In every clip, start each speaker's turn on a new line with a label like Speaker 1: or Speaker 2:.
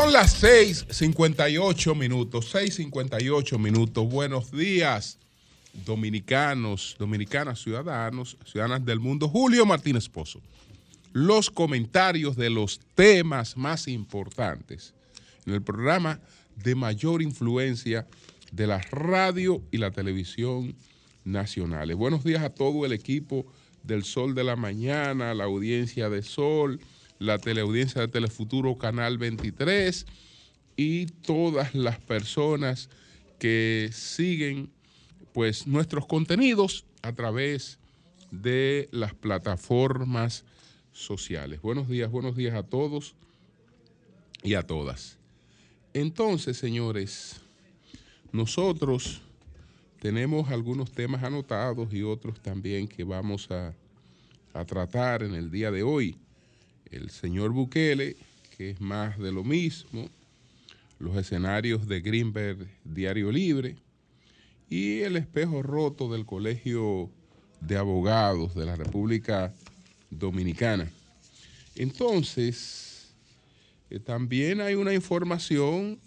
Speaker 1: Son las 6:58 minutos, 6:58 minutos. Buenos días, dominicanos, dominicanas, ciudadanos, ciudadanas del mundo. Julio Martínez Pozo. Los comentarios de los temas más importantes en el programa de mayor influencia de la radio y la televisión nacionales. Buenos días a todo el equipo del Sol de la Mañana, la audiencia de Sol, la teleaudiencia de Telefuturo Canal 23 y todas las personas que siguen pues nuestros contenidos a través de las plataformas sociales. Buenos días, buenos días a todos y a todas. Entonces, señores, nosotros tenemos algunos temas anotados y otros también que vamos a, a tratar en el día de hoy. El señor Bukele, que es más de lo mismo, los escenarios de Greenberg Diario Libre y el espejo roto del Colegio de Abogados de la República Dominicana. Entonces, eh, también hay una información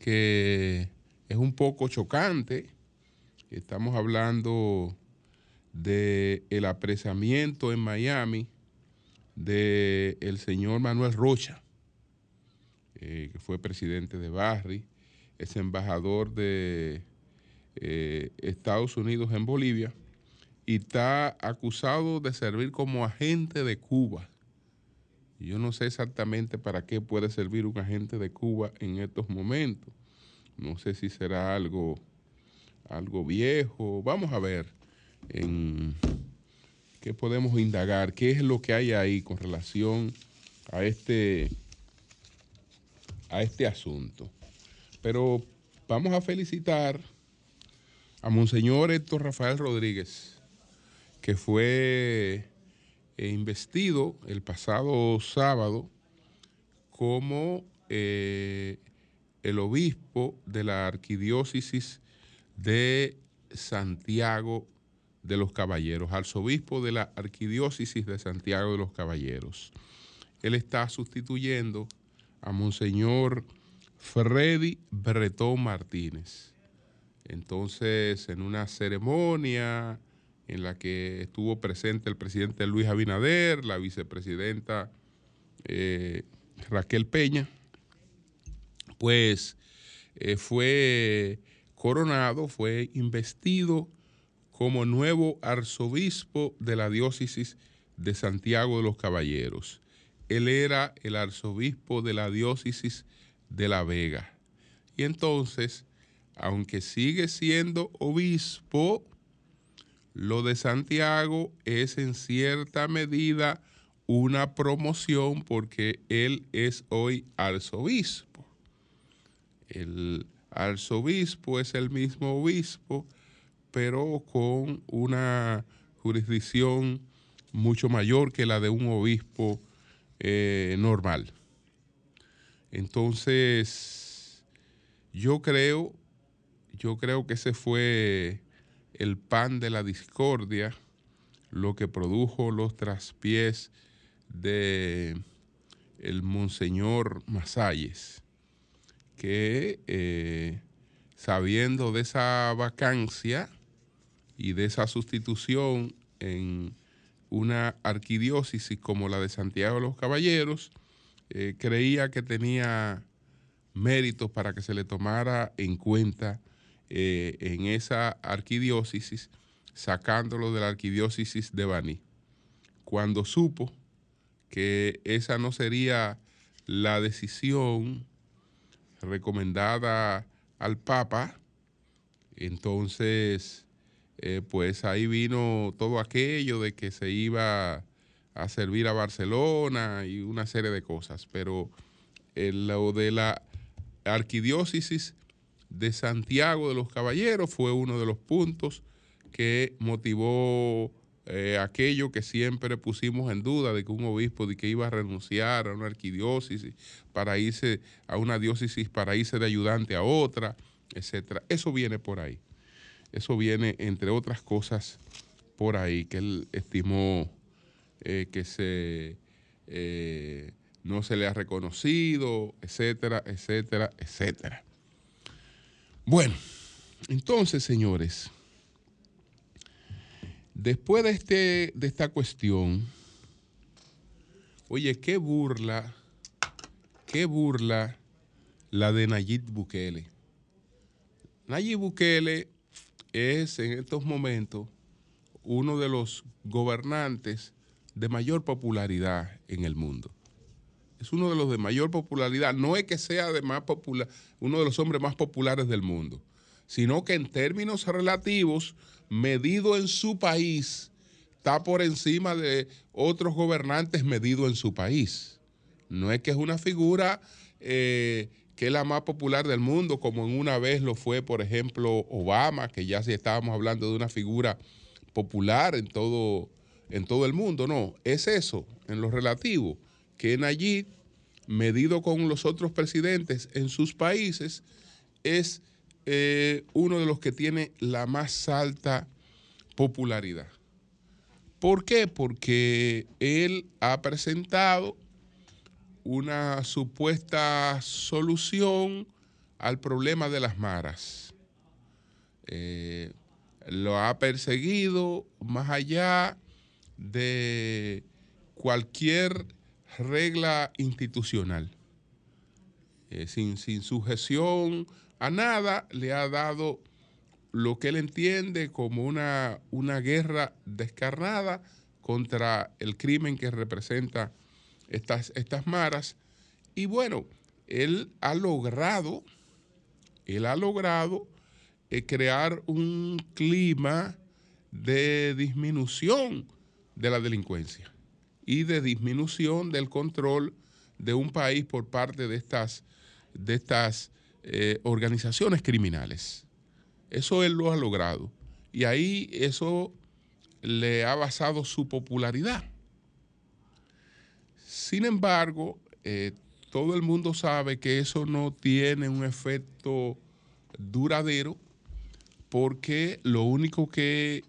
Speaker 1: que es un poco chocante. Estamos hablando del el apresamiento en Miami del el señor Manuel Rocha, eh, que fue presidente de Barry, es embajador de eh, Estados Unidos en Bolivia y está acusado de servir como agente de Cuba. Yo no sé exactamente para qué puede servir un agente de Cuba en estos momentos. No sé si será algo, algo viejo. Vamos a ver qué podemos indagar, qué es lo que hay ahí con relación a este, a este asunto. Pero vamos a felicitar a Monseñor Héctor Rafael Rodríguez, que fue eh, investido el pasado sábado como eh, el obispo de la arquidiócesis de Santiago de los Caballeros, arzobispo de la arquidiócesis de Santiago de los Caballeros. Él está sustituyendo a Monseñor Freddy Bretón Martínez. Entonces, en una ceremonia en la que estuvo presente el presidente Luis Abinader, la vicepresidenta eh, Raquel Peña, pues eh, fue coronado, fue investido como nuevo arzobispo de la diócesis de Santiago de los Caballeros. Él era el arzobispo de la diócesis de La Vega. Y entonces, aunque sigue siendo obispo, lo de Santiago es en cierta medida una promoción porque él es hoy arzobispo. El arzobispo es el mismo obispo, pero con una jurisdicción mucho mayor que la de un obispo eh, normal. Entonces, yo creo, yo creo que ese fue el pan de la discordia, lo que produjo los traspiés de el monseñor Masalles que eh, sabiendo de esa vacancia y de esa sustitución en una arquidiócesis como la de Santiago de los Caballeros, eh, creía que tenía méritos para que se le tomara en cuenta eh, en esa arquidiócesis, sacándolo de la arquidiócesis de Baní. Cuando supo que esa no sería la decisión recomendada al Papa. Entonces, eh, pues ahí vino todo aquello de que se iba a servir a Barcelona y una serie de cosas. Pero lo de la arquidiócesis de Santiago de los Caballeros fue uno de los puntos que motivó eh, aquello que siempre pusimos en duda de que un obispo de que iba a renunciar a una arquidiócesis para irse a una diócesis para irse de ayudante a otra, etcétera. Eso viene por ahí. Eso viene, entre otras cosas, por ahí que él estimó eh, que se no se le ha reconocido, etcétera, etcétera, etcétera. Bueno, entonces, señores, después de, este, de esta cuestión, oye, qué burla, qué burla la de Nayib Bukele. Nayib Bukele es en estos momentos uno de los gobernantes de mayor popularidad en el mundo es uno de los de mayor popularidad. No es que sea de más popular, uno de los hombres más populares del mundo, sino que en términos relativos, medido en su país, está por encima de otros gobernantes medido en su país. No es que es una figura eh, que es la más popular del mundo, como en una vez lo fue, por ejemplo, Obama, que ya sí estábamos hablando de una figura popular en todo, en todo el mundo. No, es eso, en lo relativo que Nayib, medido con los otros presidentes en sus países, es eh, uno de los que tiene la más alta popularidad. ¿Por qué? Porque él ha presentado una supuesta solución al problema de las maras. Eh, lo ha perseguido más allá de cualquier regla institucional. Eh, sin, sujeción a nada, le ha dado lo que él entiende como una, una guerra descarnada contra el crimen que representa estas, estas maras. Y bueno, él ha logrado, él ha logrado eh, crear un clima de disminución de la delincuencia y de disminución del control de un país por parte de estas, de estas eh, organizaciones criminales. Eso él lo ha logrado. Y ahí eso le ha basado su popularidad. Sin embargo, eh, todo el mundo sabe que eso no tiene un efecto duradero porque lo único que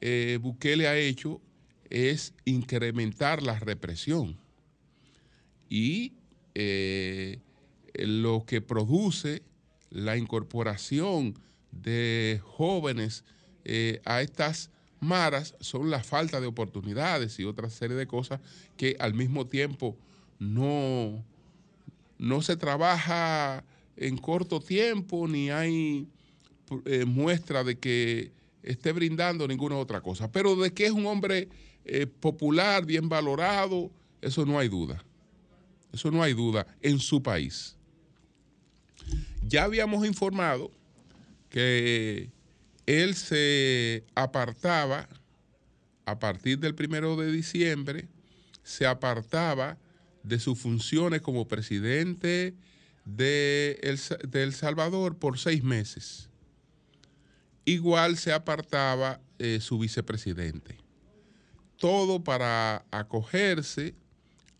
Speaker 1: eh, Bukele ha hecho es incrementar la represión. Y eh, lo que produce la incorporación de jóvenes eh, a estas maras son la falta de oportunidades y otra serie de cosas que al mismo tiempo no, no se trabaja en corto tiempo ni hay eh, muestra de que esté brindando ninguna otra cosa. Pero de que es un hombre eh, popular, bien valorado, eso no hay duda. Eso no hay duda en su país. Ya habíamos informado que él se apartaba a partir del primero de diciembre, se apartaba de sus funciones como presidente de El, Salvador por seis meses. Igual se apartaba eh, su vicepresidente todo para acogerse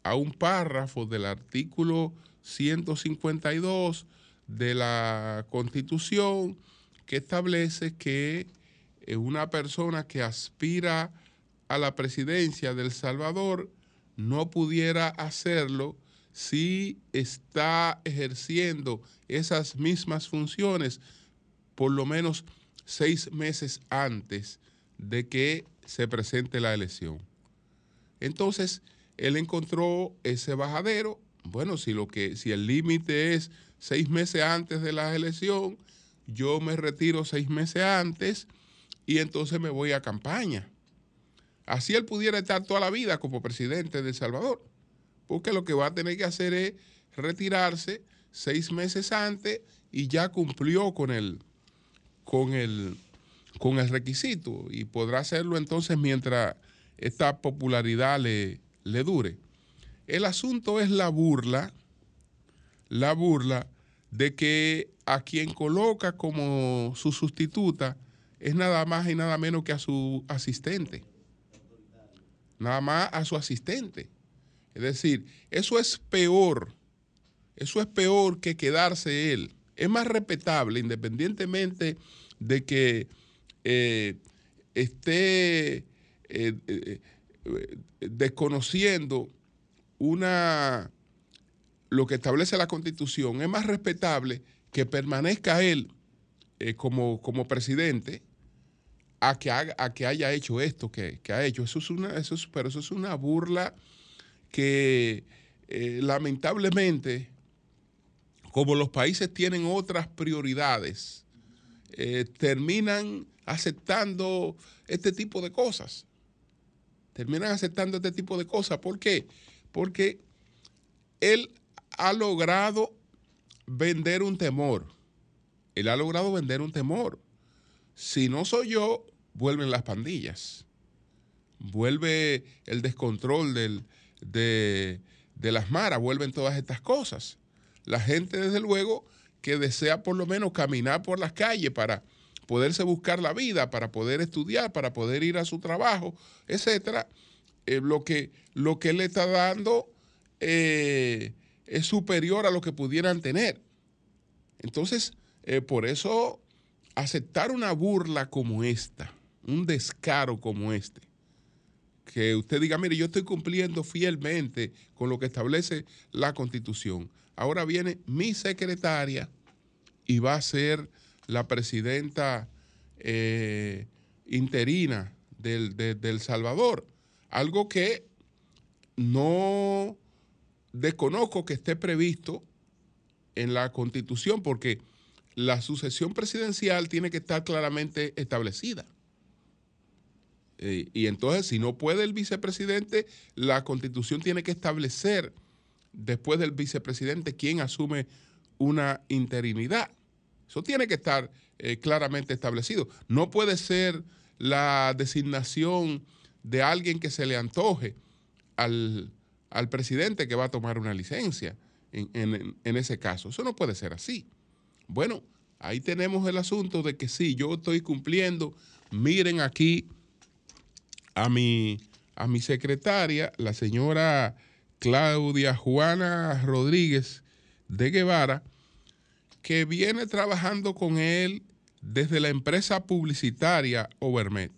Speaker 1: a un párrafo del artículo 152 de la Constitución que establece que eh, una persona que aspira a la presidencia del Salvador no pudiera hacerlo si está ejerciendo esas mismas funciones por lo menos seis meses antes de que se presente la elección. Entonces, él encontró ese bajadero. Bueno, si, lo que, si el límite es seis meses antes de la elección, yo me retiro seis meses antes y entonces me voy a campaña. Así él pudiera estar toda la vida como presidente de El Salvador, porque lo que va a tener que hacer es retirarse seis meses antes y ya cumplió con el, con el, con el requisito y podrá hacerlo entonces mientras esta popularidad le, le dure. El asunto es la burla, la burla de que a quien coloca como su sustituta es nada más y nada menos que a su asistente. Nada más a su asistente. Es decir, eso es peor. Eso es peor que quedarse él. Es más respetable, independientemente de que eh, esté eh, eh, desconociendo una lo que establece la constitución, es más respetable que permanezca él como, como presidente a que, haga, a que haya hecho esto que, ha hecho. Eso es una, eso pero eso es una burla que eh, lamentablemente, como los países tienen otras prioridades, eh, terminan aceptando este tipo de cosas. Terminan aceptando este tipo de cosas. ¿Por qué? Porque él ha logrado vender un temor. Él ha logrado vender un temor. Si no soy yo, vuelven las pandillas, vuelve el descontrol del, de, las maras, vuelven todas estas cosas. La gente, desde luego, que desea por lo menos caminar por las calles para poderse buscar la vida, para poder estudiar, para poder ir a su trabajo, etcétera, eh, lo, que, lo que le está dando eh, es superior a lo que pudieran tener. Entonces, eh, por eso aceptar una burla como esta, un descaro como este, que usted diga, mire, yo estoy cumpliendo fielmente con lo que establece la constitución. Ahora viene mi secretaria y va a ser la presidenta eh, interina del, del Salvador. Algo que no desconozco que esté previsto en la constitución porque la sucesión presidencial tiene que estar claramente establecida. Eh, y entonces, si no puede el vicepresidente, la constitución tiene que establecer después del vicepresidente quién asume una interinidad. Eso tiene que estar eh, claramente establecido. No puede ser la designación de alguien que se le antoje al, presidente que va a tomar una licencia en, en ese caso. Eso no puede ser así. Bueno, ahí tenemos el asunto de que sí, yo estoy cumpliendo. Miren aquí a mi, a mi secretaria, la señora Claudia Juana Rodríguez de Guevara, que viene trabajando con él desde la empresa publicitaria Overmet,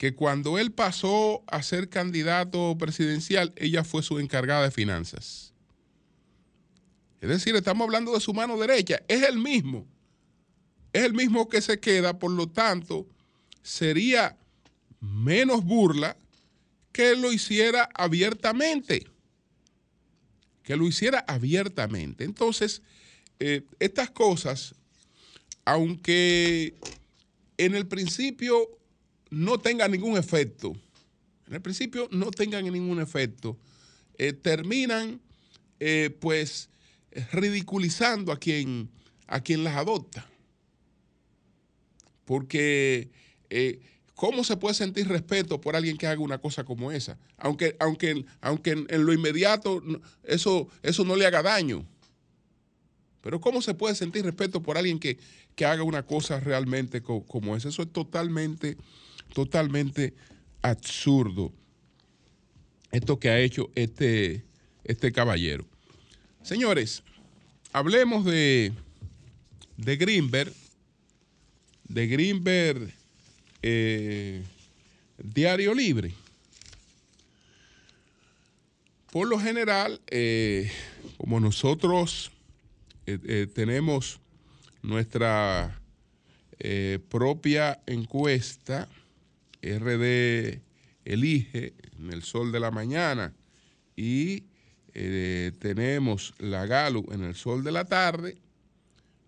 Speaker 1: que cuando él pasó a ser candidato presidencial, ella fue su encargada de finanzas. Es decir, estamos hablando de su mano derecha, es el mismo, es el mismo que se queda, por lo tanto, sería menos burla que lo hiciera abiertamente. Que lo hiciera abiertamente. Entonces, eh, estas cosas, aunque en el principio no tengan ningún efecto, en el principio no tengan ningún efecto, eh, terminan eh, pues ridiculizando a quien, a quien las adopta. Porque ¿Cómo se puede sentir respeto por alguien que haga una cosa como esa? Aunque, aunque, aunque en, lo inmediato eso, eso no le haga daño. Pero ¿cómo se puede sentir respeto por alguien que, haga una cosa realmente como esa? Eso es totalmente, totalmente absurdo. Esto que ha hecho este, este caballero. Señores, hablemos de, de Greenberg. De Greenberg eh, diario libre. Por lo general, eh, como nosotros eh, tenemos nuestra propia encuesta, RD Elige en el sol de la mañana y tenemos la Galo en el sol de la tarde,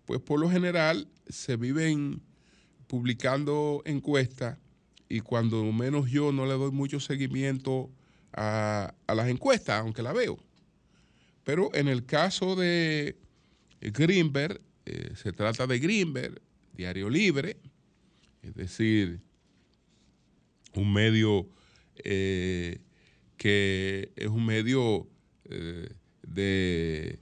Speaker 1: pues por lo general se viven publicando encuestas y cuando menos yo no le doy mucho seguimiento a, las encuestas, aunque la veo. Pero en el caso de Greenberg, eh, se trata de Greenberg, Diario Libre, es decir, un medio eh, que es un medio eh, de,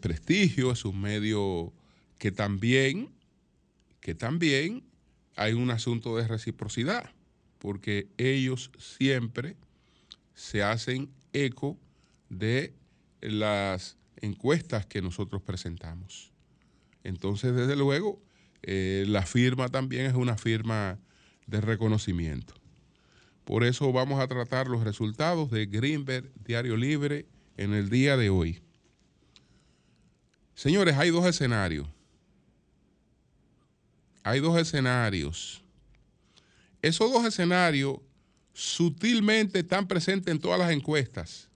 Speaker 1: prestigio, es un medio que también que también hay un asunto de reciprocidad, porque ellos siempre se hacen eco de las encuestas que nosotros presentamos. Entonces, desde luego, eh, la firma también es una firma de reconocimiento. Por eso vamos a tratar los resultados de Greenberg Diario Libre en el día de hoy. Señores, hay dos escenarios. Hay dos escenarios. Esos dos escenarios sutilmente están presentes en todas las encuestas.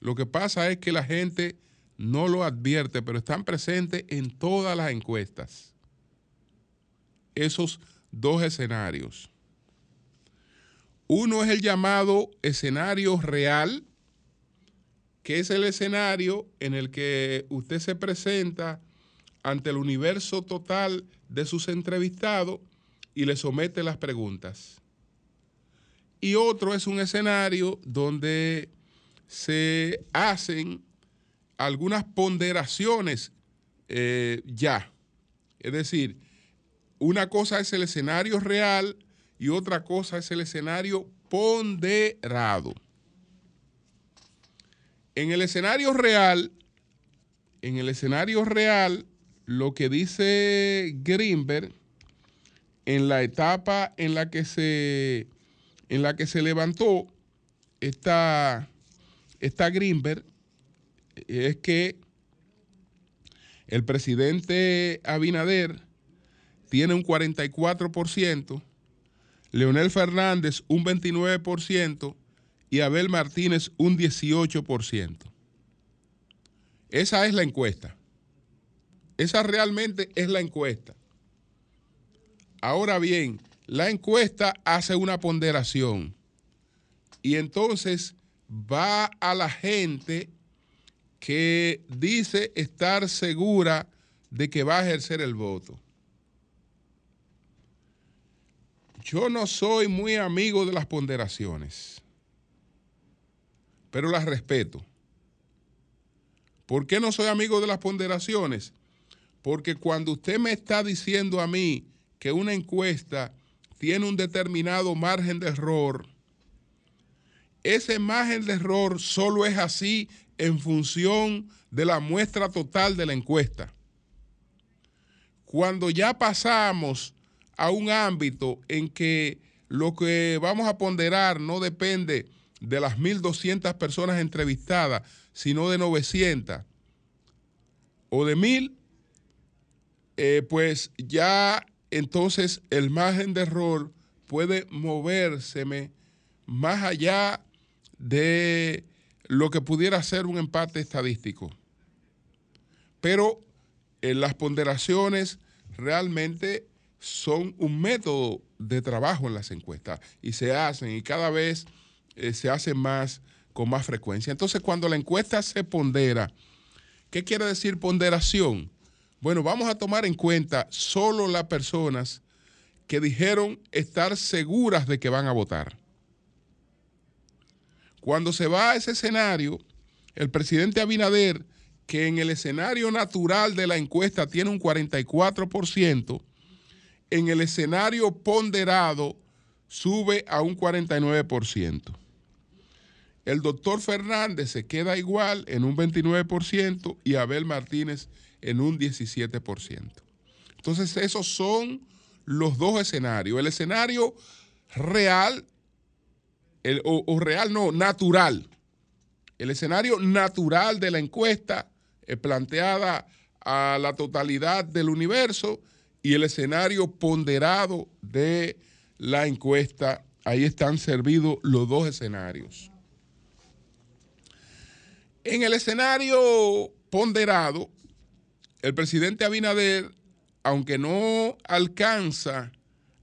Speaker 1: Lo que pasa es que la gente no lo advierte, pero están presentes en todas las encuestas. Esos dos escenarios. Uno es el llamado escenario real, que es el escenario en el que usted se presenta ante el universo total de sus entrevistados y le somete las preguntas. Y otro es un escenario donde se hacen algunas ponderaciones eh, ya. Es decir, una cosa es el escenario real y otra cosa es el escenario ponderado. En el escenario real, en el escenario real, lo que dice Greenberg en la etapa en la que se, en la que se levantó esta, esta Greenberg es que el presidente Abinader tiene un 44%, Leonel Fernández un 29% y Abel Martínez un 18%. Esa es la encuesta. Esa realmente es la encuesta. Ahora bien, la encuesta hace una ponderación y entonces va a la gente que dice estar segura de que va a ejercer el voto. Yo no soy muy amigo de las ponderaciones, pero las respeto. ¿Por qué no soy amigo de las ponderaciones? Porque cuando usted me está diciendo a mí que una encuesta tiene un determinado margen de error, ese margen de error solo es así en función de la muestra total de la encuesta. Cuando ya pasamos a un ámbito en que lo que vamos a ponderar no depende de las 1.200 personas entrevistadas, sino de 900 o de 1.000, eh, pues ya entonces el margen de error puede movérseme más allá de lo que pudiera ser un empate estadístico. Pero en eh, las ponderaciones realmente son un método de trabajo en las encuestas y se hacen y cada vez eh, se hacen más con más frecuencia. Entonces, cuando la encuesta se pondera, ¿qué quiere decir ponderación? Bueno, vamos a tomar en cuenta solo las personas que dijeron estar seguras de que van a votar. Cuando se va a ese escenario, el presidente Abinader, que en el escenario natural de la encuesta tiene un 44%, en el escenario ponderado sube a un 49%. El doctor Fernández se queda igual en un 29% y Abel Martínez en un 17%. Entonces esos son los dos escenarios. El escenario real o, real no, natural. El escenario natural de la encuesta es planteada a la totalidad del universo y el escenario ponderado de la encuesta, ahí están servidos los dos escenarios. En el escenario ponderado, el presidente Abinader, aunque no alcanza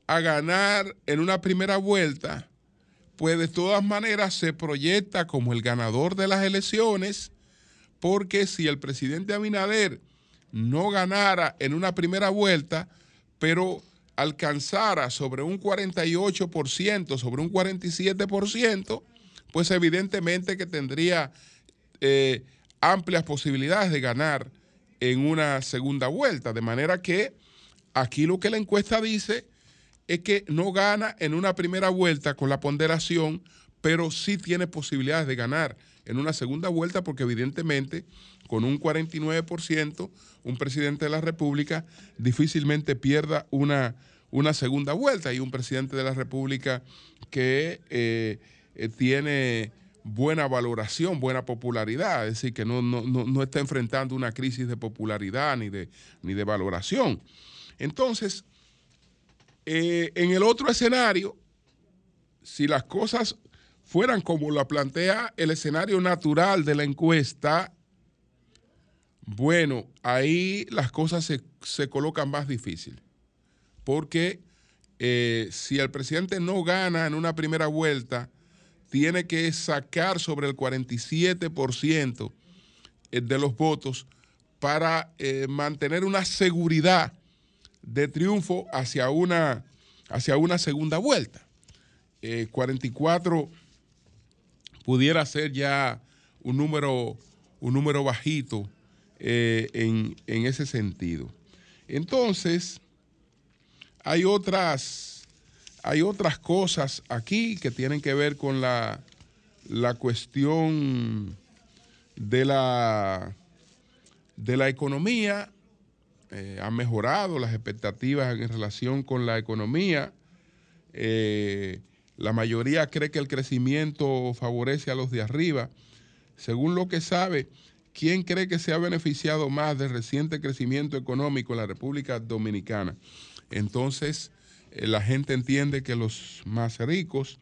Speaker 1: a ganar en una primera vuelta, pues de todas maneras se proyecta como el ganador de las elecciones, porque si el presidente Abinader no ganara en una primera vuelta, pero alcanzara sobre un 48%, sobre un 47%, pues evidentemente que tendría eh, amplias posibilidades de ganar en una segunda vuelta. De manera que aquí lo que la encuesta dice es que no gana en una primera vuelta con la ponderación, pero sí tiene posibilidades de ganar en una segunda vuelta porque evidentemente con un 49%, un presidente de la República difícilmente pierda una, una segunda vuelta y un presidente de la República que eh, eh, tiene buena valoración, buena popularidad, es decir, que no, no, está enfrentando una crisis de popularidad ni de, ni de valoración. Entonces, eh, en el otro escenario, si las cosas fueran como la plantea el escenario natural de la encuesta, bueno, ahí las cosas se, se colocan más difíciles porque eh, si el presidente no gana en una primera vuelta, tiene que sacar sobre el 47% eh, de los votos para eh, mantener una seguridad de triunfo hacia una, hacia una segunda vuelta. 44 pudiera ser ya un número, un número bajito en, en ese sentido. Entonces, hay otras, hay otras cosas aquí que tienen que ver con la, cuestión de la, de la economía. Eh, han mejorado las expectativas en relación con la economía. Eh, la mayoría cree que el crecimiento favorece a los de arriba. Según lo que sabe, ¿quién cree que se ha beneficiado más del reciente crecimiento económico en la República Dominicana? entonces eh, la gente entiende que los más ricos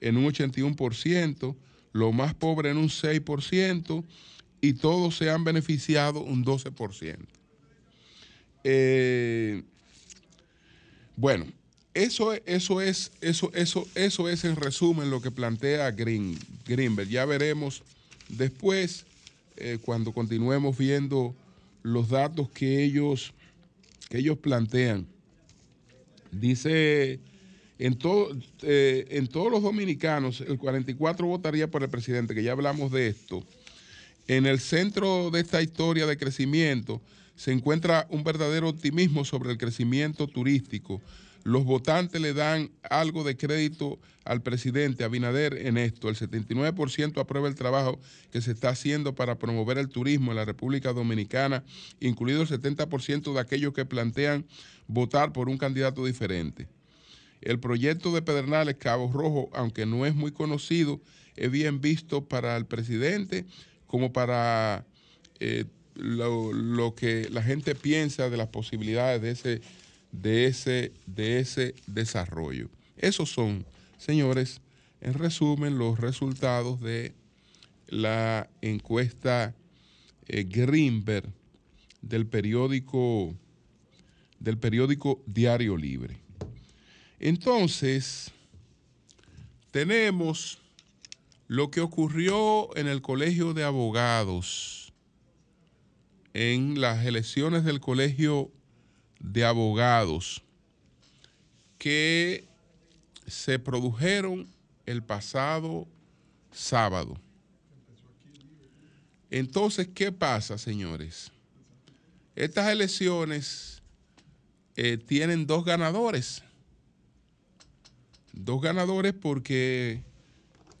Speaker 1: en un 81%, los más pobres en un 6% y todos se han beneficiado un 12%. Eh, bueno, eso, eso, es, eso, eso, eso es en resumen lo que plantea Green, Greenberg. Ya veremos después, eh, cuando continuemos viendo los datos que ellos, que ellos plantean Dice, en, todo, eh, en todos los dominicanos, el 44 votaría por el presidente, que ya hablamos de esto. En el centro de esta historia de crecimiento se encuentra un verdadero optimismo sobre el crecimiento turístico. Los votantes le dan algo de crédito al presidente Abinader en esto. El 79% aprueba el trabajo que se está haciendo para promover el turismo en la República Dominicana, incluido el 70% de aquellos que plantean votar por un candidato diferente. El proyecto de Pedernales Cabo Rojo, aunque no es muy conocido, es bien visto para el presidente como para eh, lo, que la gente piensa de las posibilidades de ese, de ese, de ese desarrollo. Esos son, señores, en resumen, los resultados de la encuesta eh, Greenberg del periódico del periódico Diario Libre. Entonces, tenemos lo que ocurrió en el Colegio de Abogados, en las elecciones del Colegio de Abogados, que se produjeron el pasado sábado. Entonces, ¿qué pasa, señores? Estas elecciones eh, tienen dos ganadores. Dos ganadores porque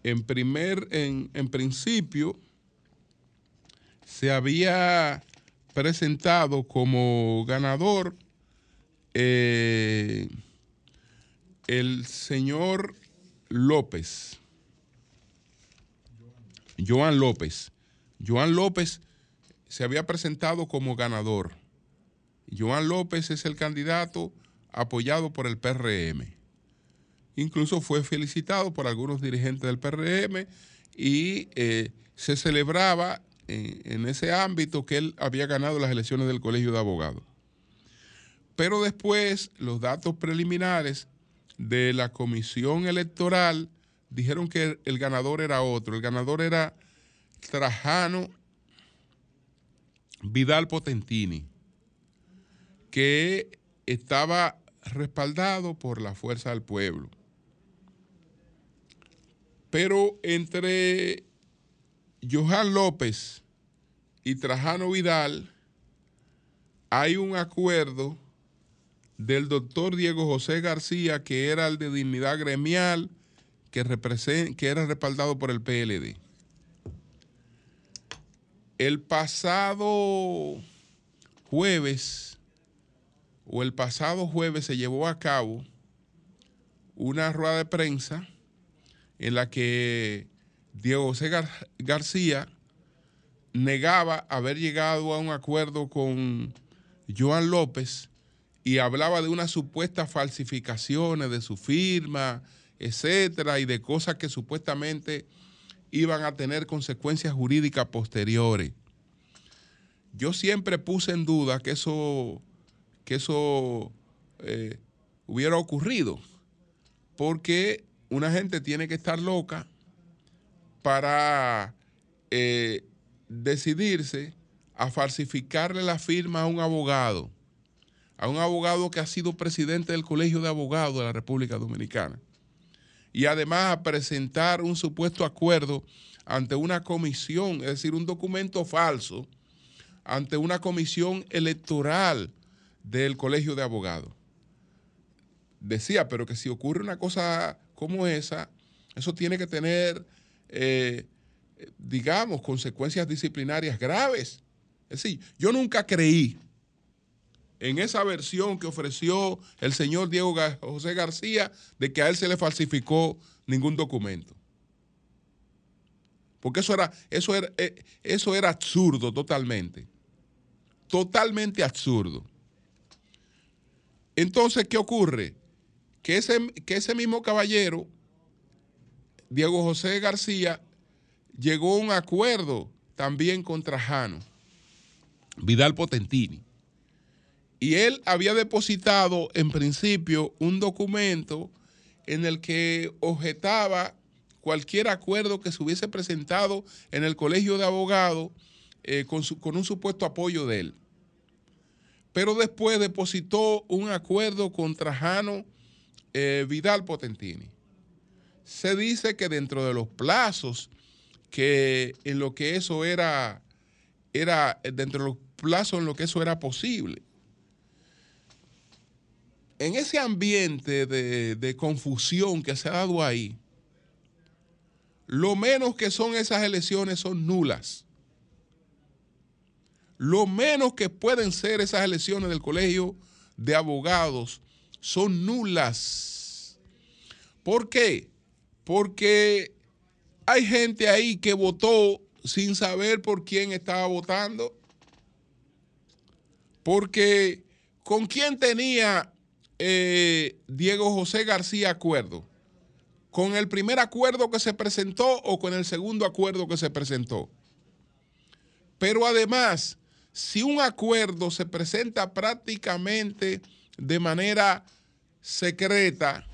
Speaker 1: en primer, en, principio, se había presentado como ganador eh, el señor López, Joan López. Joan López se había presentado como ganador. Joan López es el candidato apoyado por el PRM. Incluso fue felicitado por algunos dirigentes del PRM y eh, se celebraba en, ese ámbito que él había ganado las elecciones del Colegio de Abogados. Pero después los datos preliminares de la comisión electoral dijeron que el ganador era otro. El ganador era Trajano Vidal Potentini que estaba respaldado por la fuerza del pueblo. Pero entre Johan López y Trajano Vidal hay un acuerdo del doctor Diego José García, que era el de dignidad gremial, que, que era respaldado por el PLD. El pasado jueves o el pasado jueves se llevó a cabo una rueda de prensa en la que Diego José García negaba haber llegado a un acuerdo con Joan López y hablaba de unas supuestas falsificaciones de su firma, etcétera, y de cosas que supuestamente iban a tener consecuencias jurídicas posteriores. Yo siempre puse en duda que eso, que eso eh, hubiera ocurrido, porque una gente tiene que estar loca para eh, decidirse a falsificarle la firma a un abogado, a un abogado que ha sido presidente del Colegio de Abogados de la República Dominicana, y además a presentar un supuesto acuerdo ante una comisión, es decir, un documento falso, ante una comisión electoral del Colegio de Abogados. Decía, pero que si ocurre una cosa como esa, eso tiene que tener eh, digamos, consecuencias disciplinarias graves. Es decir, yo nunca creí en esa versión que ofreció el señor Diego José García de que a él se le falsificó ningún documento. Porque eso era, eso era, eh, eso era absurdo totalmente. Totalmente absurdo. Entonces, ¿qué ocurre? Que ese, que ese mismo caballero, Diego José García, llegó a un acuerdo también con Trajano, Vidal Potentini. Y él había depositado en principio un documento en el que objetaba cualquier acuerdo que se hubiese presentado en el colegio de abogados eh, con, un supuesto apoyo de él. Pero después depositó un acuerdo con Trajano eh, Vidal Potentini. Se dice que dentro de los plazos que en lo que eso era, era dentro de los plazos en lo que eso era posible. En ese ambiente de, de confusión que se ha dado ahí, lo menos que son esas elecciones son nulas. Lo menos que pueden ser esas elecciones del colegio de abogados son nulas. ¿Por qué? Porque hay gente ahí que votó sin saber por quién estaba votando. Porque ¿con quién tenía eh, Diego José García acuerdo? ¿Con el primer acuerdo que se presentó o con el segundo acuerdo que se presentó? Pero además, si un acuerdo se presenta prácticamente de manera secreta,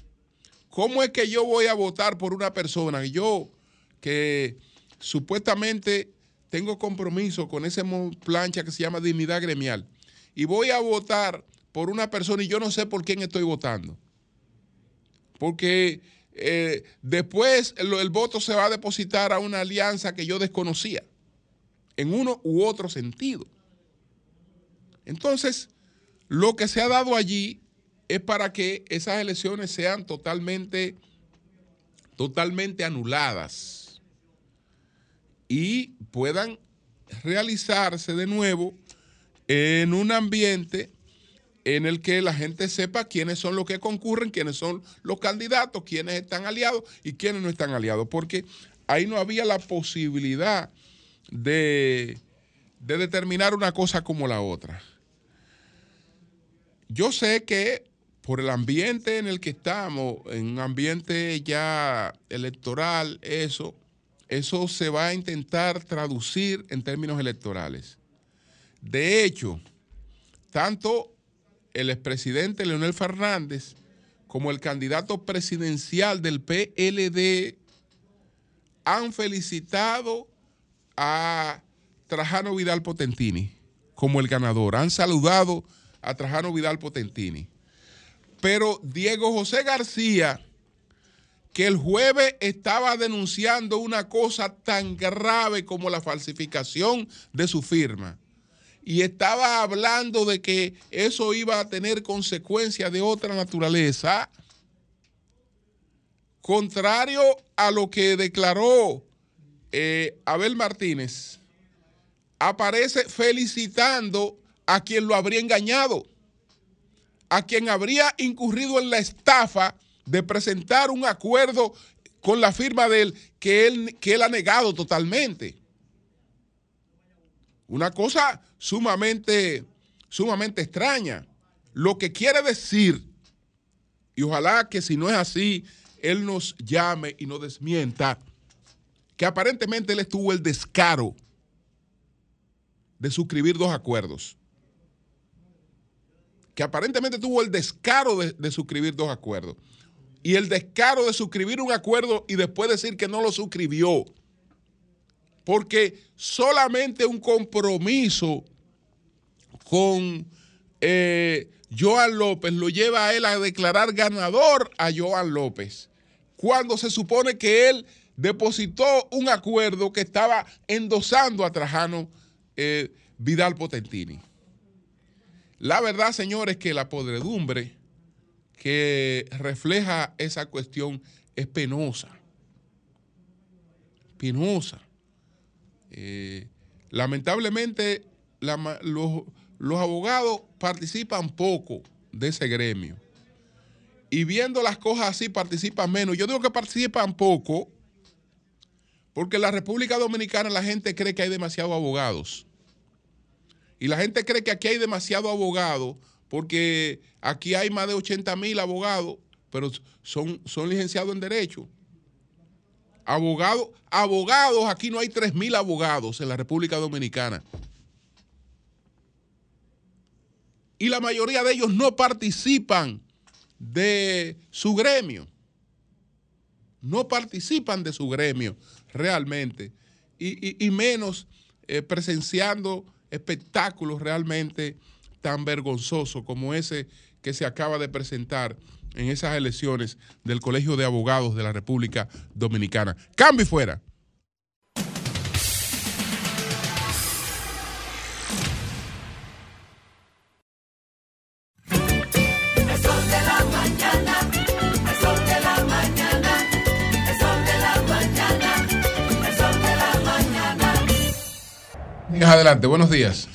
Speaker 1: ¿cómo es que yo voy a votar por una persona? Yo que supuestamente tengo compromiso con esa plancha que se llama dignidad gremial y voy a votar por una persona y yo no sé por quién estoy votando. Porque eh, después el, el, voto se va a depositar a una alianza que yo desconocía, en uno u otro sentido. Entonces, lo que se ha dado allí es para que esas elecciones sean totalmente, totalmente anuladas y puedan realizarse de nuevo en un ambiente en el que la gente sepa quiénes son los que concurren, quiénes son los candidatos, quiénes están aliados y quiénes no están aliados, porque ahí no había la posibilidad de, de determinar una cosa como la otra. Yo sé que por el ambiente en el que estamos, en un ambiente ya electoral, eso, eso se va a intentar traducir en términos electorales. De hecho, tanto el expresidente Leonel Fernández como el candidato presidencial del PLD han felicitado a Trajano Vidal Potentini como el ganador. Han saludado a Trajano Vidal Potentini. Pero Diego José García que el jueves estaba denunciando una cosa tan grave como la falsificación de su firma. Y estaba hablando de que eso iba a tener consecuencias de otra naturaleza. Contrario a lo que declaró eh, Abel Martínez, aparece felicitando a quien lo habría engañado, a quien habría incurrido en la estafa de presentar un acuerdo con la firma de él que él, que él ha negado totalmente. Una cosa sumamente, sumamente extraña. Lo que quiere decir, y ojalá que si no es así, él nos llame y nos desmienta, que aparentemente él estuvo el descaro de suscribir dos acuerdos. Que aparentemente tuvo el descaro de, de suscribir dos acuerdos. Y el descaro de suscribir un acuerdo y después decir que no lo suscribió porque solamente un compromiso con eh, Joan López lo lleva a él a declarar ganador a Joan López, cuando se supone que él depositó un acuerdo que estaba endosando a Trajano eh, Vidal Potentini. La verdad, señores, que la podredumbre que refleja esa cuestión es penosa. Penosa. Eh, lamentablemente, los, abogados participan poco de ese gremio. Y viendo las cosas así, participan menos. Yo digo que participan poco porque en la República Dominicana la gente cree que hay demasiados abogados. Y la gente cree que aquí hay demasiados abogados porque aquí hay más de 80 mil abogados, pero son, son licenciados en Derecho. Abogados, abogados, aquí no hay 3.000 abogados en la República Dominicana. Y la mayoría de ellos no participan de su gremio. No participan de su gremio realmente. Y, menos eh, presenciando espectáculos realmente tan vergonzosos como ese que se acaba de presentar en esas elecciones del Colegio de Abogados de la República Dominicana. Cambio fuera. Adelante, buenos días.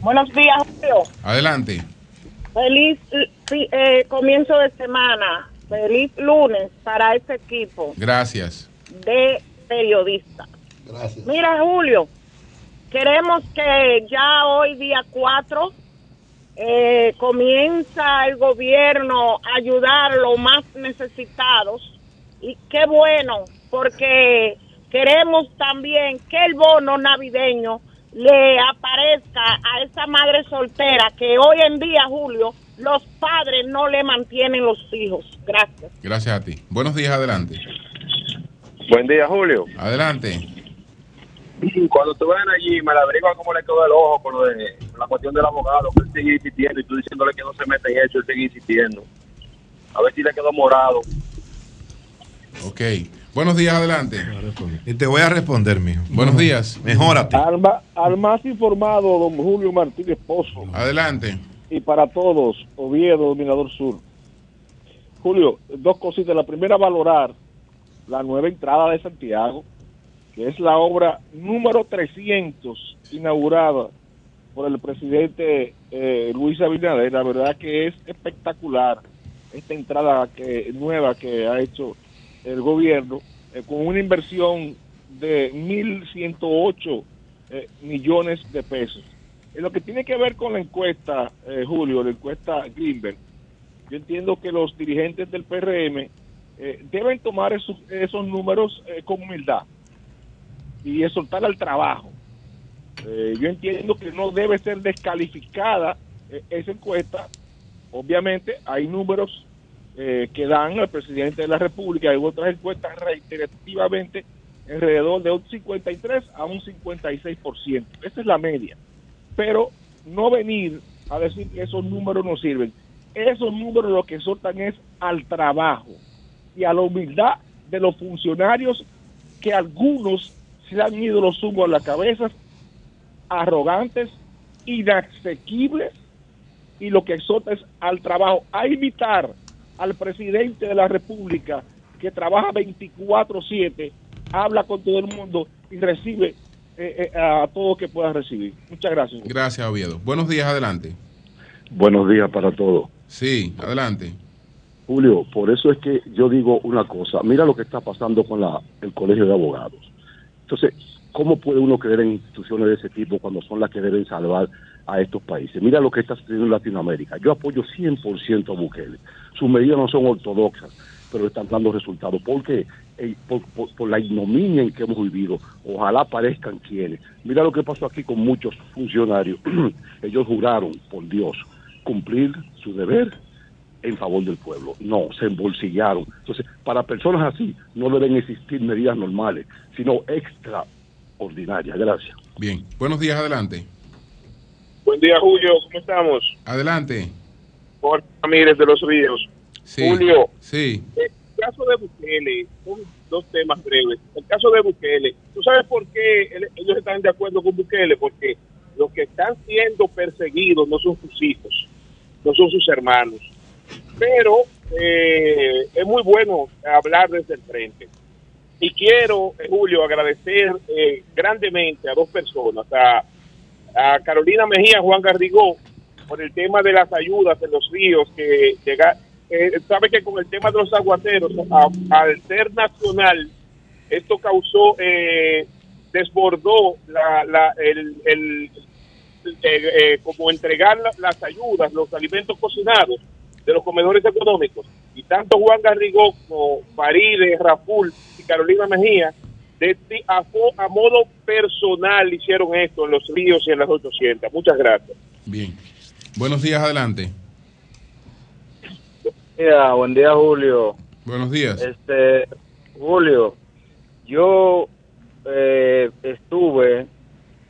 Speaker 2: Buenos días, Julio.
Speaker 1: Adelante.
Speaker 2: Feliz eh, comienzo de semana. Feliz lunes para este equipo.
Speaker 1: Gracias.
Speaker 2: De periodistas. Gracias. Mira, Julio, queremos que ya hoy, día 4, eh, comienza el gobierno a ayudar a los más necesitados. Y qué bueno, porque queremos también que el bono navideño le aparezca a esa madre soltera que hoy en día, Julio, los padres no le mantienen los hijos. Gracias.
Speaker 1: Gracias a ti. Buenos días, adelante.
Speaker 3: Buen día, Julio.
Speaker 1: Adelante.
Speaker 3: Cuando tú ven allí, me la averigua cómo le quedó el ojo con, lo de, la cuestión del abogado, que él sigue insistiendo y tú diciéndole que no se mete en eso, él sigue insistiendo. A ver si le quedó morado.
Speaker 1: Ok. Buenos días, adelante.
Speaker 4: Y te voy a responder, mijo.
Speaker 1: Buenos días.
Speaker 4: Mejórate.
Speaker 5: Al, al más informado, don Julio Martínez Pozo.
Speaker 1: Adelante.
Speaker 5: Y para todos, Oviedo, Dominador Sur. Julio, dos cositas. La primera, valorar la nueva entrada de Santiago, que es la obra número 300 inaugurada por el presidente eh, Luis Abinader. La verdad que es espectacular esta entrada que, nueva que ha hecho el gobierno eh, con una inversión de 1.108 eh, millones de pesos. En lo que tiene que ver con la encuesta, eh, Julio, la encuesta Greenberg, yo entiendo que los dirigentes del PRM deben tomar esos, esos números con humildad y exhortar al trabajo. yo entiendo que no debe ser descalificada esa encuesta. Obviamente hay números eh, que dan al presidente de la República y otras encuestas reiterativamente alrededor de un 53 a un 56%. Esa es la media. Pero no venir a decir que esos números no sirven. Esos números lo que soltan es al trabajo y a la humildad de los funcionarios que algunos se han ido los humos a la cabeza, arrogantes, inasequibles, y lo que exhorta es al trabajo, a imitar al presidente de la República que trabaja 24/7, habla con todo el mundo y recibe eh, eh, a todo que pueda recibir. Muchas gracias.
Speaker 1: Gracias, Oviedo. Buenos días, adelante.
Speaker 6: Buenos días para todos.
Speaker 1: Sí, adelante.
Speaker 6: Julio, por eso es que yo digo una cosa. Mira lo que está pasando con la, el Colegio de Abogados. Entonces, ¿cómo puede uno creer en instituciones de ese tipo cuando son las que deben salvar a estos países? Mira lo que está sucediendo en Latinoamérica. Yo apoyo 100% a Bukele. Sus medidas no son ortodoxas, pero están dando resultados. ¿Por qué? Eh, por, por, la ignominia en que hemos vivido. Ojalá parezcan quienes. Mira lo que pasó aquí con muchos funcionarios. Ellos juraron, por Dios, cumplir su deber en favor del pueblo. No, se embolsillaron. Entonces, para personas así no deben existir medidas normales, sino extraordinarias. Gracias.
Speaker 1: Bien, buenos días, adelante.
Speaker 7: Buen día, Julio, ¿cómo estamos?
Speaker 1: Adelante.
Speaker 7: Jorge Ramírez de los Ríos. Julio,
Speaker 1: sí.
Speaker 7: el caso de Bukele, dos temas breves. El caso de Bukele, ¿tú sabes por qué ellos están de acuerdo con Bukele? Porque los que están siendo perseguidos no son sus hijos, no son sus hermanos pero eh, es muy bueno hablar desde el frente. Y quiero, eh, Julio, agradecer eh, grandemente a dos personas, a, Carolina Mejía, Juan Garrigó, por el tema de las ayudas en los ríos, que llega, sabe que con el tema de los aguateros, al ser nacional, esto causó, desbordó la, la, el, el como entregar las ayudas, los alimentos cocinados de los comedores económicos. Y tanto Juan Garrigó como Faride, Raful y Carolina Mejía, de, a, a, modo personal hicieron esto en los ríos y en las 800. Muchas gracias.
Speaker 1: Bien. Buenos días, adelante.
Speaker 8: buen día, Julio.
Speaker 1: Buenos días.
Speaker 8: Este, Julio, yo eh, estuve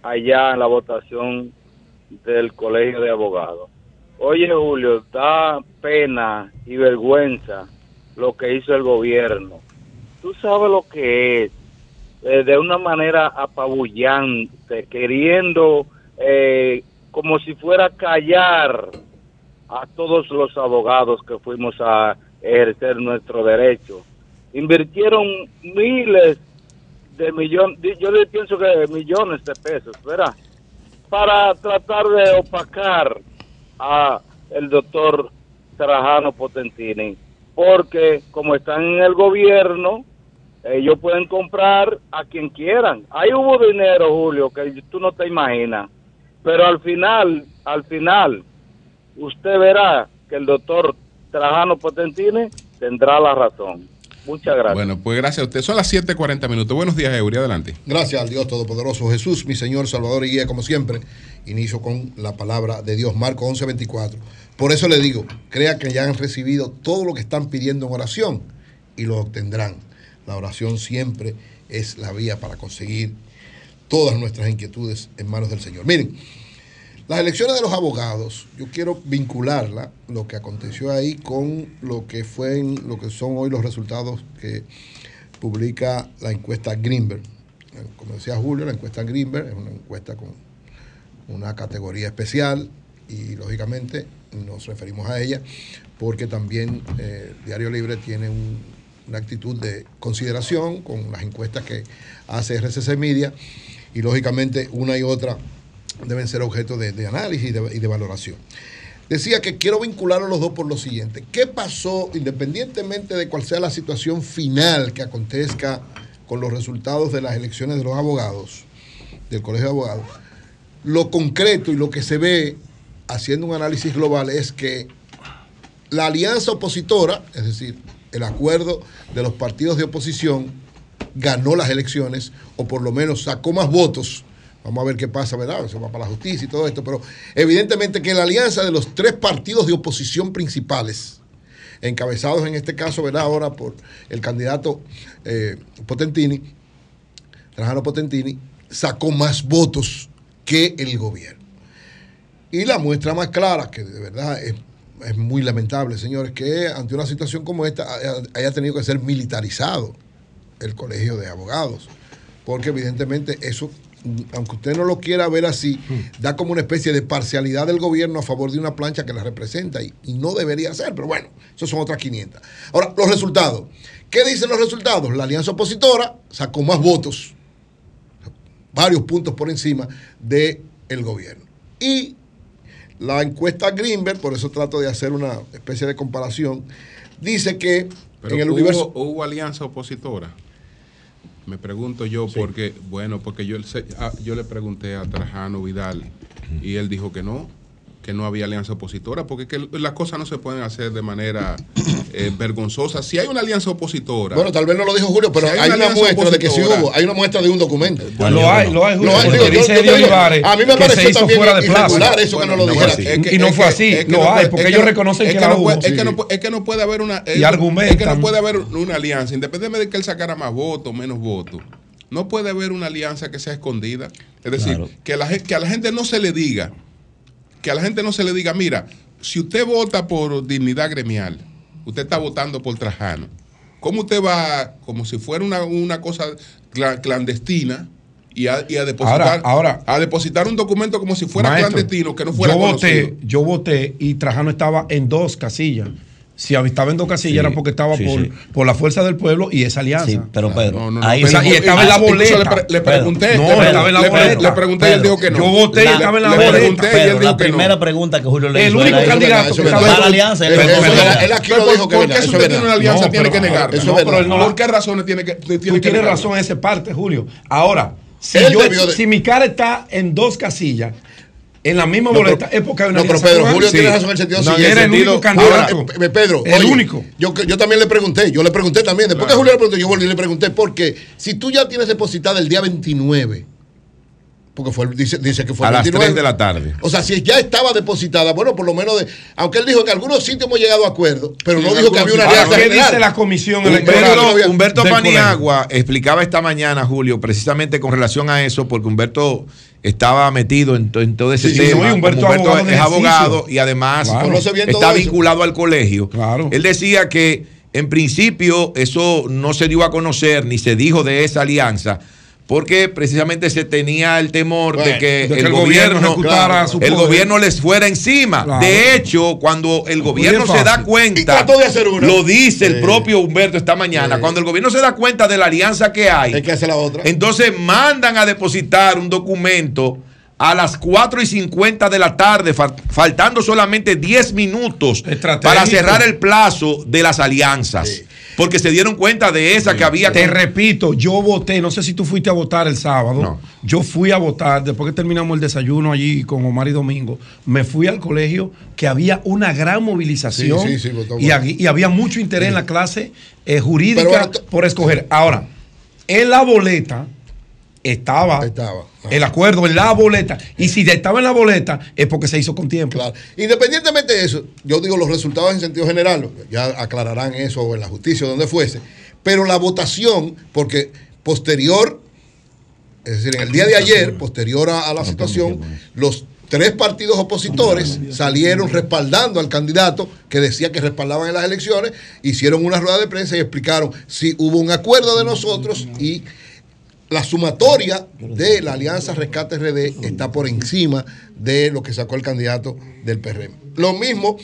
Speaker 8: allá en la votación del Colegio de Abogados Oye, Julio, da pena y vergüenza lo que hizo el gobierno. Tú sabes lo que es, eh, de una manera apabullante, queriendo eh, como si fuera callar a todos los abogados que fuimos a ejercer nuestro derecho. Invirtieron miles de millones, yo pienso que millones de pesos, ¿verdad? Para tratar de opacar a el doctor Trajano Potentini, porque como están en el gobierno, ellos pueden comprar a quien quieran. Ahí hubo dinero, Julio, que tú no te imaginas, pero al final, al final, usted verá que el doctor Trajano Potentini tendrá la razón. Muchas gracias.
Speaker 1: Bueno, pues gracias a usted. Son las 7:40 minutos. Buenos días, Eury. Adelante.
Speaker 9: Gracias al Dios Todopoderoso Jesús, mi Señor, Salvador y Guía, como siempre. Inicio con la palabra de Dios, Marco 11:24. Por eso le digo, crea que ya han recibido todo lo que están pidiendo en oración y lo obtendrán. La oración siempre es la vía para conseguir todas nuestras inquietudes en manos del Señor. Miren, las elecciones de los abogados, yo quiero vincularla, lo que aconteció ahí, con lo que fue lo que son hoy los resultados que publica la encuesta Greenberg. Como decía Julio, la encuesta Greenberg es una encuesta con una categoría especial y lógicamente nos referimos a ella porque también eh, Diario Libre tiene una actitud de consideración con las encuestas que hace RCC Media y lógicamente una y otra deben ser objeto de, análisis y de, valoración. Decía que quiero vincular a los dos por lo siguiente. ¿Qué pasó, independientemente de cuál sea la situación final que acontezca con los resultados de las elecciones de los abogados, del Colegio de Abogados? Lo concreto y lo que se ve haciendo un análisis global es que la alianza opositora, es decir, el acuerdo de los partidos de oposición, ganó las elecciones o por lo menos sacó más votos Vamos a ver qué pasa, ¿verdad? Eso va para la justicia y todo esto, pero evidentemente que la alianza de los tres partidos de oposición principales, encabezados en este caso, ¿verdad? Ahora por el candidato eh, Potentini, Trajano Potentini, sacó más votos que el gobierno. Y la muestra más clara, que de verdad es, es muy lamentable, señores, que ante una situación como esta haya tenido que ser militarizado el colegio de abogados, porque evidentemente eso aunque usted no lo quiera ver así, da como una especie de parcialidad del gobierno a favor de una plancha que la representa y, no debería ser, pero bueno, eso son otras 500. Ahora, los resultados. ¿Qué dicen los resultados? La alianza opositora sacó más votos, varios puntos por encima del gobierno. Y La encuesta Greenberg, por eso trato de hacer una especie de comparación, dice que en el
Speaker 1: hubo,
Speaker 9: universo...
Speaker 1: hubo alianza opositora. Me pregunto yo, porque, bueno, porque yo, ah, yo le pregunté a Trajano Vidal y él dijo que no, que no había alianza opositora, porque que las cosas no se pueden hacer de manera eh, vergonzosa. Si hay una alianza opositora.
Speaker 9: Bueno, tal vez no lo dijo Julio, pero hay, una, muestra de que sí hubo, hay una muestra de un documento.
Speaker 10: lo hay, lo hay, Julio.
Speaker 9: Lo hay, digo,
Speaker 10: dice
Speaker 9: yo, yo,
Speaker 10: a
Speaker 9: mí me pareció también
Speaker 10: fuera de
Speaker 9: irregular eso que no lo dijera.
Speaker 10: y no fue así, lo hay, porque ellos reconocen que la hubo.
Speaker 1: Es que no, es que no puede haber una.
Speaker 10: Y argumentan.
Speaker 1: Es que no puede haber una alianza, independientemente de que él sacara más votos, menos votos. No puede haber una alianza que sea escondida. Es decir, que, la, que a la gente no se le diga que a la gente no se le diga, mira, si usted vota por dignidad gremial, usted está votando por Trajano. ¿Cómo usted va, como si fuera una, cosa clandestina, y a, depositar,
Speaker 10: ahora,
Speaker 1: a depositar un documento como si fuera clandestino, que no fuera
Speaker 10: yo voté, Yo voté y Trajano estaba en dos casillas. Si estaba en dos casillas era porque estaba por, por la fuerza del pueblo y esa alianza. Sí,
Speaker 11: pero Pedro,
Speaker 10: ahí y estaba en la boleta.
Speaker 1: Le, pregunté,
Speaker 10: no, estaba en la boleta.
Speaker 1: Le, pregunté y él dijo que no.
Speaker 10: Yo voté y estaba en la
Speaker 11: boleta. Le pregunté y él dijo La primera pregunta que Julio le
Speaker 10: hizo. El único candidato que
Speaker 11: estaba en la alianza.
Speaker 9: Él aquí lo dijo que
Speaker 1: ¿Por qué si usted tiene una alianza tiene que negar? ¿Por qué razones tiene que
Speaker 10: Tú tienes razón en esa parte, Julio. Ahora, si mi cara está en dos casillas en la misma boleta es porque hay una
Speaker 9: No, pero Pedro, Julio tiene razón en el sentido
Speaker 10: siguiente. Era el único candidato.
Speaker 9: Eh, Pedro,
Speaker 10: el único.
Speaker 9: Yo, yo también le pregunté, yo le pregunté también. Después que Julio le preguntó, yo volví y le pregunté, porque si tú ya tienes depositada el día 29, porque fue dice, dice que fue
Speaker 4: a el 29, las 3 de la tarde.
Speaker 9: O sea, si ya estaba depositada, bueno, por lo menos de, aunque él dijo que en algunos sitios hemos llegado a acuerdo, pero no dijo que había una alianza
Speaker 10: ¿Qué dice la comisión
Speaker 4: electoral? Humberto, Humberto Paniagua explicaba esta mañana, Julio, precisamente con relación a eso, porque Humberto estaba metido en, todo ese tema.
Speaker 10: Humberto,
Speaker 4: es abogado y además está vinculado al colegio. Él decía que en principio eso no se dio a conocer ni se dijo de esa alianza porque precisamente se tenía el temor de que, el, gobierno, el gobierno les fuera encima. De hecho, cuando el gobierno se da cuenta, lo dice el propio Humberto esta mañana, cuando el gobierno se da cuenta de la alianza que hay,
Speaker 9: que hace la otra.
Speaker 4: entonces mandan a depositar un documento a las 4 y 50 de la tarde, faltando solamente 10 minutos para cerrar el plazo de las alianzas porque se dieron cuenta de esa que había.
Speaker 10: Te repito, yo voté, no sé si tú fuiste a votar el sábado. Yo fui a votar, después que terminamos el desayuno allí con Omar y Domingo, me fui al colegio que había una gran movilización y, y, había mucho interés en la clase eh, jurídica por escoger. Ahora, en la boleta estaba, el acuerdo en la boleta. Y si estaba en la boleta es porque se hizo con tiempo.
Speaker 9: Independientemente de eso, yo digo los resultados en sentido general, ya aclararán eso en la justicia o donde fuese, pero la votación, porque posterior, es decir, en el día de ayer, posterior a, la situación, los tres partidos opositores salieron respaldando al candidato que decía que respaldaban en las elecciones, hicieron una rueda de prensa y explicaron si hubo un acuerdo de nosotros y la sumatoria de la Alianza Rescate RD está por encima de lo que sacó el candidato del PRM. Lo mismo,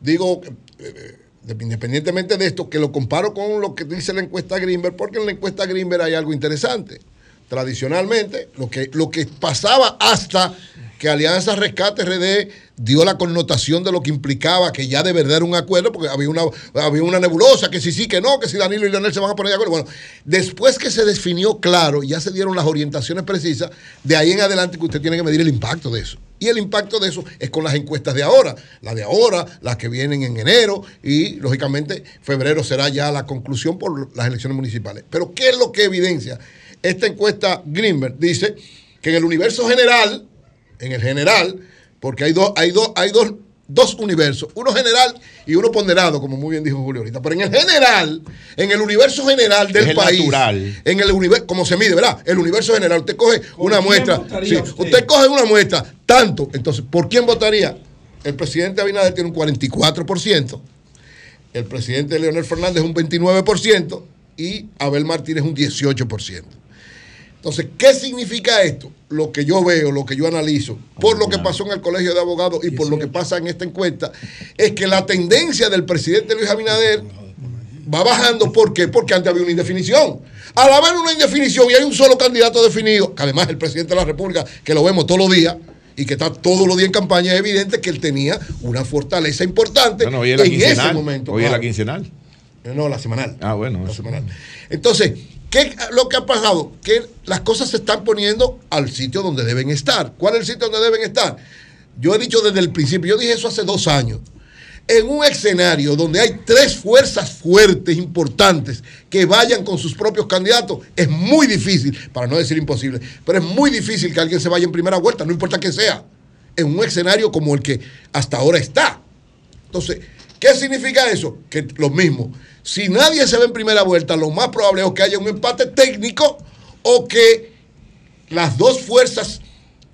Speaker 9: digo, eh, independientemente de esto, que lo comparo con lo que dice la encuesta Greenberg, porque en la encuesta Greenberg hay algo interesante. Tradicionalmente, lo que, lo que pasaba hasta que Alianza Rescate RD dio la connotación de lo que implicaba que ya de verdad era un acuerdo, porque había una, había una nebulosa, que sí, sí, que no, que si Danilo y Leonel se van a poner de acuerdo. Bueno, después que se definió claro, ya se dieron las orientaciones precisas, de ahí en adelante que usted tiene que medir el impacto de eso. Y el impacto de eso es con las encuestas de ahora, las de ahora, las que vienen en enero y lógicamente febrero será ya la conclusión por las elecciones municipales. Pero ¿qué es lo que evidencia? Esta encuesta Greenberg dice que en el universo general, en el general, porque hay dos, hay dos, hay dos, dos universos, uno general y uno ponderado, como muy bien dijo Julio ahorita. Pero en el general, en el universo general del país, en el universo, como se mide, ¿verdad? El universo general, usted coge una muestra, usted? coge una muestra, tanto, entonces, ¿por quién votaría? El presidente Abinader tiene un 44%, el presidente Leonel Fernández un 29% y Abel Martínez un 18%. Entonces, ¿qué significa esto? Lo que yo veo, lo que yo analizo, por lo que pasó en el Colegio de Abogados y por lo que pasa en esta encuesta, es que la tendencia del presidente Luis Abinader va bajando. ¿Por qué? Porque antes había una indefinición. Al haber una indefinición y hay un solo candidato definido, que además es el presidente de la República, que lo vemos todos los días, y que está todos los días en campaña, es evidente que él tenía una fortaleza importante en ese momento.
Speaker 4: Hoy es la quincenal.
Speaker 9: No, la semanal.
Speaker 4: Ah, bueno.
Speaker 9: La semanal. Entonces, ¿qué lo que ha pasado? Que las cosas se están poniendo al sitio donde deben estar. ¿Cuál es el sitio donde deben estar? Yo he dicho desde el principio, yo dije eso hace dos años. En un escenario donde hay tres fuerzas fuertes, importantes, que vayan con sus propios candidatos, es muy difícil, para no decir imposible, pero es muy difícil que alguien se vaya en primera vuelta, no importa que sea, en un escenario como el que hasta ahora está. Entonces, ¿qué significa eso? Que lo mismo, si nadie se ve en primera vuelta, lo más probable es que haya un empate técnico o que las dos fuerzas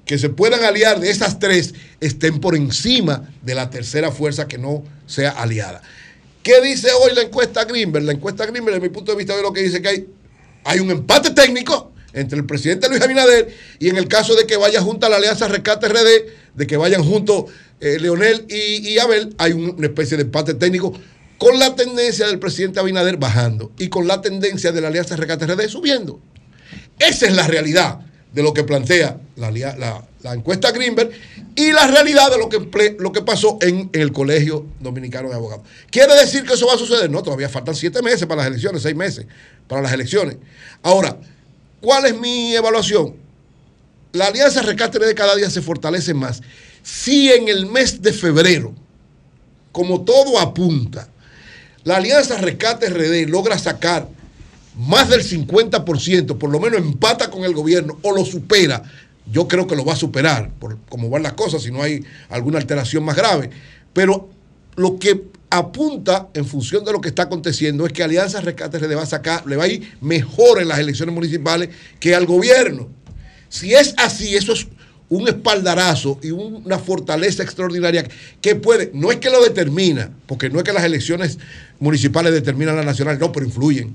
Speaker 9: que se puedan aliar de esas tres estén por encima de la tercera fuerza que no sea aliada. ¿Qué dice hoy la encuesta Greenberg? La encuesta Greenberg, desde mi punto de vista, es lo que dice que hay, hay un empate técnico entre el presidente Luis Abinader y en el caso de que vaya junto a la Alianza Rescate RD, de que vayan juntos eh, Leonel y, Abel, hay una especie de empate técnico con la tendencia del presidente Abinader bajando y con la tendencia de la Alianza Rescate RD subiendo. Esa es la realidad de lo que plantea la, encuesta Greenberg y la realidad de lo que, lo que pasó en, el Colegio Dominicano de Abogados. ¿Quiere decir que eso va a suceder? No, todavía faltan siete meses para las elecciones, seis meses para las elecciones. Ahora, ¿cuál es mi evaluación? La alianza Rescate de cada día se fortalece más. Si en el mes de febrero, como todo apunta, la alianza Rescate RD logra sacar más del 50%, por lo menos empata con el gobierno o lo supera, yo creo que lo va a superar, por cómo van las cosas, si no hay alguna alteración más grave. Pero lo que apunta en función de lo que está aconteciendo es que Alianza Rescate le va a sacar, le va a ir mejor en las elecciones municipales que al gobierno. Si es así, eso es un espaldarazo y una fortaleza extraordinaria que puede, no es que lo determina, porque no es que las elecciones municipales determinan la nacional, no, pero influyen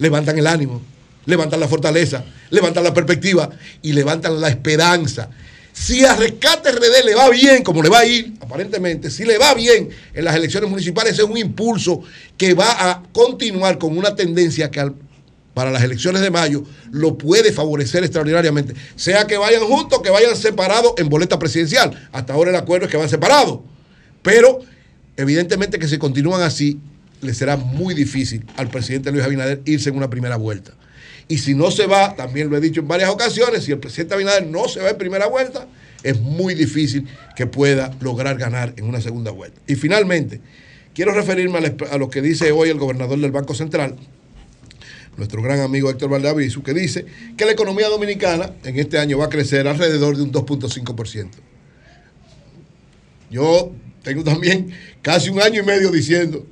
Speaker 9: levantan el ánimo, levantan la fortaleza, levantan la perspectiva y levantan la esperanza. Si a Rescate RD le va bien, como le va a ir, aparentemente, si le va bien en las elecciones municipales, es un impulso que va a continuar con una tendencia que para las elecciones de mayo lo puede favorecer extraordinariamente. Sea que vayan juntos, que vayan separados en boleta presidencial. Hasta ahora el acuerdo es que van separados. Pero evidentemente que si continúan así, le será muy difícil al presidente Luis Abinader irse en una primera vuelta. Y si no se va, también lo he dicho en varias ocasiones, si el presidente Abinader no se va en primera vuelta, es muy difícil que pueda lograr ganar en una segunda vuelta. Y finalmente, quiero referirme a lo que dice hoy el gobernador del Banco Central, nuestro gran amigo Héctor Valdeavisu, que dice que la economía dominicana en este año va a crecer alrededor de un 2.5%. Yo tengo también casi un año y medio diciendo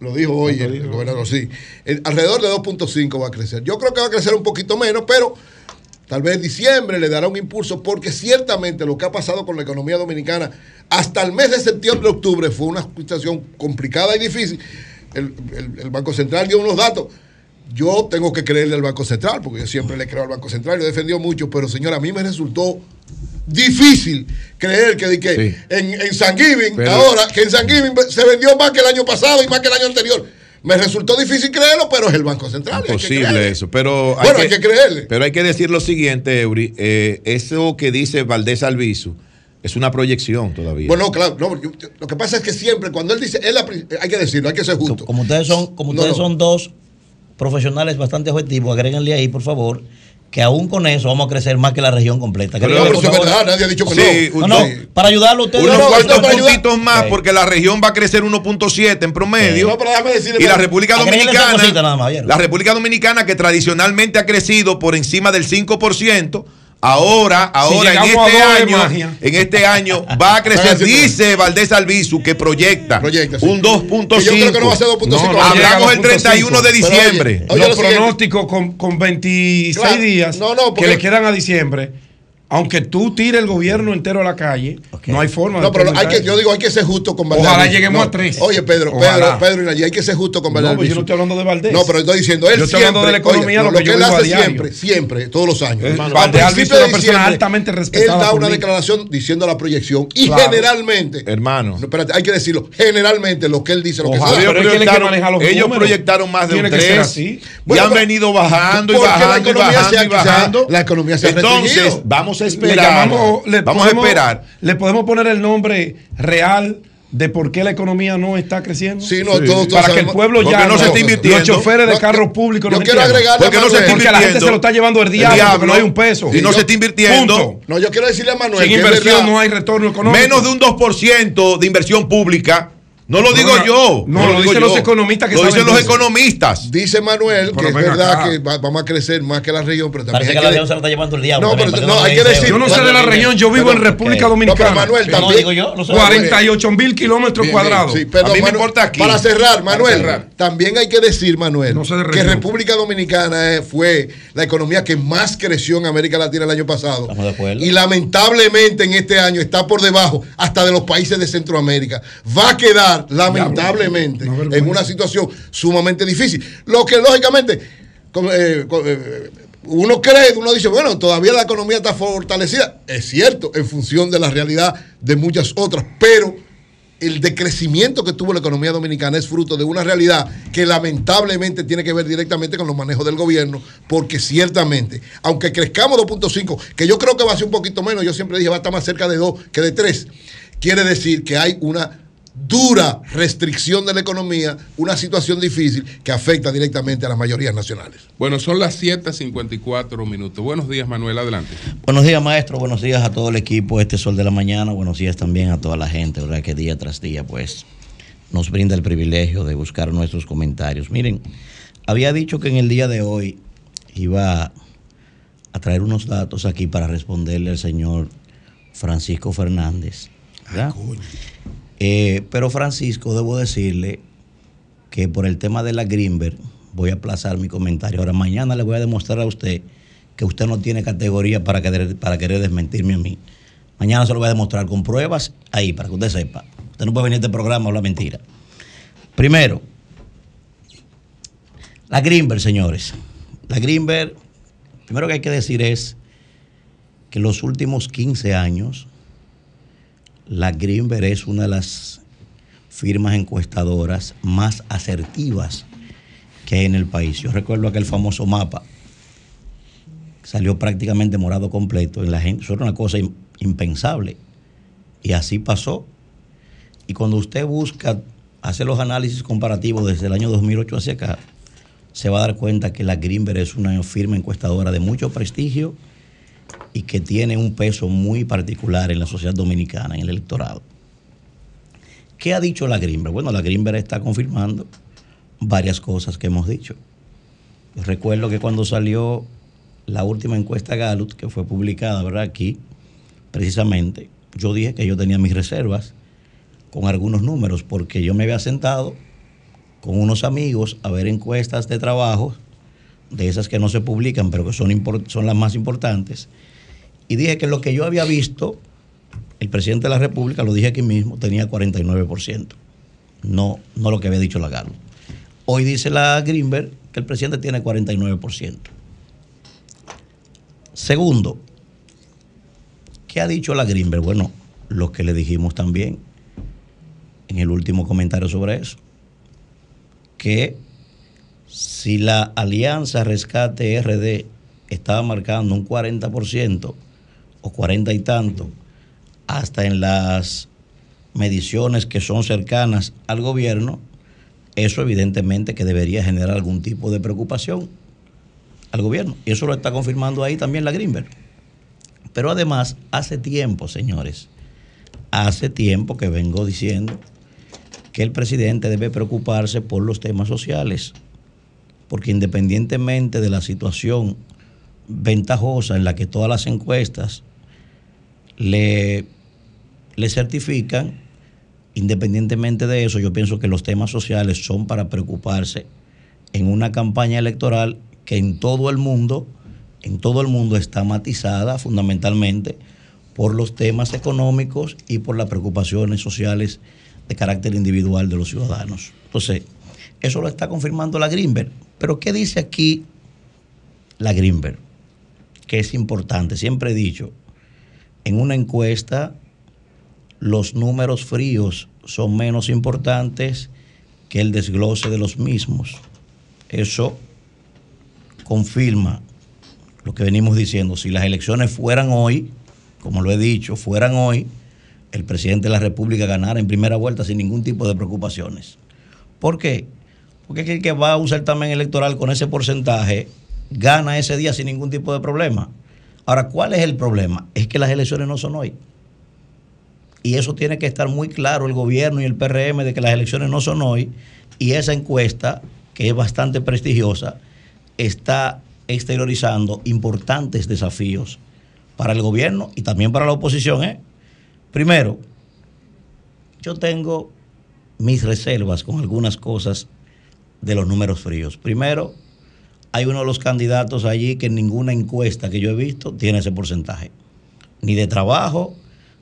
Speaker 9: lo dijo hoy el, gobernador, sí. alrededor de 2.5 va a crecer. Yo creo que va a crecer un poquito menos, pero tal vez diciembre le dará un impulso, porque ciertamente lo que ha pasado con la economía dominicana hasta el mes de septiembre, octubre, fue una situación complicada y difícil. El, el Banco Central dio unos datos. Yo tengo que creerle al Banco Central, porque yo siempre le creo al Banco Central, lo he defendido mucho, pero señor, a mí me resultó difícil creer que, que en, en, San Giving, ahora, que en San Giving se vendió más que el año pasado y más que el año anterior. Me resultó difícil creerlo, pero es el Banco Central.
Speaker 4: Imposible eso. Pero
Speaker 9: bueno, hay que, creerle.
Speaker 4: Pero hay que decir lo siguiente, Eury. Eh, eso que dice Valdés Alviso es una proyección todavía.
Speaker 9: Bueno, claro. lo que pasa es que siempre, cuando él dice, hay que decirlo, hay que ser justo.
Speaker 11: Como ustedes son, como ustedes son dos profesionales bastante objetivos, agréganle ahí, por favor, que aún con eso vamos a crecer más que la región completa.
Speaker 9: Pero, eso es verdad, nadie ha dicho que
Speaker 11: sí, no. no, Para ayudarlo a ustedes.
Speaker 4: Unos cuantos puntitos más, porque la región va a crecer 1.7 en promedio. No, pero decirle, y la República Dominicana, la República Dominicana que tradicionalmente ha crecido por encima del 5%, Ahora, ahora en este año, en este año va a crecer, dice Valdés Albizu que proyecta, un 2.5. Yo creo que no va a ser 2.5. hablamos el 31 de diciembre.
Speaker 10: Los pronósticos con, con 26 días que le quedan a diciembre aunque tú tires el gobierno entero a la calle, no hay forma
Speaker 9: no, pero hay que, yo digo, hay que ser justo con
Speaker 10: Valdés. Ojalá lleguemos a tres.
Speaker 9: Oye, Pedro, Pedro, Pedro y Nayi, hay que ser justo con Valdés.
Speaker 10: No, pero yo no estoy hablando de Valdés.
Speaker 9: No, pero estoy diciendo, él
Speaker 10: yo estoy hablando de la economía,
Speaker 9: lo, que, él hace siempre, siempre, todos los años.
Speaker 10: Eh, Valdés es una persona altamente respetada.
Speaker 9: Él da una declaración diciendo la proyección y generalmente,
Speaker 4: hermano,
Speaker 9: espérate, hay que decirlo, generalmente lo que él dice, lo que
Speaker 4: se Ellos proyectaron más de un 3 y han venido bajando y bajando y bajando y bajando.
Speaker 9: La economía se ha
Speaker 4: Entonces, vamos vamos a esperar. vamos a esperar.
Speaker 10: Le podemos poner el nombre real de por qué la economía no está creciendo.
Speaker 9: Sí, no, Todos,
Speaker 10: para que el pueblo ya
Speaker 4: no, se esté invirtiendo.
Speaker 10: Los choferes de carros públicos
Speaker 9: no quiero agregar
Speaker 10: porque no se está porque la gente se lo está llevando el diablo, porque no hay un peso.
Speaker 4: Y no se está invirtiendo.
Speaker 9: No, yo quiero decirle a Manuel.
Speaker 10: Sin inversión no hay retorno económico.
Speaker 4: Menos de un 2% de inversión pública no lo digo yo.
Speaker 10: No, lo, dicen los economistas que
Speaker 4: Lo dicen los economistas.
Speaker 9: Dice Manuel que es verdad que vamos a crecer más que la región, pero también.
Speaker 11: Parece que la región se lo está llevando el diablo.
Speaker 9: No, pero no, hay que decir.
Speaker 10: Yo no sé de la región, yo vivo en República Dominicana. No,
Speaker 9: Manuel, también.
Speaker 11: No, digo yo, no
Speaker 10: 48 mil kilómetros cuadrados.
Speaker 9: Sí, pero a mí me importa aquí. Para cerrar, Manuel, también hay que decir, Manuel, que República Dominicana fue la economía que más creció en América Latina el año pasado.
Speaker 11: Estamos de acuerdo.
Speaker 9: Y lamentablemente en este año está por debajo hasta de los países de Centroamérica. Va a quedar, lamentablemente en una situación sumamente difícil. Lo que lógicamente eh, eh, uno cree, uno dice, bueno, todavía la economía está fortalecida. Es cierto, en función de la realidad de muchas otras, pero el decrecimiento que tuvo la economía dominicana es fruto de una realidad que lamentablemente tiene que ver directamente con los manejos del gobierno, porque ciertamente, aunque crezcamos 2.5, que yo creo que va a ser un poquito menos, yo siempre dije va a estar más cerca de 2 que de 3, quiere decir que hay una dura restricción de la economía, una situación difícil que afecta directamente a las mayorías nacionales.
Speaker 1: Bueno, son las 7.54 minutos. Buenos días, Manuel, adelante.
Speaker 11: Buenos días, maestro. Buenos días a todo el equipo, este Sol de la Mañana. Buenos días también a toda la gente, ¿verdad? Que día tras día, pues, nos brinda el privilegio de buscar nuestros comentarios. Miren, había dicho que en el día de hoy iba a traer unos datos aquí para responderle al señor Francisco Fernández. ¿verdad? Eh, pero Francisco, debo decirle que por el tema de la Greenberg voy a aplazar mi comentario. Ahora mañana le voy a demostrar a usted que usted no tiene categoría para querer, para querer desmentirme a mí. Mañana se lo voy a demostrar con pruebas ahí, para que usted sepa. Usted no puede venir a este programa a hablar mentira. Primero, la Greenberg, señores. La Greenberg, primero que hay que decir es que los últimos 15 años la Greenberg es una de las firmas encuestadoras más asertivas que hay en el país. Yo recuerdo aquel famoso mapa, salió prácticamente morado completo en la gente, eso era una cosa impensable. Y así pasó. Y cuando usted busca, hace los análisis comparativos desde el año 2008 hacia acá, se va a dar cuenta que la Greenberg es una firma encuestadora de mucho prestigio y que tiene un peso muy particular en la sociedad dominicana, en el electorado. ¿Qué ha dicho la Grimber? Bueno, la Grimber está confirmando varias cosas que hemos dicho. recuerdo que cuando salió la última encuesta Gallup, que fue publicada ¿verdad? aquí, precisamente, yo dije que yo tenía mis reservas con algunos números, porque yo me había sentado con unos amigos a ver encuestas de trabajo, de esas que no se publican, pero que son, son las más importantes, y dije que lo que yo había visto, el presidente de la República, lo dije aquí mismo, tenía 49%. No, no lo que había dicho la Galo. Hoy dice la Greenberg que el presidente tiene 49%. Segundo, ¿qué ha dicho la Greenberg? Bueno, lo que le dijimos también en el último comentario sobre eso, que si la alianza Rescate RD estaba marcando un 40%, o cuarenta y tanto, hasta en las mediciones que son cercanas al gobierno, eso evidentemente que debería generar algún tipo de preocupación al gobierno. Y eso lo está confirmando ahí también la Greenberg. Pero además, hace tiempo, señores, hace tiempo que vengo diciendo que el presidente debe preocuparse por los temas sociales, porque independientemente de la situación ventajosa en la que todas las encuestas le, le certifican. Independientemente de eso, yo pienso que los temas sociales son para preocuparse en una campaña electoral que en todo el mundo, en todo el mundo está matizada fundamentalmente por los temas económicos y por las preocupaciones sociales de carácter individual de los ciudadanos. Entonces, eso lo está confirmando la Greenberg. Pero ¿qué dice aquí la Greenberg? Que es importante, siempre he dicho, en una encuesta los números fríos son menos importantes que el desglose de los mismos. Eso confirma, lo que venimos diciendo, si las elecciones fueran hoy, como lo he dicho, fueran hoy, el presidente de la República ganara en primera vuelta sin ningún tipo de preocupaciones. ¿Por qué? Porque el que va a un certamen electoral con ese porcentaje gana ese día sin ningún tipo de problema. Ahora, ¿cuál es el problema? Es que las elecciones no son hoy. Y eso tiene que estar muy claro el gobierno y el PRM de que las elecciones no son hoy. Y esa encuesta, que es bastante prestigiosa, está exteriorizando importantes desafíos para el gobierno y también para la oposición. ¿eh? Primero, yo tengo mis reservas con algunas cosas de los números fríos. Primero, hay uno de los candidatos allí que en ninguna encuesta que yo he visto tiene ese porcentaje. Ni de trabajo,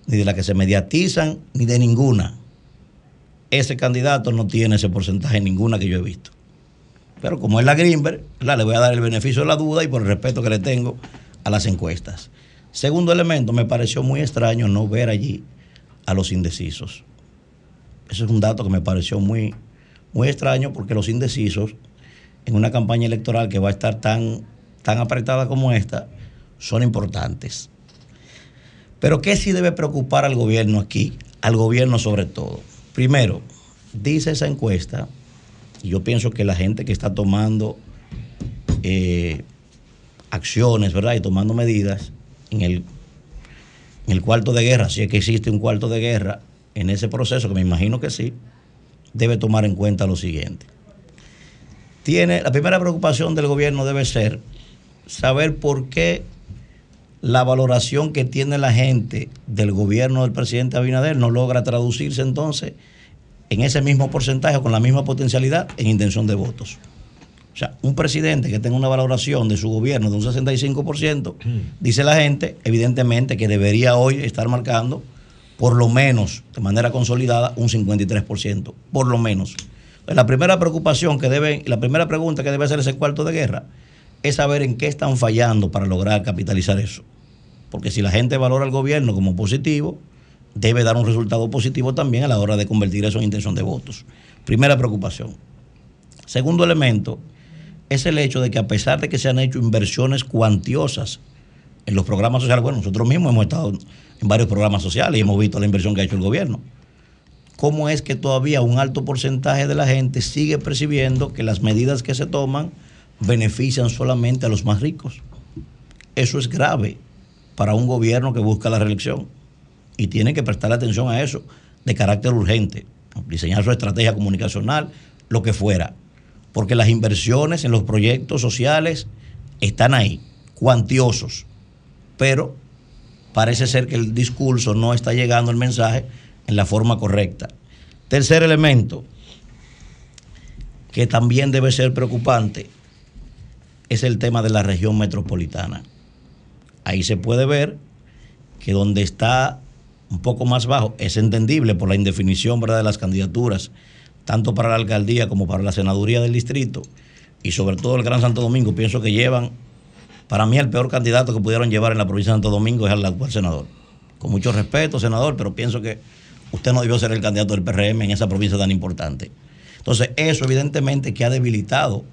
Speaker 11: ni de la que se mediatizan, ni de ninguna. Ese candidato no tiene ese porcentaje en ninguna que yo he visto. Pero como es la Greenberg, le voy a dar el beneficio de la duda y por el respeto que le tengo a las encuestas. Segundo elemento, me pareció muy extraño no ver allí a los indecisos. Ese es un dato que me pareció muy, muy extraño porque los indecisos en una campaña electoral que va a estar tan, tan apretada como esta, son importantes. Pero ¿qué sí debe preocupar al gobierno aquí? Al gobierno sobre todo. Primero, dice esa encuesta, y yo pienso que la gente que está tomando eh, acciones, ¿verdad? Y tomando medidas en el, en el cuarto de guerra, si es que existe un cuarto de guerra, en ese proceso, que me imagino que sí, debe tomar en cuenta lo siguiente tiene, la primera preocupación del gobierno debe ser saber por qué la valoración que tiene la gente del gobierno del presidente Abinader no logra traducirse entonces en ese mismo porcentaje con la misma potencialidad en intención de votos. O sea, un presidente que tenga una valoración de su gobierno de un 65%, dice la gente, evidentemente que debería hoy estar marcando por lo menos de manera consolidada un 53%, por lo menos. La primera preocupación que debe, la primera pregunta que debe hacer ese cuarto de guerra es saber en qué están fallando para lograr capitalizar eso. Porque si la gente valora al gobierno como positivo, debe dar un resultado positivo también a la hora de convertir eso en intención de votos. Primera preocupación. Segundo elemento es el hecho de que a pesar de que se han hecho inversiones cuantiosas en los programas sociales, bueno, nosotros mismos hemos estado en varios programas sociales y hemos visto la inversión que ha hecho el gobierno cómo es que todavía un alto porcentaje de la gente sigue percibiendo que las medidas que se toman benefician solamente a los más ricos. Eso es grave para un gobierno que busca la reelección y tiene que prestar atención a eso de carácter urgente, diseñar su estrategia comunicacional, lo que fuera, porque las inversiones en los proyectos sociales están ahí, cuantiosos, pero parece ser que el discurso no está llegando el mensaje en la forma correcta. Tercer elemento, que también debe ser preocupante, es el tema de la región metropolitana. Ahí se puede ver que donde está un poco más bajo, es entendible por la indefinición ¿verdad? de las candidaturas, tanto para la alcaldía como para la senaduría del distrito, y sobre todo el Gran Santo Domingo, pienso que llevan, para mí el peor candidato que pudieron llevar en la provincia de Santo Domingo es el actual senador. Con mucho respeto, senador, pero pienso que usted no debió ser el candidato del PRM en esa provincia tan importante. Entonces, eso evidentemente que ha debilitado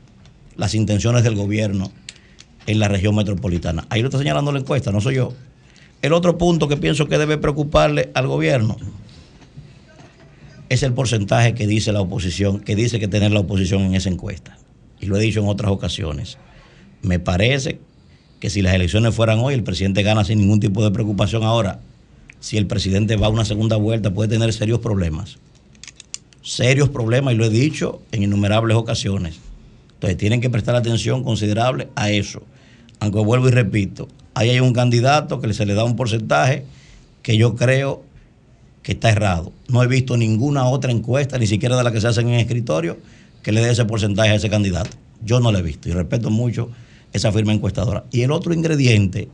Speaker 11: las intenciones del gobierno en la región metropolitana. Ahí lo está señalando la encuesta, no soy yo. El otro punto que pienso que debe preocuparle al gobierno es el porcentaje que dice la oposición, que dice que tener la oposición en esa encuesta. Y lo he dicho en otras ocasiones. Me parece que si las elecciones fueran hoy, el presidente gana sin ningún tipo de preocupación ahora si el presidente va a una segunda vuelta, puede tener serios problemas. Serios problemas, y lo he dicho en innumerables ocasiones. Entonces tienen que prestar atención considerable a eso. Aunque vuelvo y repito, ahí hay un candidato que se le da un porcentaje que yo creo que está errado. No he visto ninguna otra encuesta, ni siquiera de la que se hacen en escritorio, que le dé ese porcentaje a ese candidato. Yo no lo he visto y respeto mucho esa firma encuestadora. Y el otro ingrediente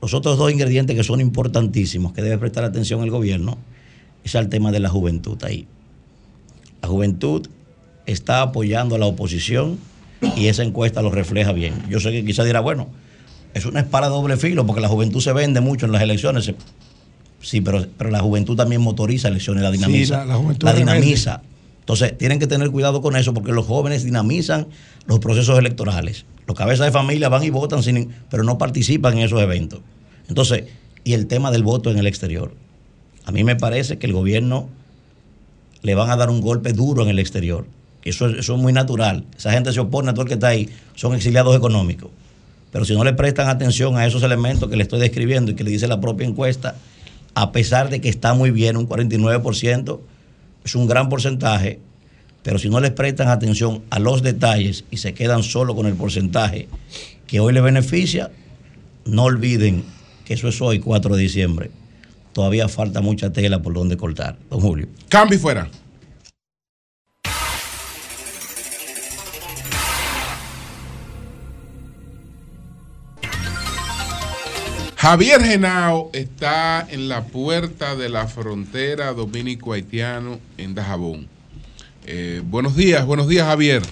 Speaker 11: los otros dos ingredientes que son importantísimos, que debe prestar atención el gobierno, es el tema de la juventud ahí. La juventud está apoyando a la oposición y esa encuesta lo refleja bien. Yo sé que quizás dirá, bueno, es una espada doble filo porque la juventud se vende mucho en las elecciones. Sí, pero, pero la juventud también motoriza elecciones, la dinamiza. la, la dinamiza. Entonces, tienen que tener cuidado con eso porque los jóvenes dinamizan los procesos electorales. Los cabezas de familia van y votan, sin, pero no participan en esos eventos. Entonces, y el tema del voto en el exterior. A mí me parece que el gobierno le van a dar un golpe duro en el exterior. Eso, eso es muy natural. Esa gente se opone a todo el que está ahí. Son exiliados económicos. Pero si no le prestan atención a esos elementos que le estoy describiendo y que le dice la propia encuesta, a pesar de que está muy bien, un 49%, es un gran porcentaje, pero si no les prestan atención a los detalles y se quedan solo con el porcentaje que hoy les beneficia, no olviden que eso es hoy, 4 de diciembre. Todavía falta mucha tela por donde cortar, don Julio.
Speaker 1: Cambio fuera. Javier Genao está en la puerta de la frontera dominico-haitiano en Dajabón. Eh, buenos días, buenos días Javier.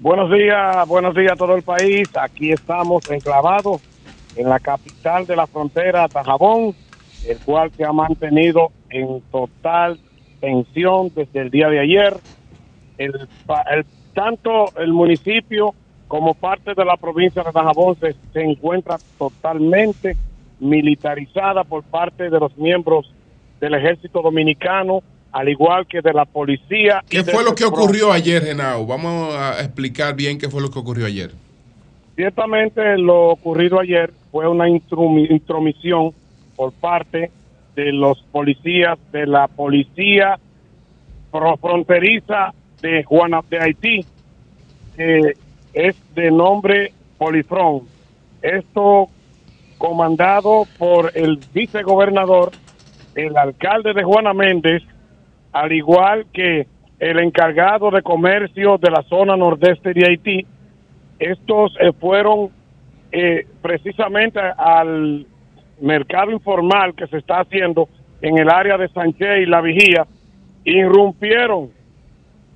Speaker 12: Buenos días, buenos días a todo el país. Aquí estamos enclavados en la capital de la frontera, Dajabón, el cual se ha mantenido en total tensión desde el día de ayer. El, tanto el municipio como parte de la provincia de Dajabón se, encuentra totalmente militarizada por parte de los miembros del ejército dominicano, al igual que de la policía.
Speaker 1: ¿Qué fue lo que ocurrió ayer, Genao? Vamos a explicar bien qué fue lo que ocurrió ayer.
Speaker 12: Ciertamente lo ocurrido ayer fue una intromisión por parte de los policías de la policía fronteriza de Juana de Haití, que es de nombre Polifrón. Esto comandado por el vicegobernador, el alcalde de Juana Méndez, al igual que el encargado de comercio de la zona nordeste de Haití. Estos eh, fueron eh, precisamente al mercado informal que se está haciendo en el área de Sánchez y La Vigía, irrumpieron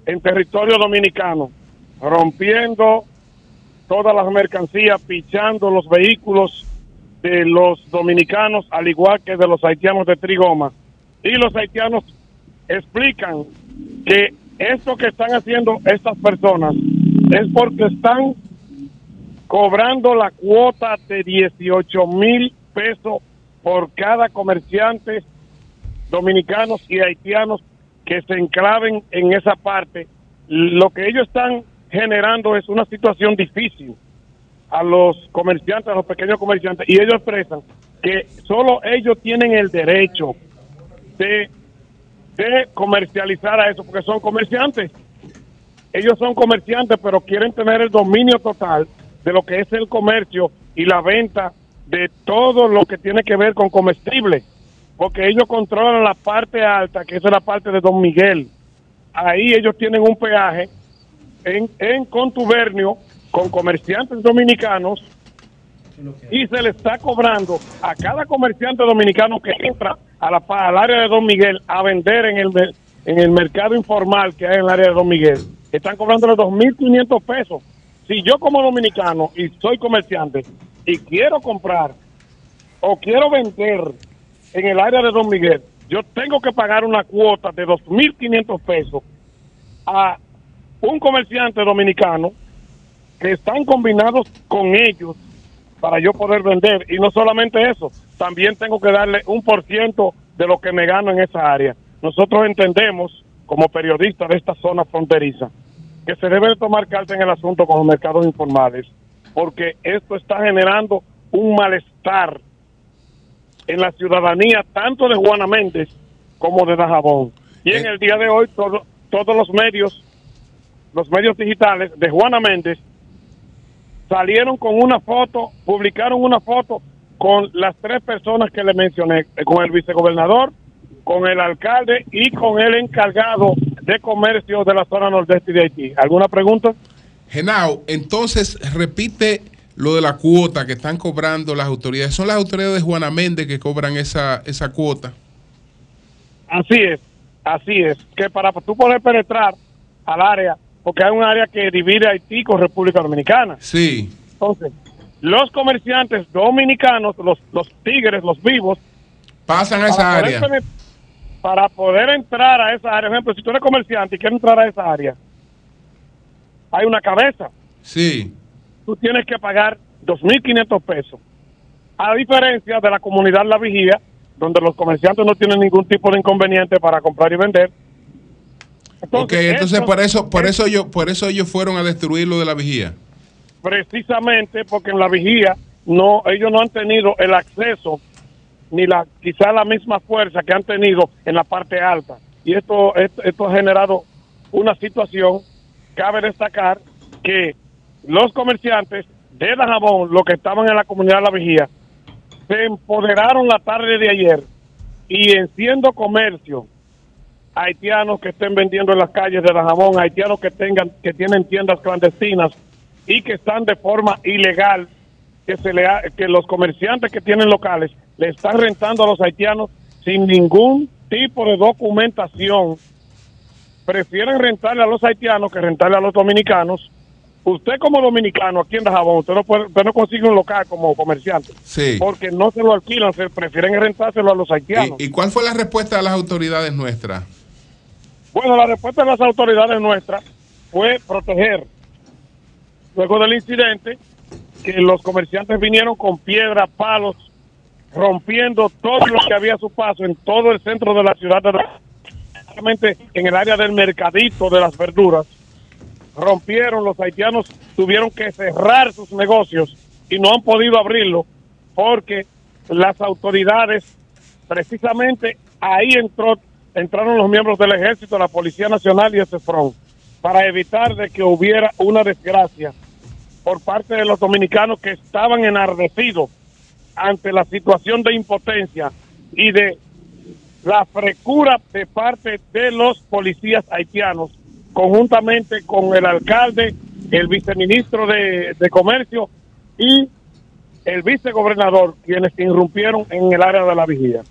Speaker 12: en territorio dominicano rompiendo todas las mercancías, pichando los vehículos de los dominicanos, al igual que de los haitianos de Trigoma. Y los haitianos explican que esto que están haciendo estas personas es porque están cobrando la cuota de 18 mil pesos por cada comerciante dominicanos y haitianos que se enclaven en esa parte. Lo que ellos están generando es una situación difícil a los comerciantes, a los pequeños comerciantes, y ellos expresan que solo ellos tienen el derecho de, de comercializar a eso, porque son comerciantes. Ellos son comerciantes, pero quieren tener el dominio total de lo que es el comercio y la venta de todo lo que tiene que ver con comestibles, porque ellos controlan la parte alta, que es la parte de Don Miguel. Ahí ellos tienen un peaje en, en contubernio con comerciantes dominicanos y se le está cobrando a cada comerciante dominicano que entra a la, al área de Don Miguel a vender en el, en el mercado informal que hay en el área de Don Miguel, están cobrándole 2.500 pesos. Si yo como dominicano y soy comerciante y quiero comprar o quiero vender en el área de Don Miguel, yo tengo que pagar una cuota de 2.500 pesos a un comerciante dominicano que están combinados con ellos para yo poder vender. Y no solamente eso, también tengo que darle un por ciento de lo que me gano en esa área. Nosotros entendemos, como periodistas de esta zona fronteriza, que se debe tomar carta en el asunto con los mercados informales, porque esto está generando un malestar en la ciudadanía, tanto de Juana Méndez como de Dajabón. Y en eh. el día de hoy, todos los medios los medios digitales de Juana Méndez salieron con una foto, publicaron una foto con las tres personas que le mencioné, eh, con el vicegobernador, con el alcalde y con el encargado de comercio de la zona nordeste de Haití. ¿Alguna pregunta?
Speaker 1: Genao, entonces repite lo de la cuota que están cobrando las autoridades. ¿Son las autoridades de Juana Méndez que cobran esa, esa cuota?
Speaker 12: Así es, así es. Que para tú poder penetrar al área porque hay un área que divide Haití con República Dominicana.
Speaker 1: Sí.
Speaker 12: Entonces, los comerciantes dominicanos, los, los tigres, los vivos,
Speaker 1: pasan a esa área.
Speaker 12: para poder entrar a esa área, por ejemplo, si tú eres comerciante y quieres entrar a esa área, hay una cabeza.
Speaker 1: Sí.
Speaker 12: tú tienes que pagar 2.500 pesos. A diferencia de la comunidad La Vigía, donde los comerciantes no tienen ningún tipo de inconveniente para comprar y vender.
Speaker 1: Entonces, ok, entonces por eso, por eso yo, por eso ellos fueron a destruir lo de la vigía.
Speaker 12: Precisamente porque en la vigía no, ellos no han tenido el acceso ni la, quizá la misma fuerza que han tenido en la parte alta. Y esto, esto, esto ha generado una situación. Cabe destacar que los comerciantes de Dajabón, los que estaban en la comunidad de la vigía, se empoderaron la tarde de ayer y enciendo comercio haitianos que estén vendiendo en las calles de Dajabón, haitianos que tengan que tienen tiendas clandestinas y que están de forma ilegal que se le que los comerciantes que tienen locales le están rentando a los haitianos sin ningún tipo de documentación. Prefieren rentarle a los haitianos que rentarle a los dominicanos usted como dominicano aquí en Dajabón, usted no, puede, usted no consigue un local como comerciante.
Speaker 1: Sí.
Speaker 12: Porque no se lo alquilan, se prefieren rentárselo a los haitianos.
Speaker 1: ¿Y, cuál fue la respuesta de las autoridades nuestras?
Speaker 12: Bueno, la respuesta de las autoridades nuestras fue proteger. Luego del incidente, que los comerciantes vinieron con piedras, palos, rompiendo todo lo que había a su paso en todo el centro de la ciudad de en el área del mercadito de las verduras rompieron, los haitianos tuvieron que cerrar sus negocios y no han podido abrirlo porque las autoridades, precisamente ahí entró, entraron los miembros del ejército, la Policía Nacional y el CEFRON, para evitar de que hubiera una desgracia por parte de los dominicanos que estaban enardecidos ante la situación de impotencia y de la frecura de parte de los policías haitianos conjuntamente con el alcalde, el viceministro de, Comercio y el vicegobernador, quienes irrumpieron en el área de la vigía.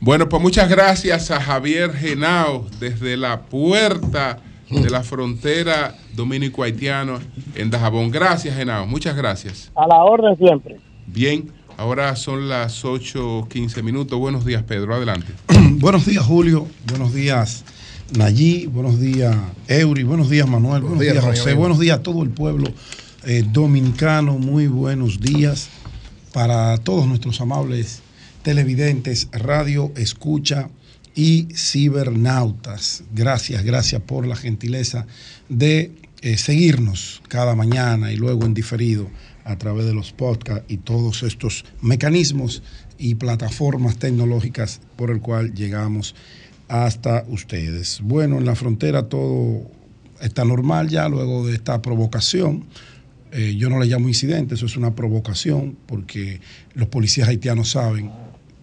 Speaker 1: Bueno, pues muchas gracias a Javier Genao desde la puerta de la frontera dominico-haitiana en Dajabón. Gracias, Genao. Muchas gracias.
Speaker 12: A la orden siempre.
Speaker 1: Bien, ahora son las 8.15 minutos. Buenos días, Pedro. Adelante.
Speaker 10: Buenos días, Julio. Buenos días. Nayí, buenos días Eury, buenos días Manuel, buenos, días, José, buenos días a todo el pueblo eh, dominicano, muy buenos días para todos nuestros amables televidentes, radio, escucha y cibernautas. Gracias, gracias por la gentileza de eh, seguirnos cada mañana y luego en diferido a través de los podcasts y todos estos mecanismos y plataformas tecnológicas por el cual llegamos hasta ustedes. Bueno, en la frontera todo está normal ya luego de esta provocación. Eh, yo no le llamo incidente, eso es una provocación porque los policías haitianos saben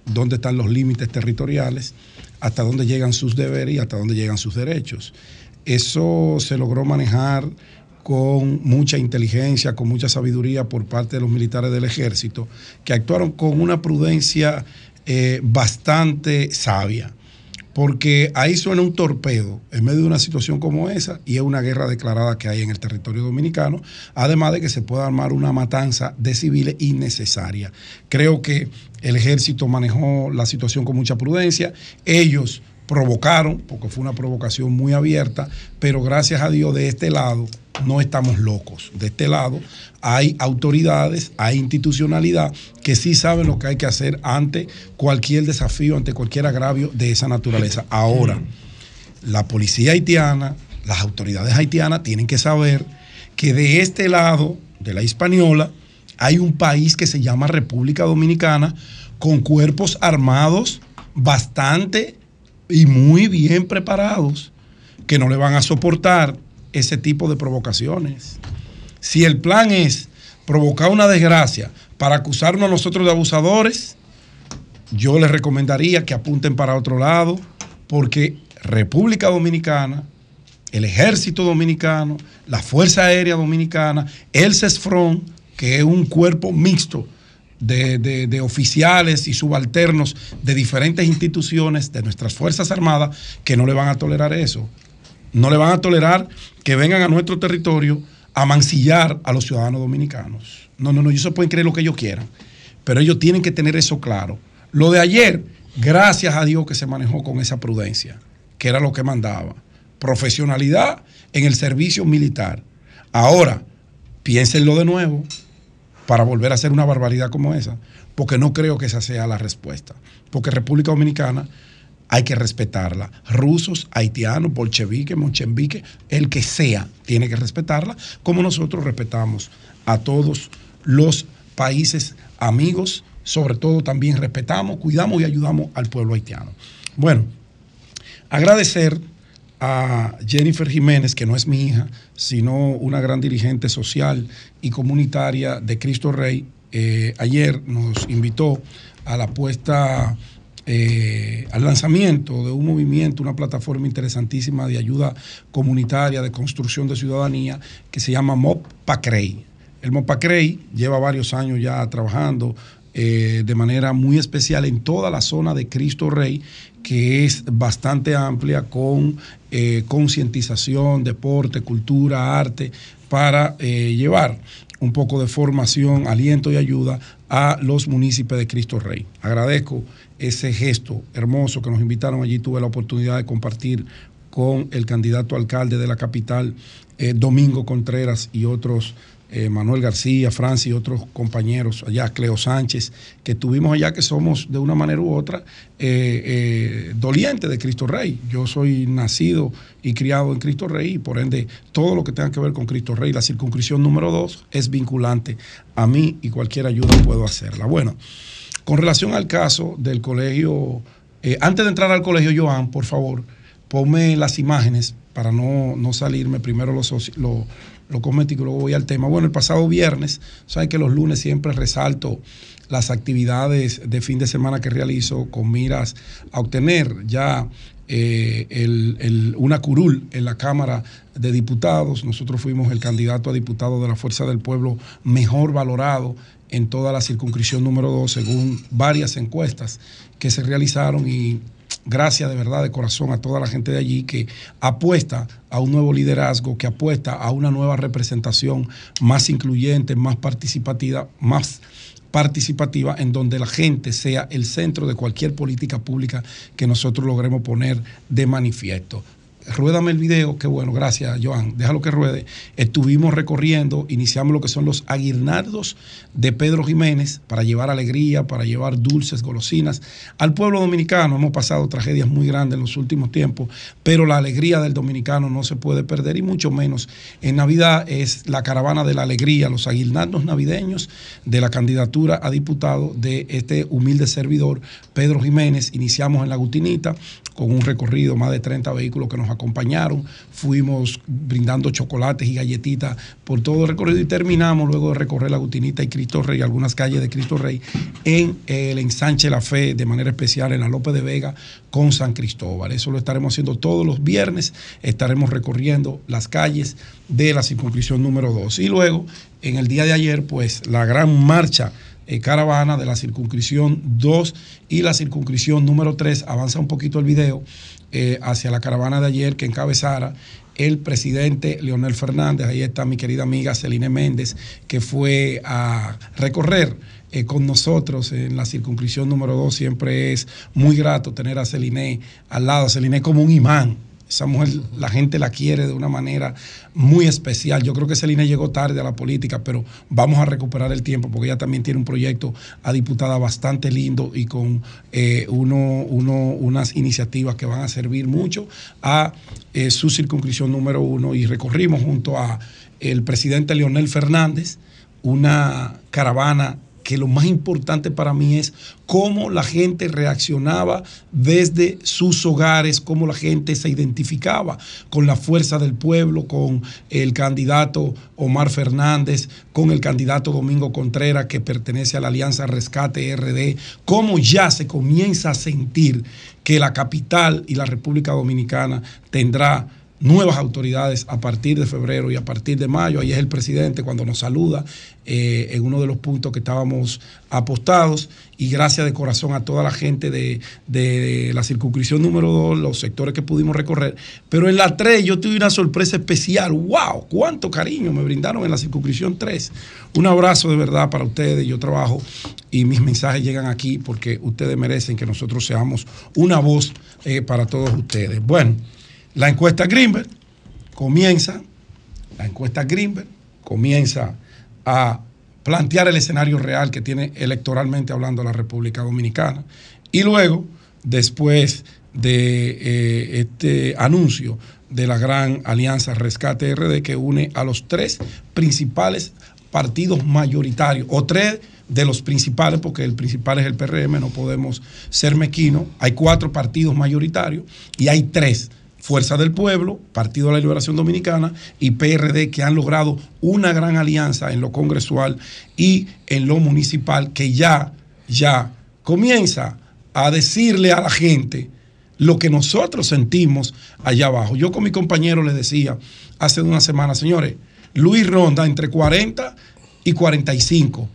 Speaker 10: dónde están los límites territoriales, hasta dónde llegan sus deberes y hasta dónde llegan sus derechos. Eso se logró manejar con mucha inteligencia, con mucha sabiduría por parte de los militares del ejército, que actuaron con una prudencia eh, bastante sabia porque ahí suena un torpedo en medio de una situación como esa y es una guerra declarada que hay en el territorio dominicano, además de que se pueda armar una matanza de civiles innecesaria. Creo que el ejército manejó la situación con mucha prudencia, ellos provocaron, porque fue una provocación muy abierta, pero gracias a Dios de este lado no estamos locos. De este lado hay autoridades, hay institucionalidad que sí saben lo que hay que hacer ante cualquier desafío, ante cualquier agravio de esa naturaleza. Ahora, la policía haitiana, las autoridades haitianas tienen que saber que de este lado de la hispaniola hay un país que se llama República Dominicana con cuerpos armados bastante y muy bien preparados que no le van a soportar ese tipo de provocaciones. Si el plan es provocar una desgracia para acusarnos a nosotros de abusadores, yo les recomendaría que apunten para otro lado, porque República Dominicana, el Ejército Dominicano, la Fuerza Aérea Dominicana, el CESFRON, que es un cuerpo mixto de, de, oficiales y subalternos de diferentes instituciones de nuestras Fuerzas Armadas, que no le van a tolerar eso. No le van a tolerar que vengan a nuestro territorio a mancillar a los ciudadanos dominicanos. No, no, no, ellos pueden creer lo que ellos quieran, pero ellos tienen que tener eso claro. Lo de ayer, gracias a Dios que se manejó con esa prudencia, que era lo que mandaba. Profesionalidad en el servicio militar. Ahora, piénsenlo de nuevo para volver a hacer una barbaridad como esa, porque no creo que esa sea la respuesta. Porque República Dominicana hay que respetarla. Rusos, haitianos, bolcheviques, monchembiques, el que sea, tiene que respetarla, como nosotros respetamos a todos los países amigos, sobre todo también respetamos, cuidamos y ayudamos al pueblo haitiano. Bueno, agradecer a Jennifer Jiménez, que no es mi hija, sino una gran dirigente social y comunitaria de Cristo Rey. Eh, ayer nos invitó a la puesta, eh, al lanzamiento de un movimiento, una plataforma interesantísima de ayuda comunitaria, de construcción de ciudadanía, que se llama MOP. El MOP lleva varios años ya trabajando eh, de manera muy especial en toda la zona de Cristo Rey que es bastante amplia con eh, concientización, deporte, cultura, arte, para llevar un poco de formación, aliento y ayuda a los municipios de Cristo Rey. Agradezco ese gesto hermoso que nos invitaron allí. Tuve la oportunidad de compartir con el candidato alcalde de la capital, eh, Domingo Contreras, y otros eh, Manuel García, Francia y otros compañeros allá, Cleo Sánchez, que estuvimos allá, que somos de una manera u otra eh, dolientes de Cristo Rey. Yo soy nacido y criado en Cristo Rey y por ende todo lo que tenga que ver con Cristo Rey, la circunscripción número dos, es vinculante a mí y cualquier ayuda puedo hacerla. Bueno, con relación al caso del colegio, antes de entrar al colegio, Joan, por favor, ponme las imágenes para no, no salirme primero los, los lo cosmético y luego voy al tema. Bueno, el pasado viernes, saben que los lunes siempre resalto las actividades de fin de semana que realizo con miras a obtener ya eh, una curul en la Cámara de Diputados. Nosotros fuimos el candidato a diputado de la Fuerza del Pueblo mejor valorado en toda la circunscripción número 2, según varias encuestas que se realizaron y gracias de verdad, de corazón a toda la gente de allí que apuesta a un nuevo liderazgo, que apuesta a una nueva representación más incluyente, más participativa, más participativa en donde la gente sea el centro de cualquier política pública que nosotros logremos poner de manifiesto ruédame el video, qué bueno, gracias Joan, déjalo que ruede. Estuvimos recorriendo, iniciamos lo que son los aguinaldos de Pedro Jiménez para llevar alegría, para llevar dulces, golosinas al pueblo dominicano. Hemos pasado tragedias muy grandes en los últimos tiempos, pero la alegría del dominicano no se puede perder y mucho menos en Navidad es la caravana de la alegría, los aguinaldos navideños de la candidatura a diputado de este humilde servidor Pedro Jiménez. Iniciamos en la Gutinita con un recorrido, más de 30 vehículos que nos acompañaron, fuimos brindando chocolates y galletitas por todo el recorrido y terminamos luego de recorrer la Gutinita y Cristo Rey, algunas calles de Cristo Rey, en el ensanche La Fe, de manera especial en la López de Vega con San Cristóbal. Eso lo estaremos haciendo todos los viernes, estaremos recorriendo las calles de la circunscripción número 2. Y luego, en el día de ayer, pues la gran marcha eh, caravana de la circunscripción 2 y la circunscripción número 3. Avanza un poquito el video eh, hacia la caravana de ayer que encabezara el presidente Leonel Fernández. Ahí está mi querida amiga Celine Méndez, que fue a recorrer eh, con nosotros en la circunscripción número 2. Siempre es muy grato tener a Celine al lado. Celine como un imán esa mujer, la gente la quiere de una manera muy especial. Yo creo que Celina llegó tarde a la política, pero vamos a recuperar el tiempo porque ella también tiene un proyecto a diputada bastante lindo y con eh, uno, unas iniciativas que van a servir mucho a eh, su circunscripción número uno. Y recorrimos junto a el presidente Leonel Fernández una caravana que lo más importante para mí es cómo la gente reaccionaba desde sus hogares, cómo la gente se identificaba con la fuerza del pueblo, con el candidato Omar Fernández, con el candidato Domingo Contreras que pertenece a la Alianza Rescate RD, cómo ya se comienza a sentir que la capital y la República Dominicana tendrá nuevas autoridades a partir de febrero y a partir de mayo. Ahí es el presidente cuando nos saluda eh, en uno de los puntos que estábamos apostados. Y gracias de corazón a toda la gente de, la circunscripción número 2, los sectores que pudimos recorrer. Pero en la 3 yo tuve una sorpresa especial. ¡Wow! ¡Cuánto cariño me brindaron en la circunscripción 3! Un abrazo de verdad para ustedes. Yo trabajo y mis mensajes llegan aquí porque ustedes merecen que nosotros seamos una voz eh, para todos ustedes. Bueno. La encuesta Greenberg comienza, la encuesta Greenberg comienza a plantear el escenario real que tiene electoralmente hablando la República Dominicana. Y luego, después de eh, este anuncio de la gran alianza Rescate RD que une a los tres principales partidos mayoritarios, o tres de los principales, porque el principal es el PRM, no podemos ser mequinos. Hay cuatro partidos mayoritarios y hay tres. Fuerza del Pueblo, Partido de la Liberación Dominicana y PRD que han logrado una gran alianza en lo congresual y en lo municipal que ya, ya comienza a decirle a la gente lo que nosotros sentimos allá abajo. Yo con mi compañero le decía hace una semana, señores, Luis Ronda entre 40 y 45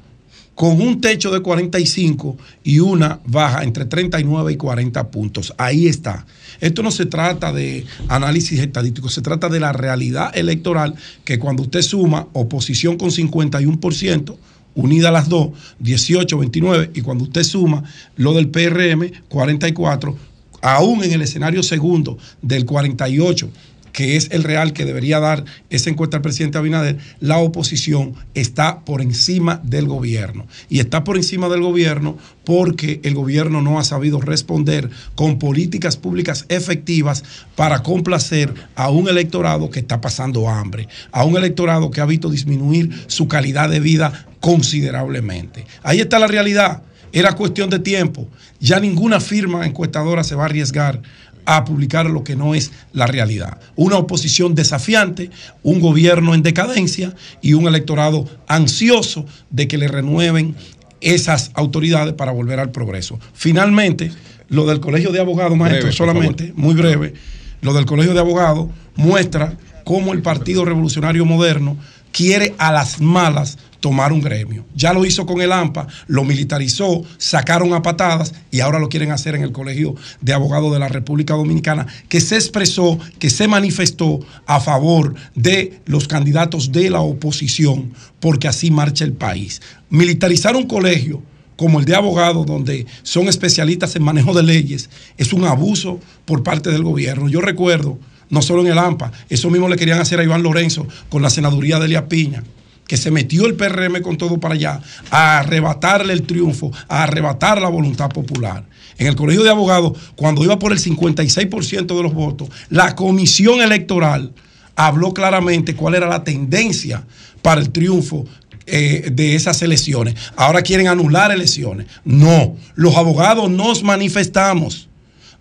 Speaker 10: con un techo de 45 y una baja entre 39 y 40 puntos. Ahí está. Esto no se trata de análisis estadístico, se trata de la realidad electoral que cuando usted suma oposición con 51%, unida las dos, 18, 29, y cuando usted suma lo del PRM, 44, aún en el escenario segundo del 48, que es el real que debería dar esa encuesta al presidente Abinader, la oposición está por encima del gobierno. Y está por encima del gobierno porque el gobierno no ha sabido responder con políticas públicas efectivas para complacer a un electorado que está pasando hambre, a un electorado que ha visto disminuir su calidad de vida considerablemente. Ahí está la realidad. Era cuestión de tiempo. Ya ninguna firma encuestadora se va a arriesgar a publicar lo que no es la realidad. Una oposición desafiante, un gobierno en decadencia y un electorado ansioso de que le renueven esas autoridades para volver al progreso. Finalmente, lo del Colegio de Abogados, maestro, solamente, muy breve, lo del Colegio de Abogados muestra cómo el Partido Revolucionario Moderno quiere a las malas tomar un gremio. Ya lo hizo con el AMPA, lo militarizó, sacaron a patadas y ahora lo quieren hacer en el Colegio de Abogados de la República Dominicana, que se expresó, que se manifestó a favor de los candidatos de la oposición, porque así marcha el país. Militarizar un colegio como el de abogados, donde son especialistas en manejo de leyes, es un abuso por parte del gobierno. Yo recuerdo, no solo en el AMPA, eso mismo le querían hacer a Iván Lorenzo con la senaduría de Elia Piña que se metió el PRM con todo para allá, a arrebatarle el triunfo, a arrebatar la voluntad popular. En el Colegio de Abogados, cuando iba por el 56% de los votos, la comisión electoral habló claramente cuál era la tendencia para el triunfo eh, de esas elecciones. Ahora quieren anular elecciones. No, los abogados nos manifestamos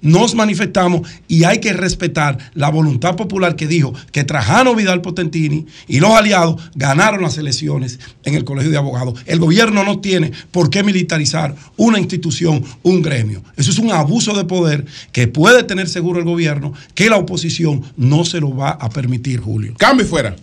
Speaker 10: nos manifestamos y hay que respetar la voluntad popular que dijo que Trajano Vidal Potentini y los aliados ganaron las elecciones en el Colegio de Abogados. El gobierno no tiene por qué militarizar una institución, un gremio. Eso es un abuso de poder que puede tener seguro el gobierno que la oposición no se lo va a permitir, Julio.
Speaker 1: Cambio fuera.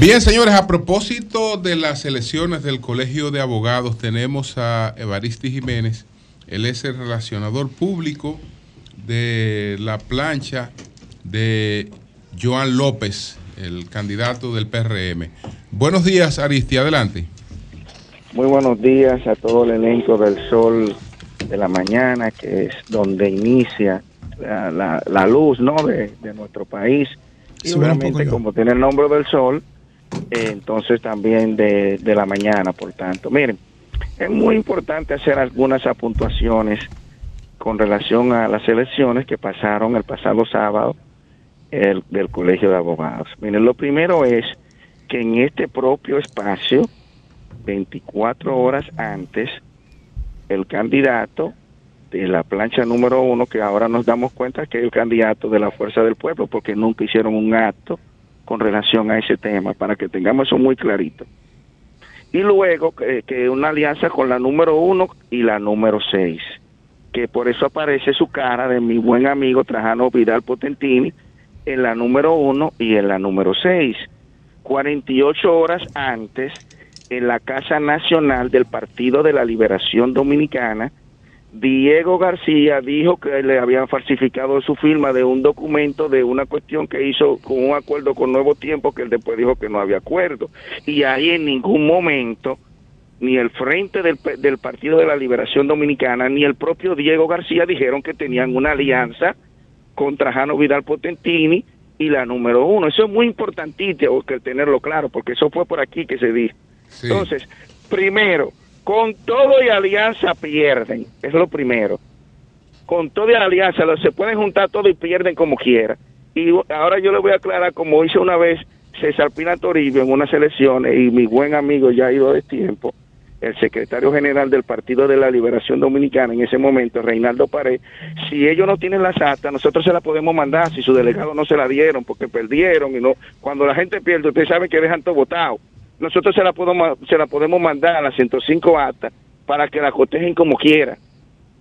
Speaker 1: Bien, señores, a propósito de las elecciones del Colegio de Abogados, tenemos a Evaristi Jiménez. Él es el relacionador público de la plancha de Joan López, el candidato del PRM. Buenos días, Aristi, adelante.
Speaker 13: Muy buenos días a todo el elenco del Sol de la Mañana, que es donde inicia la, luz ¿no? de, nuestro país. Y obviamente, como tiene el nombre del Sol, entonces también de, la mañana, por tanto. Miren, es muy importante hacer algunas apuntuaciones con relación a las elecciones que pasaron el pasado sábado el, del Colegio de Abogados. Miren, lo primero es que en este propio espacio, 24 horas antes, el candidato de la plancha número uno, que ahora nos damos cuenta que es el candidato de la Fuerza del Pueblo, porque nunca hicieron un acto con relación a ese tema, para que tengamos eso muy clarito. Y luego que, una alianza con la número uno y la número seis, que por eso aparece su cara de mi buen amigo Trajano Vidal Potentini en la número uno y en la número seis. 48 horas antes, en la Casa Nacional del Partido de la Liberación Dominicana, Diego García dijo que le habían falsificado su firma de un documento de una cuestión que hizo con un acuerdo con Nuevo Tiempo, que él después dijo que no había acuerdo. Y ahí en ningún momento ni el Frente del, del Partido de la Liberación Dominicana, ni el propio Diego García dijeron que tenían una alianza contra Jano Vidal Potentini y la número uno. Eso es muy importantísimo que tenerlo claro, porque eso fue por aquí que se dijo. Entonces, primero, con todo y alianza pierden, es lo primero. Con todo y alianza, se pueden juntar todo y pierden como quiera. Y ahora yo le voy a aclarar, como hice una vez César Pina Toribio en unas elecciones, y mi buen amigo ya ha ido de tiempo, el secretario general del Partido de la Liberación Dominicana en ese momento, Reinaldo Pared, si ellos no tienen las actas, nosotros se las podemos mandar, si su delegado no se la dieron porque perdieron y no, cuando la gente pierde, ustedes saben que dejan todo votado. Nosotros se la podemos, se la podemos mandar a las 105 actas para que la cotejen como quiera,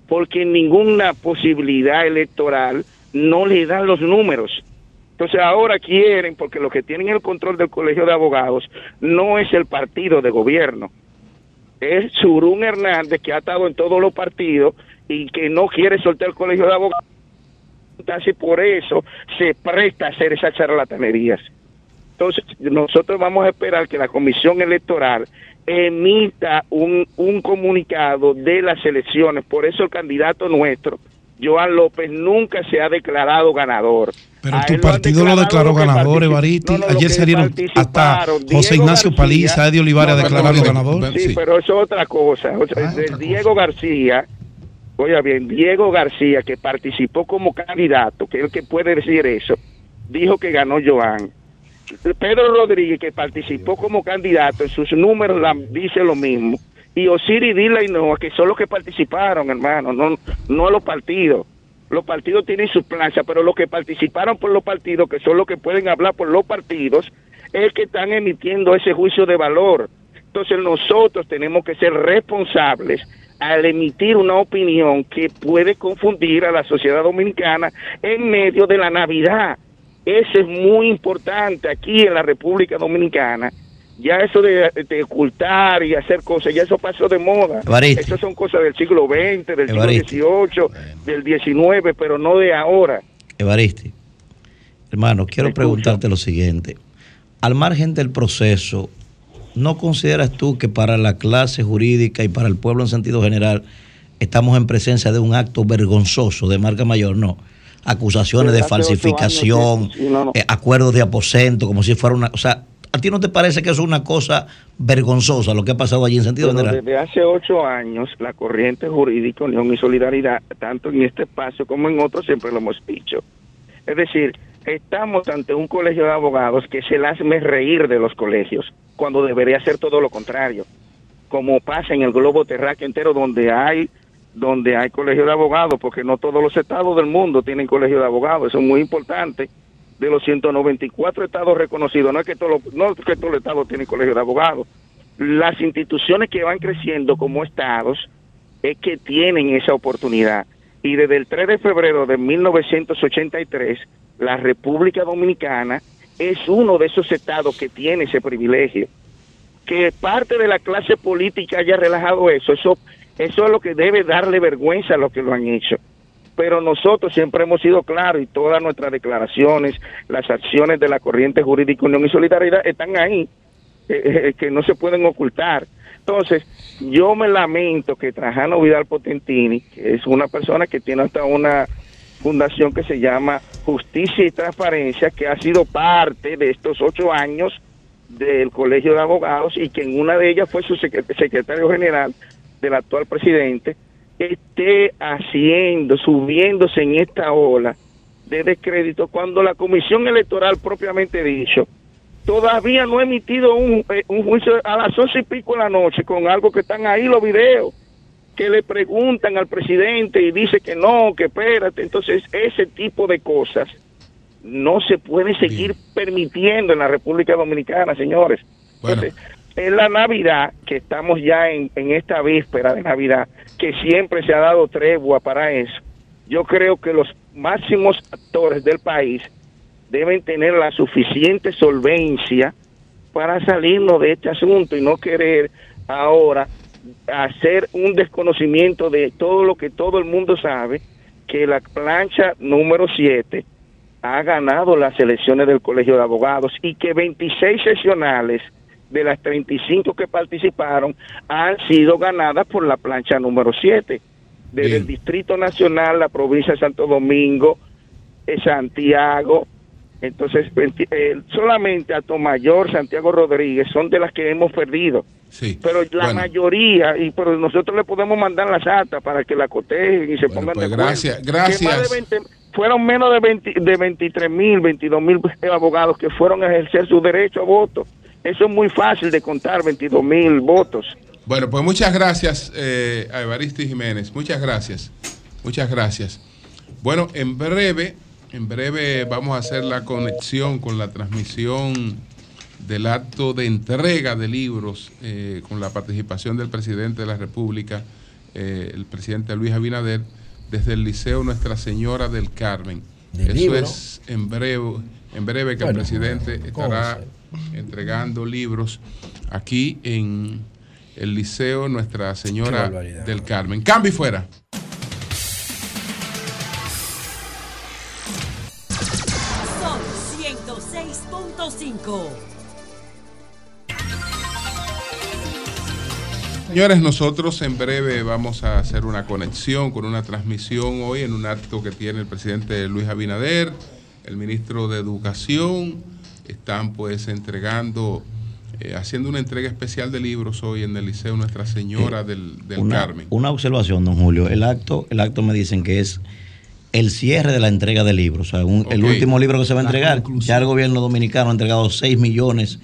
Speaker 13: porque ninguna posibilidad electoral no le dan los números. Entonces ahora quieren, porque los que tienen el control del colegio de abogados no es el partido de gobierno, es Surún Hernández, que ha estado en todos los partidos y que no quiere soltar el colegio de abogados. Entonces, por eso se presta a hacer esas charlatanerías. Entonces, nosotros vamos a esperar que la Comisión Electoral emita un, un comunicado de las elecciones. Por eso el candidato nuestro, Joan López, nunca se ha declarado ganador.
Speaker 10: Pero tu partido lo, declaró ganador, Evariti. Ayer salieron hasta José Ignacio Paliza, Eddie Olivares a declarar ganador.
Speaker 13: Sí, pero eso es otra cosa. Ah, Diego García, oiga bien, Diego García, que participó como candidato, que es el que puede decir eso, dijo que ganó Joan. Pedro Rodríguez, que participó como candidato, en sus números dice lo mismo. Y Osiris Dila y Noah, que son los que participaron, hermano, no, no los partidos los partidos tienen su plancha, pero los que participaron por los partidos, que son los que pueden hablar por los partidos, es que están emitiendo ese juicio de valor. Entonces nosotros tenemos que ser responsables al emitir una opinión que puede confundir a la sociedad dominicana en medio de la Navidad. Eso es muy importante aquí en la República Dominicana ya eso de, ocultar y hacer cosas, ya eso pasó de moda. Eso son cosas del siglo XX, del siglo XVIII, del XIX, pero no de ahora.
Speaker 11: Evaristi, hermano, quiero preguntarte lo siguiente. Al margen del proceso, ¿no consideras tú que para la clase jurídica y para el pueblo en sentido general estamos en presencia de un acto vergonzoso de marca mayor? No. Acusaciones de falsificación, eh, acuerdos de aposento, como si fuera una... O sea, ¿A ti no te parece que eso es una cosa vergonzosa lo que ha pasado allí en sentido general?
Speaker 13: Desde hace ocho años, la corriente jurídica Unión y Solidaridad, tanto en este espacio como en otros, siempre lo hemos dicho. Es decir, estamos ante un colegio de abogados que se las me reír de los colegios, cuando debería ser todo lo contrario. Como pasa en el globo terráqueo entero, donde hay donde hay colegio de abogados, porque no todos los estados del mundo tienen colegio de abogados, eso es muy importante de los 194 estados reconocidos, no es que todos los, no que todos los estados tienen colegio de abogados, las instituciones que van creciendo como estados es que tienen esa oportunidad. Y desde el 3 de febrero de 1983, la República Dominicana es uno de esos estados que tiene ese privilegio. Que parte de la clase política haya relajado eso, eso, eso es lo que debe darle vergüenza a los que lo han hecho pero nosotros siempre hemos sido claros y todas nuestras declaraciones, las acciones de la corriente jurídica Unión y Solidaridad están ahí, eh, eh, que no se pueden ocultar. Entonces, yo me lamento que Trajano Vidal Potentini, que es una persona que tiene hasta una fundación que se llama Justicia y Transparencia, que ha sido parte de estos ocho años del Colegio de Abogados y que en una de ellas fue su secretario general del actual presidente, esté haciendo, subiéndose en esta ola de descrédito cuando la comisión electoral propiamente dicho todavía no ha emitido un, eh, un juicio a las once y pico de la noche con algo que están ahí los videos que le preguntan al presidente y dice que no, que espérate. Entonces, ese tipo de cosas no se puede seguir permitiendo en la República Dominicana, señores. Entonces, en la Navidad, que estamos ya en, esta víspera de Navidad, que siempre se ha dado tregua para eso, yo creo que los máximos actores del país deben tener la suficiente solvencia para salirnos de este asunto y no querer ahora hacer un desconocimiento de todo lo que todo el mundo sabe, que la plancha número 7 ha ganado las elecciones del Colegio de Abogados y que 26 sesionales de las 35 que participaron han sido ganadas por la plancha número 7. Desde el Distrito Nacional, la provincia de Santo Domingo, eh, Santiago, entonces eh, solamente a Tomayor, Santiago Rodríguez son de las que hemos perdido. Sí. Pero la mayoría, y pero nosotros le podemos mandar las actas para que la cotejen y se pongan
Speaker 1: pues
Speaker 13: de
Speaker 1: Gracias, gracias.
Speaker 13: fueron menos de, 20, de 23 mil, 22 mil abogados que fueron a ejercer su derecho a voto. Eso es muy fácil de contar, 22 mil votos.
Speaker 1: Bueno, pues muchas gracias eh, a Evaristo Jiménez. Muchas gracias. Muchas gracias. Bueno, en breve, en breve vamos a hacer la conexión con la transmisión del acto de entrega de libros eh, con la participación del presidente de la República, eh, el presidente Luis Abinader, desde el Liceo Nuestra Señora del Carmen. Eso es en breve, en breve que el presidente estará entregando libros aquí en el Liceo Nuestra Señora del Carmen. Cambio y fuera.
Speaker 14: Son 106.5.
Speaker 1: Señores, nosotros en breve vamos a hacer una conexión con una transmisión hoy en un acto que tiene el presidente Luis Abinader, el ministro de Educación, están pues entregando, eh, haciendo una entrega especial de libros hoy en el Liceo Nuestra Señora eh, del, Carmen.
Speaker 11: Una observación, don Julio. El acto, el acto me dicen que es el cierre de la entrega de libros. O sea, el último libro que se va a entregar, ya el gobierno dominicano ha entregado 6 millones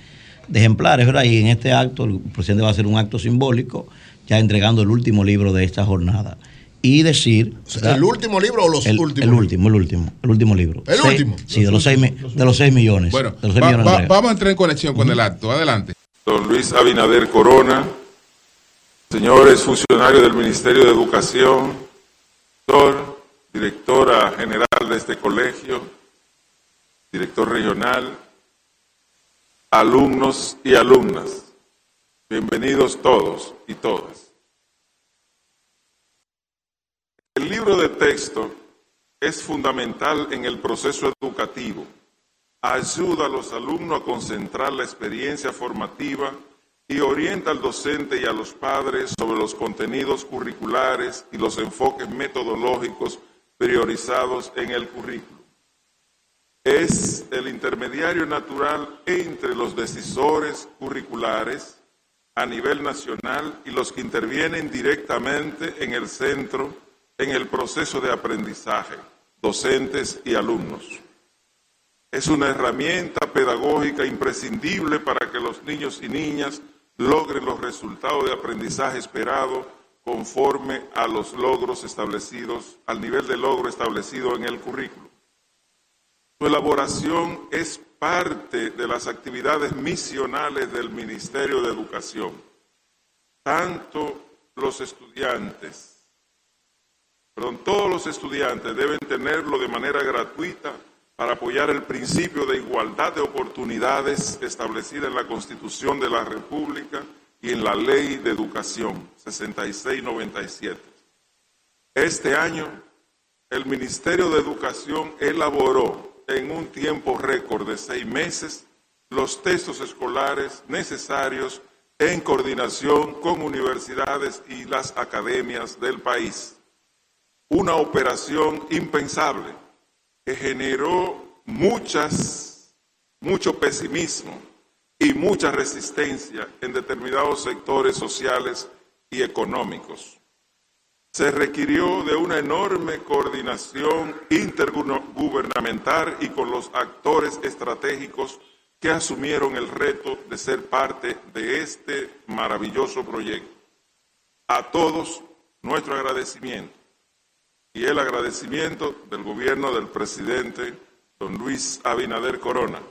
Speaker 11: de ejemplares, ¿verdad? Y en este acto, el presidente va a hacer un acto simbólico, ya entregando el último libro de esta jornada y decir.
Speaker 9: ¿El último libro o los últimos?
Speaker 11: El último, el último, el último libro.
Speaker 9: ¿El último?
Speaker 11: Sí, de los, seis, de los seis millones.
Speaker 1: Bueno, vamos a entrar en conexión con el acto. Adelante.
Speaker 15: Don Luis Abinader Corona, señores funcionarios del Ministerio de Educación, director, directora general de este colegio, director regional, alumnos y alumnas, bienvenidos todos y todas. El libro de texto es fundamental en el proceso educativo. Ayuda a los alumnos a concentrar la experiencia formativa y orienta al docente y a los padres sobre los contenidos curriculares y los enfoques metodológicos priorizados en el currículo. Es el intermediario natural entre los decisores curriculares a nivel nacional y los que intervienen directamente en el centro en el proceso de aprendizaje, docentes y alumnos. Es una herramienta pedagógica imprescindible para que los niños y niñas logren los resultados de aprendizaje esperado conforme a los logros establecidos, al nivel de logro establecido en el currículo. Su elaboración es parte de las actividades misionales del Ministerio de Educación. Tanto los estudiantes Todos los estudiantes deben tenerlo de manera gratuita para apoyar el principio de igualdad de oportunidades establecido en la Constitución de la República y en la Ley de Educación 6697. Este año, el Ministerio de Educación elaboró en un tiempo récord de seis meses los textos escolares necesarios en coordinación con universidades y las academias del país una operación impensable que generó muchas, mucho pesimismo y mucha resistencia en determinados sectores sociales y económicos. Se requirió de una enorme coordinación intergubernamental y con los actores estratégicos que asumieron el reto de ser parte de este maravilloso proyecto. A todos nuestro agradecimiento y el agradecimiento del gobierno del presidente don Luis Abinader Corona.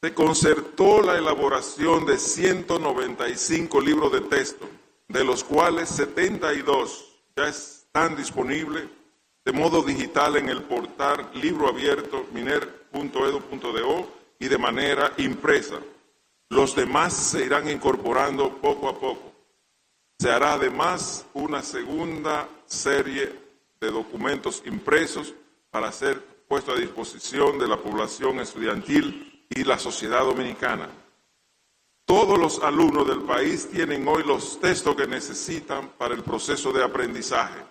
Speaker 15: Se concertó la elaboración de 195 libros de texto, de los cuales 72 ya están disponibles de modo digital en el portal libro abierto miner.edu.do y de manera impresa. Los demás se irán incorporando poco a poco. Se hará además una segunda serie de documentos impresos para ser puesto a disposición de la población estudiantil y la sociedad dominicana. Todos los alumnos del país tienen hoy los textos que necesitan para el proceso de aprendizaje,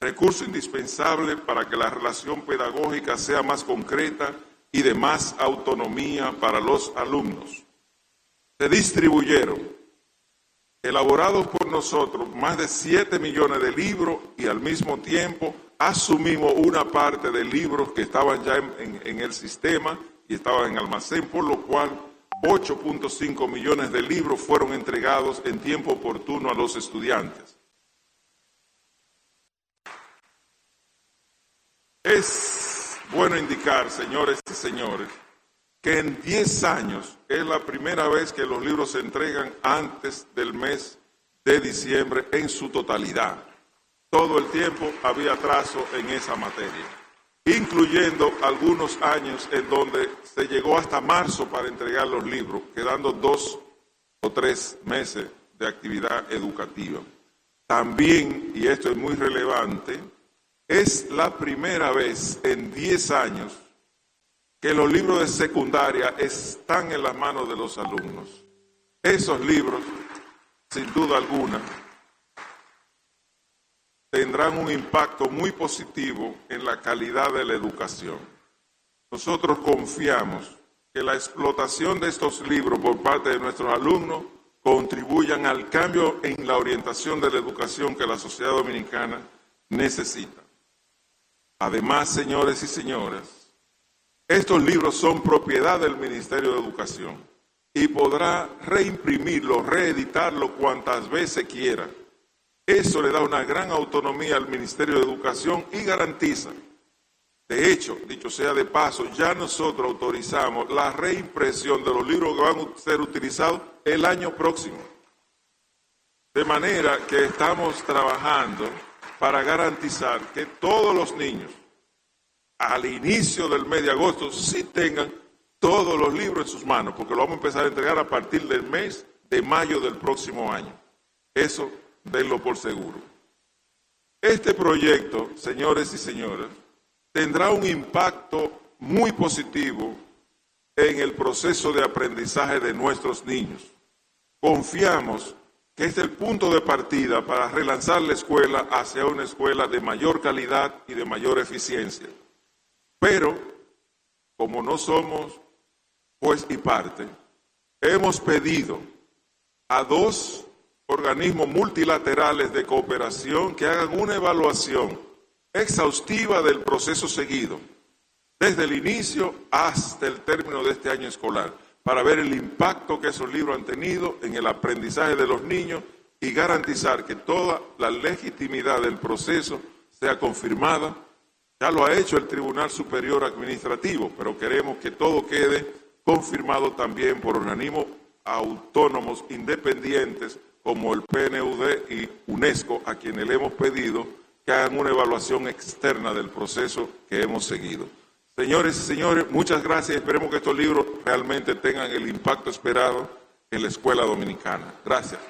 Speaker 15: recurso indispensable para que la relación pedagógica sea más concreta y de más autonomía para los alumnos. Se distribuyeron, elaborados por nosotros, más de 7 millones de libros y al mismo tiempo asumimos una parte de libros que estaban ya en, el sistema y estaban en almacén, por lo cual 8.5 millones de libros fueron entregados en tiempo oportuno a los estudiantes. Es bueno indicar, señores y señores, que en 10 años es la primera vez que los libros se entregan antes del mes de diciembre en su totalidad. Todo el tiempo había atraso en esa materia, incluyendo algunos años en donde se llegó hasta marzo para entregar los libros, quedando dos o tres meses de actividad educativa. También, y esto es muy relevante, es la primera vez en 10 años que los libros de secundaria están en las manos de los alumnos. Esos libros, sin duda alguna, tendrán un impacto muy positivo en la calidad de la educación. Nosotros confiamos que la explotación de estos libros por parte de nuestros alumnos contribuyan al cambio en la orientación de la educación que la sociedad dominicana necesita. Además, señores y señoras, estos libros son propiedad del Ministerio de Educación y podrá reimprimirlo, reeditarlo cuantas veces quiera. Eso le da una gran autonomía al Ministerio de Educación y garantiza. De hecho, dicho sea de paso, ya nosotros autorizamos la reimpresión de los libros que van a ser utilizados el año próximo. De manera que estamos trabajando para garantizar que todos los niños al inicio del mes de agosto sí tengan todos los libros en sus manos, porque lo vamos a empezar a entregar a partir del mes de mayo del próximo año. Eso denlo por seguro. Este proyecto, señores y señoras, tendrá un impacto muy positivo en el proceso de aprendizaje de nuestros niños. Confiamos que es el punto de partida para relanzar la escuela hacia una escuela de mayor calidad y de mayor eficiencia. Pero, como no somos juez y parte, hemos pedido a dos organismos multilaterales de cooperación que hagan una evaluación exhaustiva del proceso seguido, desde el inicio hasta el término de este año escolar para ver el impacto que esos libros han tenido en el aprendizaje de los niños y garantizar que toda la legitimidad del proceso sea confirmada. Ya lo ha hecho el Tribunal Superior Administrativo, pero queremos que todo quede confirmado también por organismos autónomos independientes como el PNUD y UNESCO, a quienes le hemos pedido que hagan una evaluación externa del proceso que hemos seguido. Señores y señores, muchas gracias. Esperemos que estos libros realmente tengan el impacto esperado en la escuela dominicana. Gracias.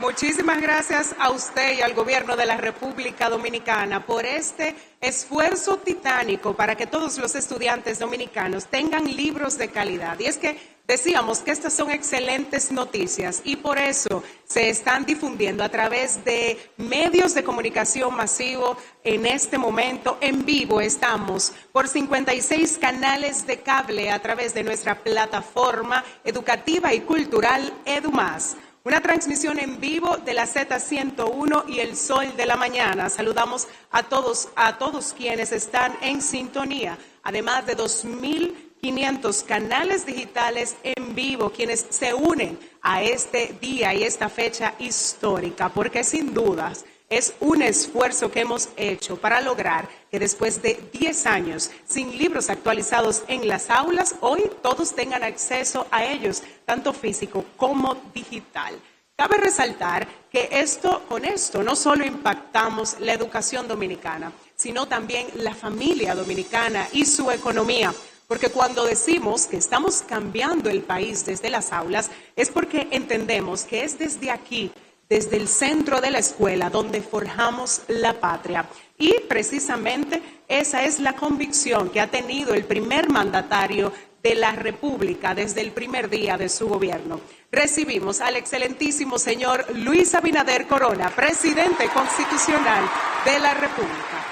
Speaker 16: Muchísimas gracias a usted y al gobierno de la República Dominicana por este esfuerzo titánico para que todos los estudiantes dominicanos tengan libros de calidad. Y es que Decíamos que estas son excelentes noticias y por eso se están difundiendo a través de medios de comunicación masivo en este momento. En vivo estamos por 56 canales de cable a través de nuestra plataforma educativa y cultural EduMás. Una transmisión en vivo de la Z101 y el Sol de la Mañana. Saludamos a todos, a todos quienes están en sintonía, además de 2000 500 canales digitales en vivo quienes se unen a este día y esta fecha histórica, porque sin dudas es un esfuerzo que hemos hecho para lograr que después de 10 años sin libros actualizados en las aulas, hoy todos tengan acceso a ellos, tanto físico como digital. Cabe resaltar que esto, con esto no solo impactamos la educación dominicana, sino también la familia dominicana y su economía Porque cuando decimos que estamos cambiando el país desde las aulas, es porque entendemos que es desde aquí, desde el centro de la escuela, donde forjamos la patria. Y precisamente esa es la convicción que ha tenido el primer mandatario de la República desde el primer día de su gobierno. Recibimos al excelentísimo señor Luis Abinader Corona, presidente constitucional de la República.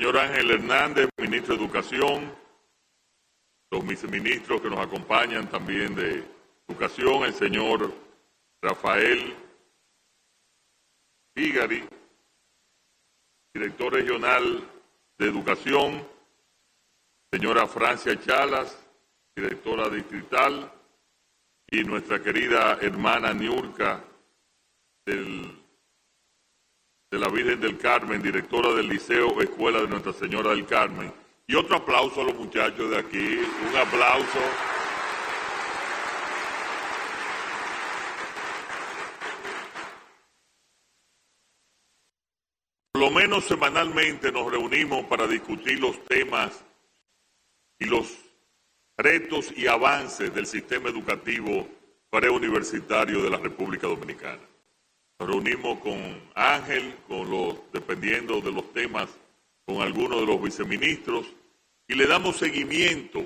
Speaker 17: Señor Ángel Hernández, ministro de Educación, los viceministros que nos acompañan también de Educación, el señor Rafael Figari, director regional de Educación, señora Francia Chalas, directora distrital, y nuestra querida hermana Niurka del, de la Virgen del Carmen, directora del Liceo Escuela de Nuestra Señora del Carmen. Y otro aplauso a los muchachos de aquí, un aplauso. Por lo menos semanalmente nos reunimos para discutir los temas y los retos y avances del sistema educativo preuniversitario de la República Dominicana. Reunimos con Ángel, con los, dependiendo de los temas, con algunos de los viceministros y le damos seguimiento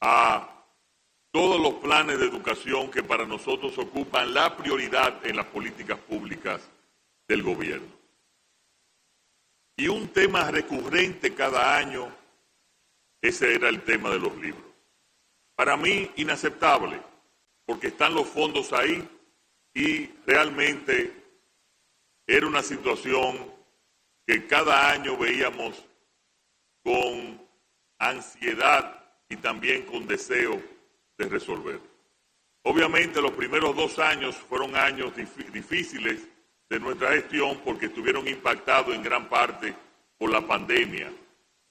Speaker 17: a todos los planes de educación que para nosotros ocupan la prioridad en las políticas públicas del gobierno. Y un tema recurrente cada año, ese era el tema de los libros. Para mí, inaceptable, porque están los fondos ahí y realmente era una situación que cada año veíamos con ansiedad y también con deseo de resolver. Obviamente los primeros dos años fueron años difíciles de nuestra gestión porque estuvieron impactados en gran parte por la pandemia.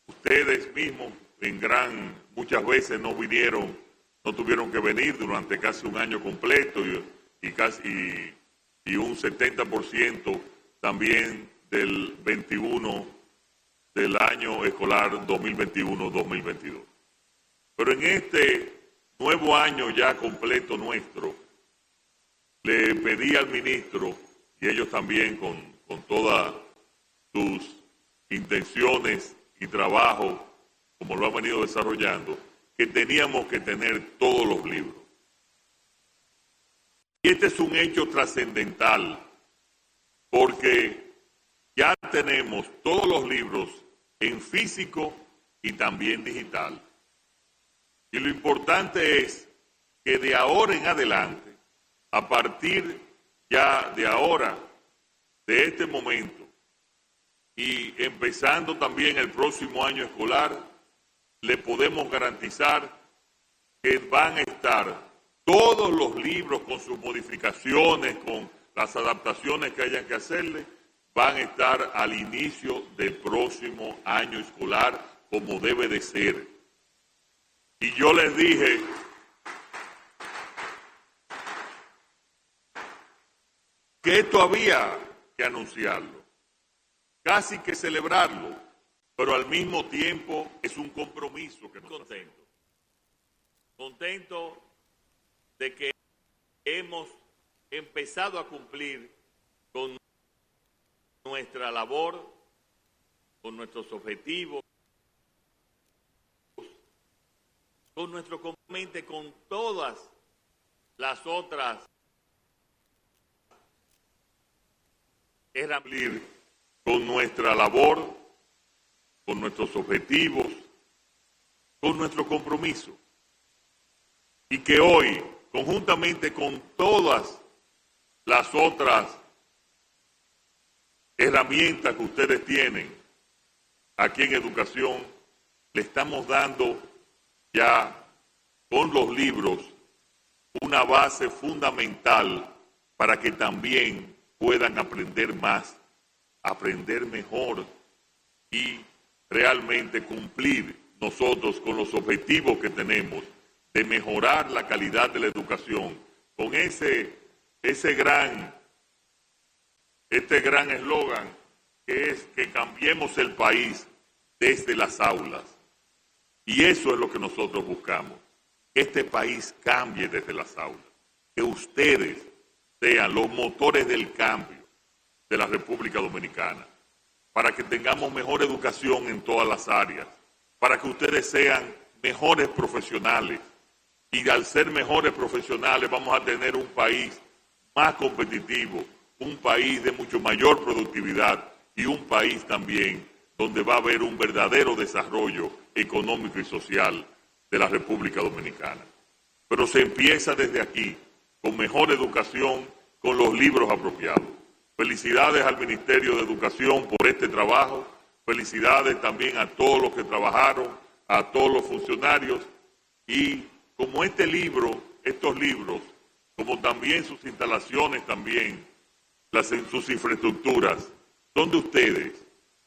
Speaker 17: Ustedes mismos en gran, muchas veces no vinieron, no tuvieron que venir durante casi un año completo casi y, un 70% también del 21 del año escolar 2021-2022. Pero en este nuevo año ya completo nuestro, le pedí al ministro y ellos también con, con todas sus intenciones y trabajo, como lo han venido desarrollando, que teníamos que tener todos los libros. Y este es un hecho trascendental, porque ya tenemos todos los libros en físico y también digital. Y lo importante es que de ahora en adelante, a partir ya de ahora, de este momento, y empezando también el próximo año escolar, le podemos garantizar que van a estar todos los libros con sus modificaciones, con las adaptaciones que hayan que hacerle, van a estar al inicio del próximo año escolar como debe de ser. Y yo les dije, que esto había que anunciarlo, casi que celebrarlo, pero al mismo tiempo es un compromiso que nos contento. Contento de que hemos empezado a cumplir con nuestra labor, con nuestros objetivos, con nuestro compromiso, con todas las otras era con nuestra labor, con nuestros objetivos, con nuestro compromiso. Y que hoy, conjuntamente con todas las otras herramientas que ustedes tienen aquí en educación, le estamos dando ya con los libros una base fundamental para que también puedan aprender más, aprender mejor y realmente cumplir nosotros con los objetivos que tenemos de mejorar la calidad de la educación, con ese, ese gran, este gran eslogan que es que cambiemos el país desde las aulas. Y eso es lo que nosotros buscamos, que este país cambie desde las aulas, que ustedes sean los motores del cambio de la República Dominicana, para que tengamos mejor educación en todas las áreas, para que ustedes sean mejores profesionales. Y al ser mejores profesionales vamos a tener un país más competitivo, un país de mucho mayor productividad y un país también donde va a haber un verdadero desarrollo económico y social de la República Dominicana. Pero se empieza desde aquí, con mejor educación, con los libros apropiados. Felicidades al Ministerio de Educación por este trabajo, felicidades también a todos los que trabajaron, a todos los funcionarios y como este libro, estos libros, como también sus instalaciones también, las, sus infraestructuras, son de ustedes,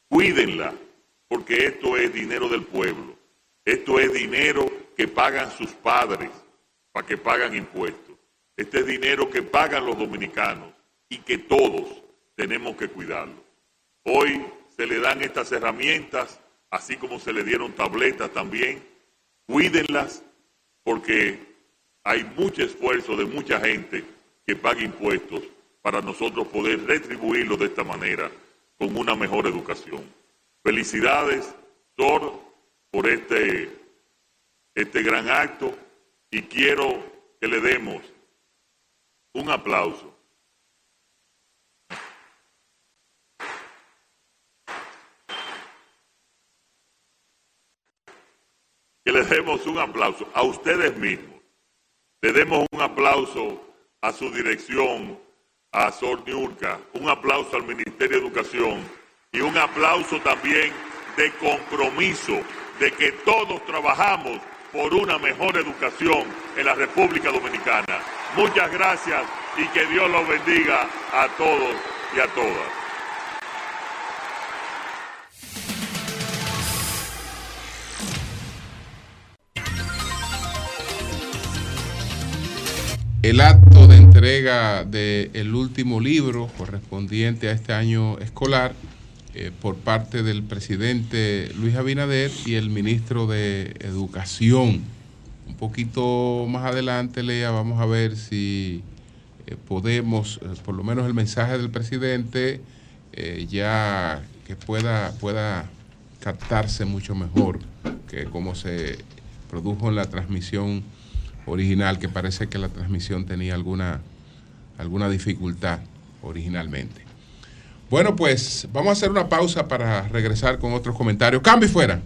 Speaker 17: cuídenla, porque esto es dinero del pueblo, esto es dinero que pagan sus padres para que pagan impuestos, este es dinero que pagan los dominicanos y que todos tenemos que cuidarlo. Hoy se le dan estas herramientas así como se le dieron tabletas también. Cuídenlas porque hay mucho esfuerzo de mucha gente que paga impuestos para nosotros poder retribuirlo de esta manera con una mejor educación. Felicidades, Thor, por este, este gran acto y quiero que le demos un aplauso les demos un aplauso a ustedes mismos. Le demos un aplauso a su dirección, a Sor Niurka, un aplauso al Ministerio de Educación y un aplauso también de compromiso de que todos trabajamos por una mejor educación en la República Dominicana. Muchas gracias y que Dios los bendiga a todos y a todas.
Speaker 1: El acto de entrega del último libro correspondiente a este año escolar eh, por parte del presidente Luis Abinader y el ministro de Educación. Un poquito más adelante, Lea, vamos a ver si eh, podemos, eh, por lo menos el mensaje del presidente, ya que pueda, pueda captarse mucho mejor que como se produjo en la transmisión original, que parece que la transmisión tenía alguna, alguna dificultad originalmente. Bueno, pues vamos a hacer una pausa para regresar con otros comentarios. Cambio y fuera.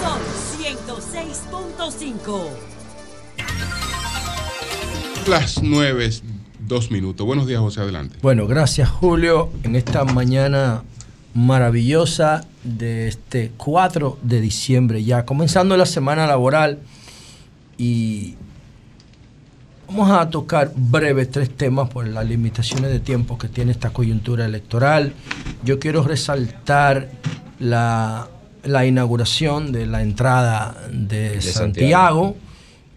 Speaker 14: Son 106.5
Speaker 1: las nueve, dos minutos. Buenos días, José, adelante.
Speaker 18: Bueno, gracias, Julio. En esta mañana maravillosa de este 4 de diciembre, ya comenzando la semana laboral y vamos a tocar breves tres temas por las limitaciones de tiempo que tiene esta coyuntura electoral. Yo quiero resaltar la, inauguración de la entrada de, Santiago,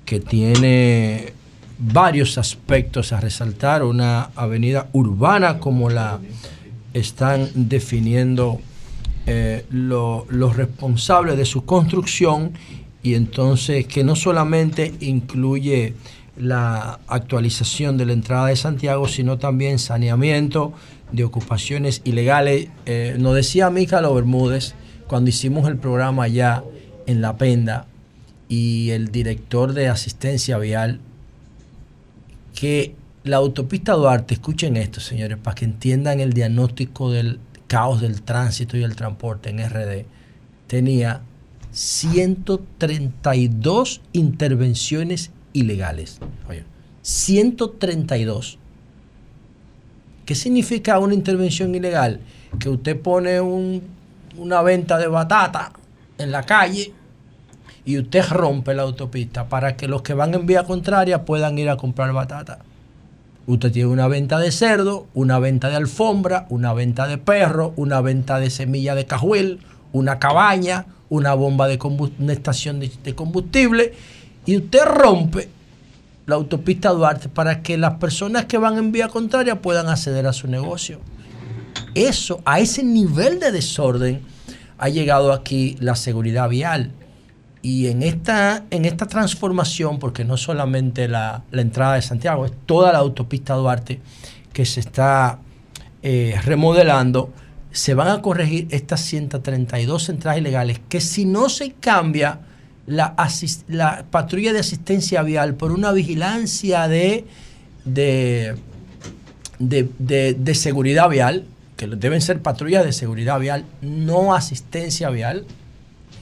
Speaker 18: que tiene varios aspectos a resaltar, una avenida urbana como la están definiendo eh, los responsables de su construcción y entonces que no solamente incluye la actualización de la entrada de Santiago, sino también saneamiento de ocupaciones ilegales. Eh, nos decía Mícalo Bermúdez cuando hicimos el programa allá en La Penda y el director de asistencia vial que la autopista Duarte, escuchen esto, señores, para que entiendan el diagnóstico del caos del tránsito y el transporte en RD, tenía 132 intervenciones ilegales. Oye, 132. ¿Qué significa una intervención ilegal? Que usted pone una venta de batata en la calle y usted rompe la autopista para que los que van en vía contraria puedan ir a comprar batata. Usted tiene una venta de cerdo, una venta de alfombra, una venta de perro, una venta de semilla de cajuel, una cabaña, una bomba de una estación de combustible y usted rompe la autopista Duarte para que las personas que van en vía contraria puedan acceder a su negocio. Eso, a ese nivel de desorden, ha llegado aquí la seguridad vial. Y en esta, en esta transformación, porque no solamente la, entrada de Santiago, es toda la autopista Duarte que se está eh, remodelando, se van a corregir estas 132 entradas ilegales que si no se cambia la, la patrulla de asistencia vial por una vigilancia de, de, de, seguridad vial, que deben ser patrullas de seguridad vial, no asistencia vial,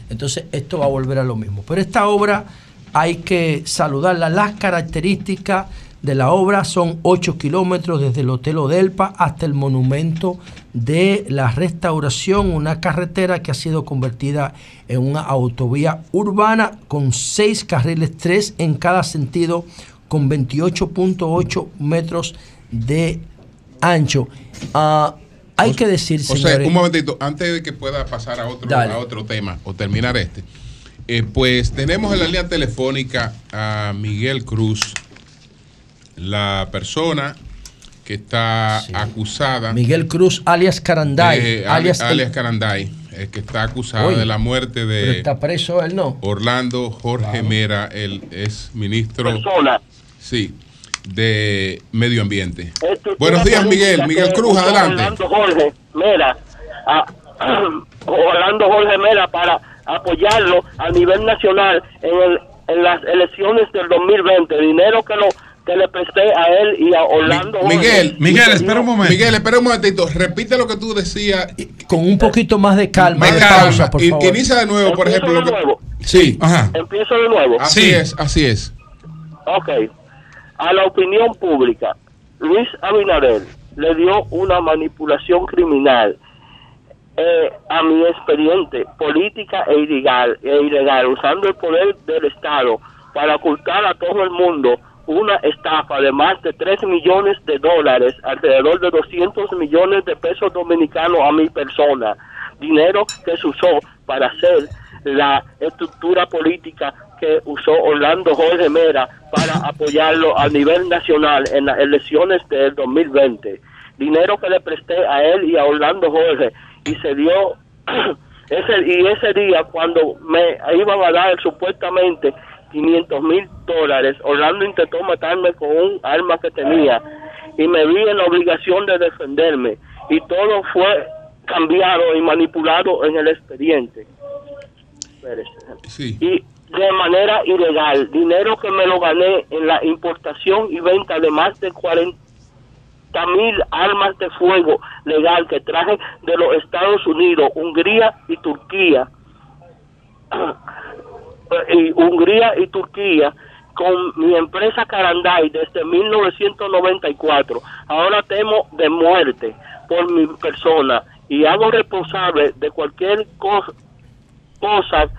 Speaker 18: entonces esto va a volver a lo mismo. Pero esta obra hay que saludarla, las características de la obra son 8 kilómetros desde el Hotel Odelpa hasta el monumento de la restauración, una carretera que ha sido convertida en una autovía urbana con 6 carriles, 3 en cada sentido, con 28.8 metros de ancho. Ah, hay que decir,
Speaker 1: señores, un momentito, antes de que pueda pasar a otro, a otro tema o terminar este. Eh, pues tenemos en la línea telefónica a Miguel Cruz, la persona que está acusada.
Speaker 18: Miguel Cruz, alias Caranday.
Speaker 1: alias, alias Caranday, el que está acusado de la muerte de.
Speaker 18: Pero está preso él, ¿no?
Speaker 1: Orlando Jorge Mera, él es ministro.
Speaker 19: Persona.
Speaker 1: Sí, de Medio Ambiente. Buenos días, Miguel. Miguel Cruz, adelante.
Speaker 19: Orlando Jorge Mera. Orlando Jorge Mera para apoyarlo a nivel nacional en, el, en las elecciones del 2020. Dinero que lo que le presté a él y a Orlando.
Speaker 1: Miguel, Miguel, espera un momento. Miguel, espera un momentito. Repite lo que tú decías.
Speaker 18: Con un poquito más de calma.
Speaker 1: de
Speaker 18: pausa,
Speaker 1: por favor. Inicia de nuevo, por ejemplo.
Speaker 19: De nuevo.
Speaker 1: Sí,
Speaker 19: ajá. Empiezo de nuevo.
Speaker 1: Así es, así es.
Speaker 19: Ok. A la opinión pública, Luis Abinader le dio una manipulación criminal eh, a mi expediente política e ilegal, e ilegal, usando el poder del Estado para ocultar a todo el mundo una estafa de más de 3 millones de dólares, alrededor de 200 millones de pesos dominicanos a mi persona, dinero que se usó para hacer la estructura política que usó Orlando Jorge Mera para apoyarlo a nivel nacional en las elecciones del 2020. Dinero que le presté a él y a Orlando Jorge y se dio ese y ese día cuando me iban a dar supuestamente 500 mil dólares. Orlando intentó matarme con un arma que tenía y me vi en la obligación de defenderme y todo fue cambiado y manipulado en el expediente. Y de manera ilegal, dinero que me lo gané en la importación y venta de más de 40 mil armas de fuego legal que traje de los Estados Unidos, Hungría y Turquía y Hungría y Turquía con mi empresa Caranday desde 1994. Ahora temo de muerte por mi persona y hago responsable de cualquier cosa, cosa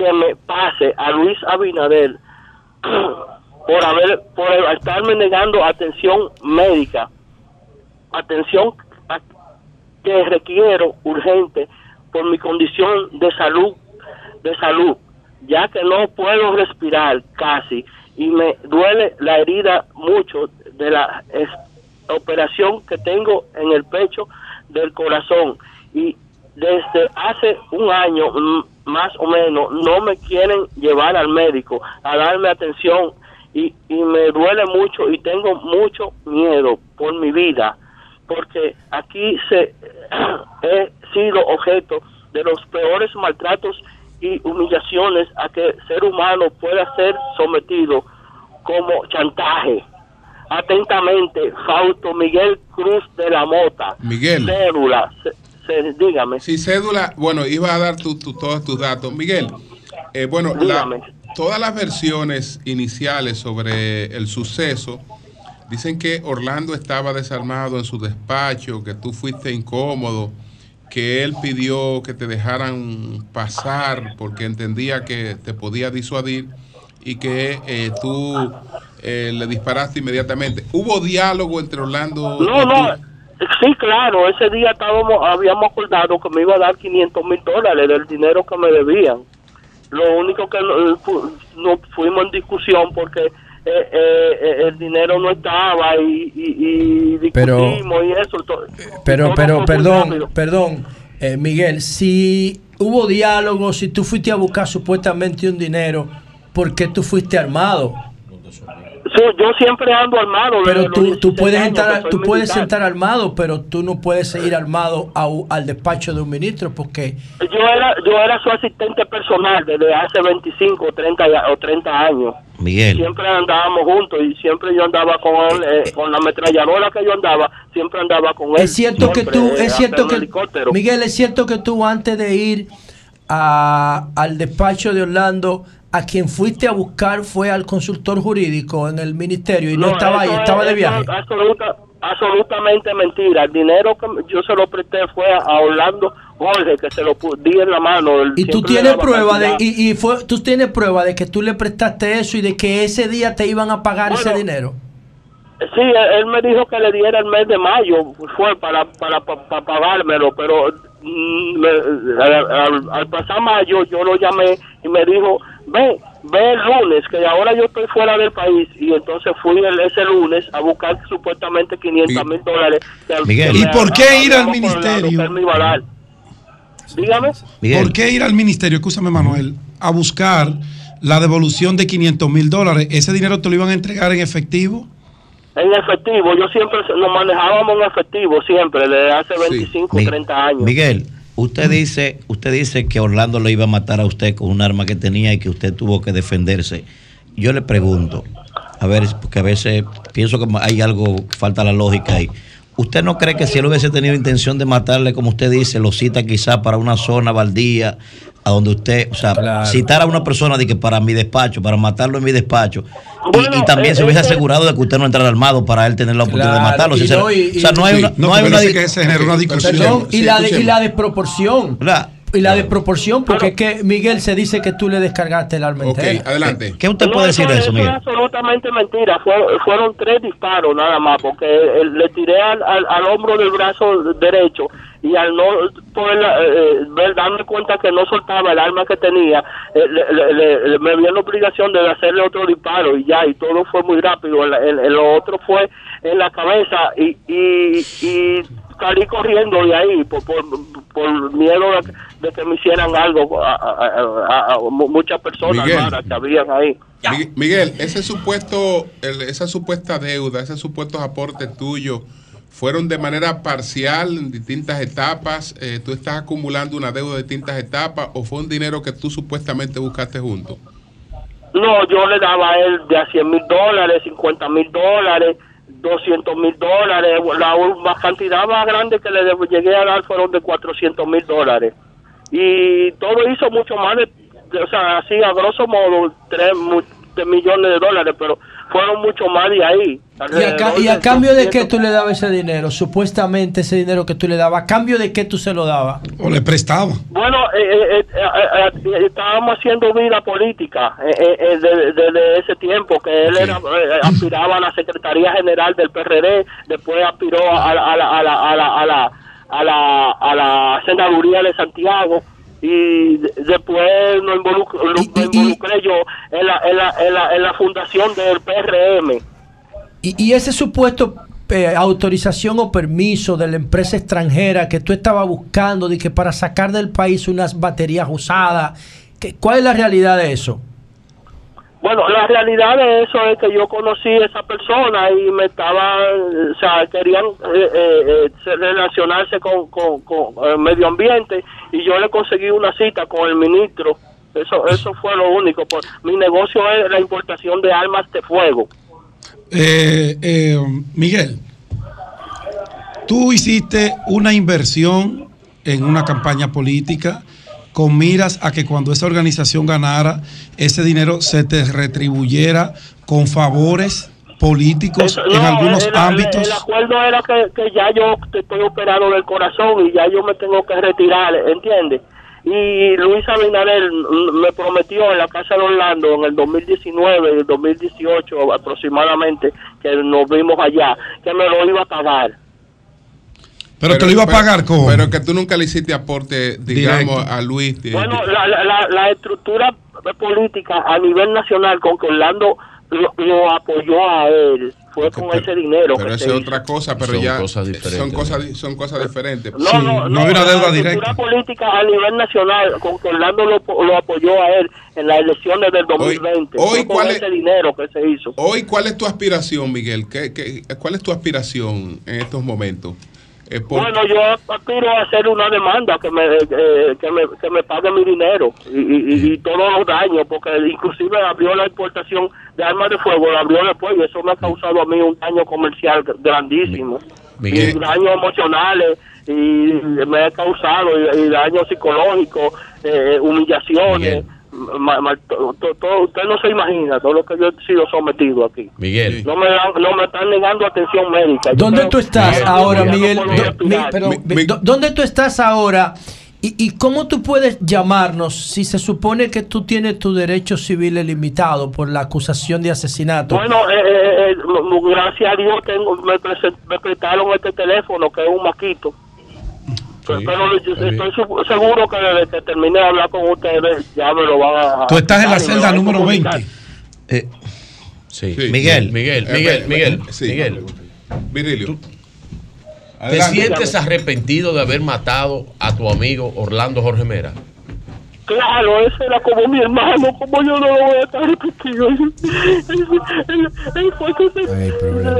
Speaker 19: que me pase a Luis Abinader por haber por estarme negando atención médica, atención que requiero urgente por mi condición de salud de salud ya que no puedo respirar casi y me duele la herida mucho de la operación que tengo en el pecho del corazón. Y desde hace un año mm, más o menos no me quieren llevar al médico a darme atención y, y me duele mucho y tengo mucho miedo por mi vida porque aquí se he sido objeto de los peores maltratos y humillaciones a que ser humano pueda ser sometido como chantaje. Atentamente, Fausto Miguel Cruz de la Mota.
Speaker 1: Miguel.
Speaker 19: Dígame.
Speaker 1: Sí, cédula, bueno, iba a dar tu, todos tus datos. Miguel, eh, bueno, todas las versiones iniciales sobre el suceso dicen que Orlando estaba desarmado en su despacho, que tú fuiste incómodo que él pidió que te dejaran pasar porque entendía que te podía disuadir y que eh, tú eh, le disparaste inmediatamente. ¿Hubo diálogo entre Orlando?
Speaker 19: No, no. Sí, claro, ese día estábamos, habíamos acordado que me iba a dar 500 mil dólares del dinero que me debían. Lo único que no, fuimos en discusión porque eh, el dinero no estaba y, y, discutimos y eso.
Speaker 18: pero, pero, perdón, perdón, Miguel, si hubo diálogo, si tú fuiste a buscar supuestamente un dinero, ¿por qué tú fuiste armado?
Speaker 19: Sí, yo siempre ando armado.
Speaker 18: Pero tú, tú puedes entrar, tú puedes sentar armado, pero tú no puedes ir armado al despacho de un ministro porque
Speaker 19: yo era yo era su asistente personal desde hace 25 o 30 o 30 años.
Speaker 11: Miguel.
Speaker 19: Siempre andábamos juntos y siempre yo andaba con él eh, con la ametralladora que yo andaba, siempre andaba con él.
Speaker 18: Es cierto que tú es cierto que Miguel, es cierto que tú antes de ir a, al despacho de Orlando a quien fuiste a buscar fue al consultor jurídico en el ministerio y no, estaba ahí, estaba de viaje.
Speaker 19: absolutamente mentira. El dinero que yo se lo presté fue a Orlando Jorge, que se lo di en la mano.
Speaker 18: y tú tienes prueba de y, fue tú tienes prueba de que tú le prestaste eso y de que ese día te iban a pagar ese dinero.
Speaker 19: Sí, él me dijo que le diera el mes de mayo, fue para, para, para, pagármelo, pero mm, al, pasar mayo yo lo llamé y me dijo, ve, ve el lunes, que ahora yo estoy fuera del país, y entonces fui el, ese lunes a buscar supuestamente 500 mil dólares.
Speaker 10: Miguel, ¿y por qué ir al ministerio?
Speaker 19: Dígame.
Speaker 10: ¿Por qué ir al ministerio, escúchame Manuel, a buscar la devolución de 500 mil dólares? ¿Ese dinero te lo iban a entregar en efectivo?
Speaker 19: En efectivo, yo siempre nos manejábamos en efectivo, siempre, desde hace 25, o 30 años.
Speaker 11: Miguel, Usted dice, usted dice que Orlando lo iba a matar a usted con un arma que tenía y que usted tuvo que defenderse. Yo le pregunto, a ver, porque a veces pienso que hay algo, falta la lógica ahí. ¿Usted no cree que si él hubiese tenido intención de matarle, como usted dice, lo cita quizá para una zona baldía, a donde usted, o sea, citar a una persona de que para mi despacho, para matarlo en mi despacho, y, también se hubiese asegurado de que usted no entrara armado para él tener la oportunidad de matarlo. o sea, no hay una, no, hay una,
Speaker 10: que se una discusión.
Speaker 18: y, la y la desproporción. Y la desproporción, porque es que Miguel se dice que tú le descargaste el arma
Speaker 1: okay, adelante.
Speaker 11: ¿Qué usted puede decir de eso, Miguel?
Speaker 19: es absolutamente mentira. fueron tres disparos nada más, porque le tiré al, al, hombro del brazo derecho y al no poder eh, ver, darme cuenta que no soltaba el arma que tenía, eh, le, me vi la obligación de hacerle otro disparo y ya, y todo fue muy rápido. El, lo otro fue en la cabeza y, y, y salí corriendo de ahí por, por, miedo de, que me hicieran algo a, muchas personas que habían ahí.
Speaker 1: Miguel, ese supuesto, esa supuesta deuda, ese supuestos aportes tuyos, ¿fueron de manera parcial en distintas etapas? Eh, ¿Tú estás acumulando una deuda de distintas etapas o fue un dinero que tú supuestamente buscaste junto?
Speaker 19: No, yo le daba a él de a 100 mil dólares, 50 mil dólares 200 mil dólares, la, cantidad más grande que le llegué a dar fueron de 400 mil dólares. Y todo hizo mucho más de, o sea, así a grosso modo, 3 millones de dólares, pero fueron mucho más de ahí.
Speaker 18: ¿Y a, cambio de qué tú le dabas ese dinero? Supuestamente ese dinero que tú le dabas, ¿a cambio de qué tú se lo dabas?
Speaker 10: ¿O le prestaba?
Speaker 19: Bueno, eh, eh, eh, estábamos haciendo vida política desde ese tiempo, que él era, aspiraba a la Secretaría General del PRD, después aspiró a la, a la, a la, a la, a la, a la, a la senaduría de Santiago y después nos involucré, yo en la, en, la, en, la, en la fundación del PRM.
Speaker 18: Y, y ese supuesto eh, autorización o permiso de la empresa extranjera que tú estabas buscando de que para sacar del país unas baterías usadas, ¿cuál es la realidad de eso?
Speaker 19: Bueno, la realidad de eso es que yo conocí a esa persona y me estaba, o sea, querían eh, eh, eh relacionarse con, con, el medio ambiente y yo le conseguí una cita con el ministro. Eso eso fue lo único. Pues, mi negocio es la importación de armas de fuego.
Speaker 10: Eh, Miguel, tú hiciste una inversión en una campaña política con miras a que cuando esa organización ganara, ese dinero se te retribuyera con favores políticos en algunos ámbitos.
Speaker 19: El, acuerdo era que, que, ya yo estoy operado del corazón y ya yo me tengo que retirar, ¿entiendes? Y Luis Abinader me prometió en la Casa de Orlando en el 2019 y el 2018 aproximadamente, que nos vimos allá, que me lo iba a pagar.
Speaker 10: Pero, te lo iba a pagar con.
Speaker 1: Pero que tú nunca le hiciste aporte, digamos, a Luis.
Speaker 19: bueno, la, la, la, estructura política a nivel nacional con que Orlando lo, apoyó a él fue con ese dinero.
Speaker 1: Pero eso es otra cosa, pero ya son cosas, son cosas diferentes.
Speaker 19: No, no, no,
Speaker 10: hay una deuda
Speaker 19: directa. La política a nivel nacional, con que Orlando lo, lo, apoyó a él en las elecciones del 2020.
Speaker 1: Hoy, ¿cuál
Speaker 19: es, ese dinero que se hizo.
Speaker 1: Hoy, ¿cuál es tu aspiración, Miguel? ¿Qué, qué, cuál es tu aspiración en estos momentos?
Speaker 19: Bueno, yo aspiro a hacer una demanda que me, eh, que me, que me pague mi dinero y, y, todos los daños, porque inclusive abrió la importación de armas de fuego, la abrió después y eso me ha causado a mí un daño comercial grandísimo. Y daños emocionales y me ha causado y, daños psicológicos, eh, humillaciones usted no se imagina todo lo que yo he sido sometido aquí.
Speaker 4: Miguel.
Speaker 19: No me, no me están negando atención médica.
Speaker 18: ¿Dónde tú estás ahora, Miguel? ¿Dónde tú estás ahora? ¿Y, ¿Y cómo tú puedes llamarnos si se supone que tú tienes tu derecho civil limitado por la acusación de asesinato?
Speaker 19: Bueno, eh, eh, eh gracias a Dios tengo, me, me prestaron este teléfono que es un maquito pero estoy seguro que desde que termine de hablar con ustedes ya me lo van a...
Speaker 10: Tú estás en la celda número 20.
Speaker 4: Eh, sí. Miguel, Miguel, Miguel, Miguel, Miguel.
Speaker 1: Virilio.
Speaker 4: ¿Te sientes arrepentido de haber matado a tu amigo Orlando Jorge Mera?
Speaker 19: Claro, ese era como mi hermano, como yo no lo voy a estar arrepentido.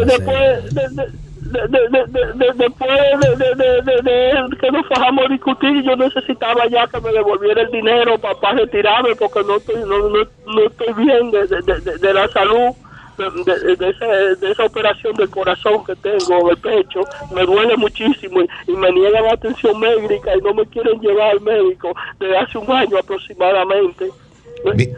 Speaker 19: Después de, después de, que nos fajamos a discutir, yo necesitaba ya que me devolviera el dinero para retirarme porque no estoy, no, no, estoy bien de, la salud. De, esa operación del corazón que tengo en el pecho, me duele muchísimo y, me niegan atención médica y no me quieren llevar al médico desde hace un año aproximadamente.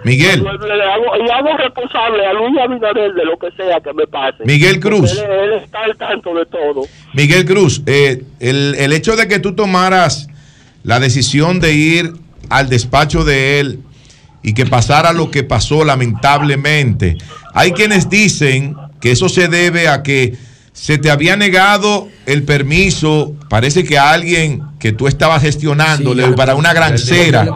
Speaker 4: Miguel.
Speaker 19: Y hago, responsable a Luis Abinader de lo que sea que me pase.
Speaker 4: Miguel Cruz.
Speaker 19: Él, está al tanto de todo.
Speaker 4: Miguel Cruz, eh, el, el hecho de que tú tomaras la decisión de ir al despacho de él y que pasara lo que pasó lamentablemente, hay quienes dicen que eso se debe a que se te había negado el permiso, parece que a alguien que tú estabas gestionándole para una grancera.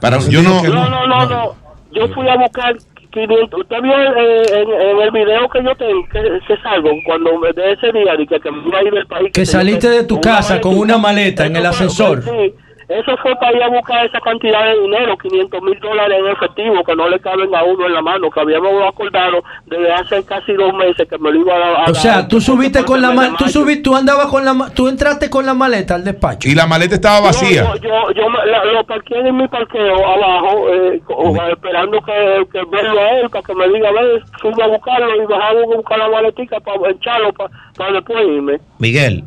Speaker 4: Para, yo
Speaker 19: no, no, no, no, Yo fui a buscar 500. Usted vio eh, en, el video que yo tengo, que, salgo, cuando de ese día, que, que me iba a ir del país.
Speaker 18: Que, saliste de tu casa con una maleta en el ascensor.
Speaker 19: Sí, eso fue para ir a buscar esa cantidad de dinero, 500 mil dólares en efectivo, que no le caben a uno en la mano, que habíamos acordado desde hace casi dos meses que me lo iba a dar.
Speaker 18: O sea, tú subiste con la maleta, tú subiste, tú andabas con la tú entraste con la maleta al despacho.
Speaker 4: Y la maleta estaba vacía.
Speaker 19: yo, yo, yo lo parqué en mi parqueo abajo, eh, esperando que, que verlo a él, para que me diga, ver, subo a buscarlo y bajamos a buscar la maletica para echarlo, para, para después irme.
Speaker 11: Miguel,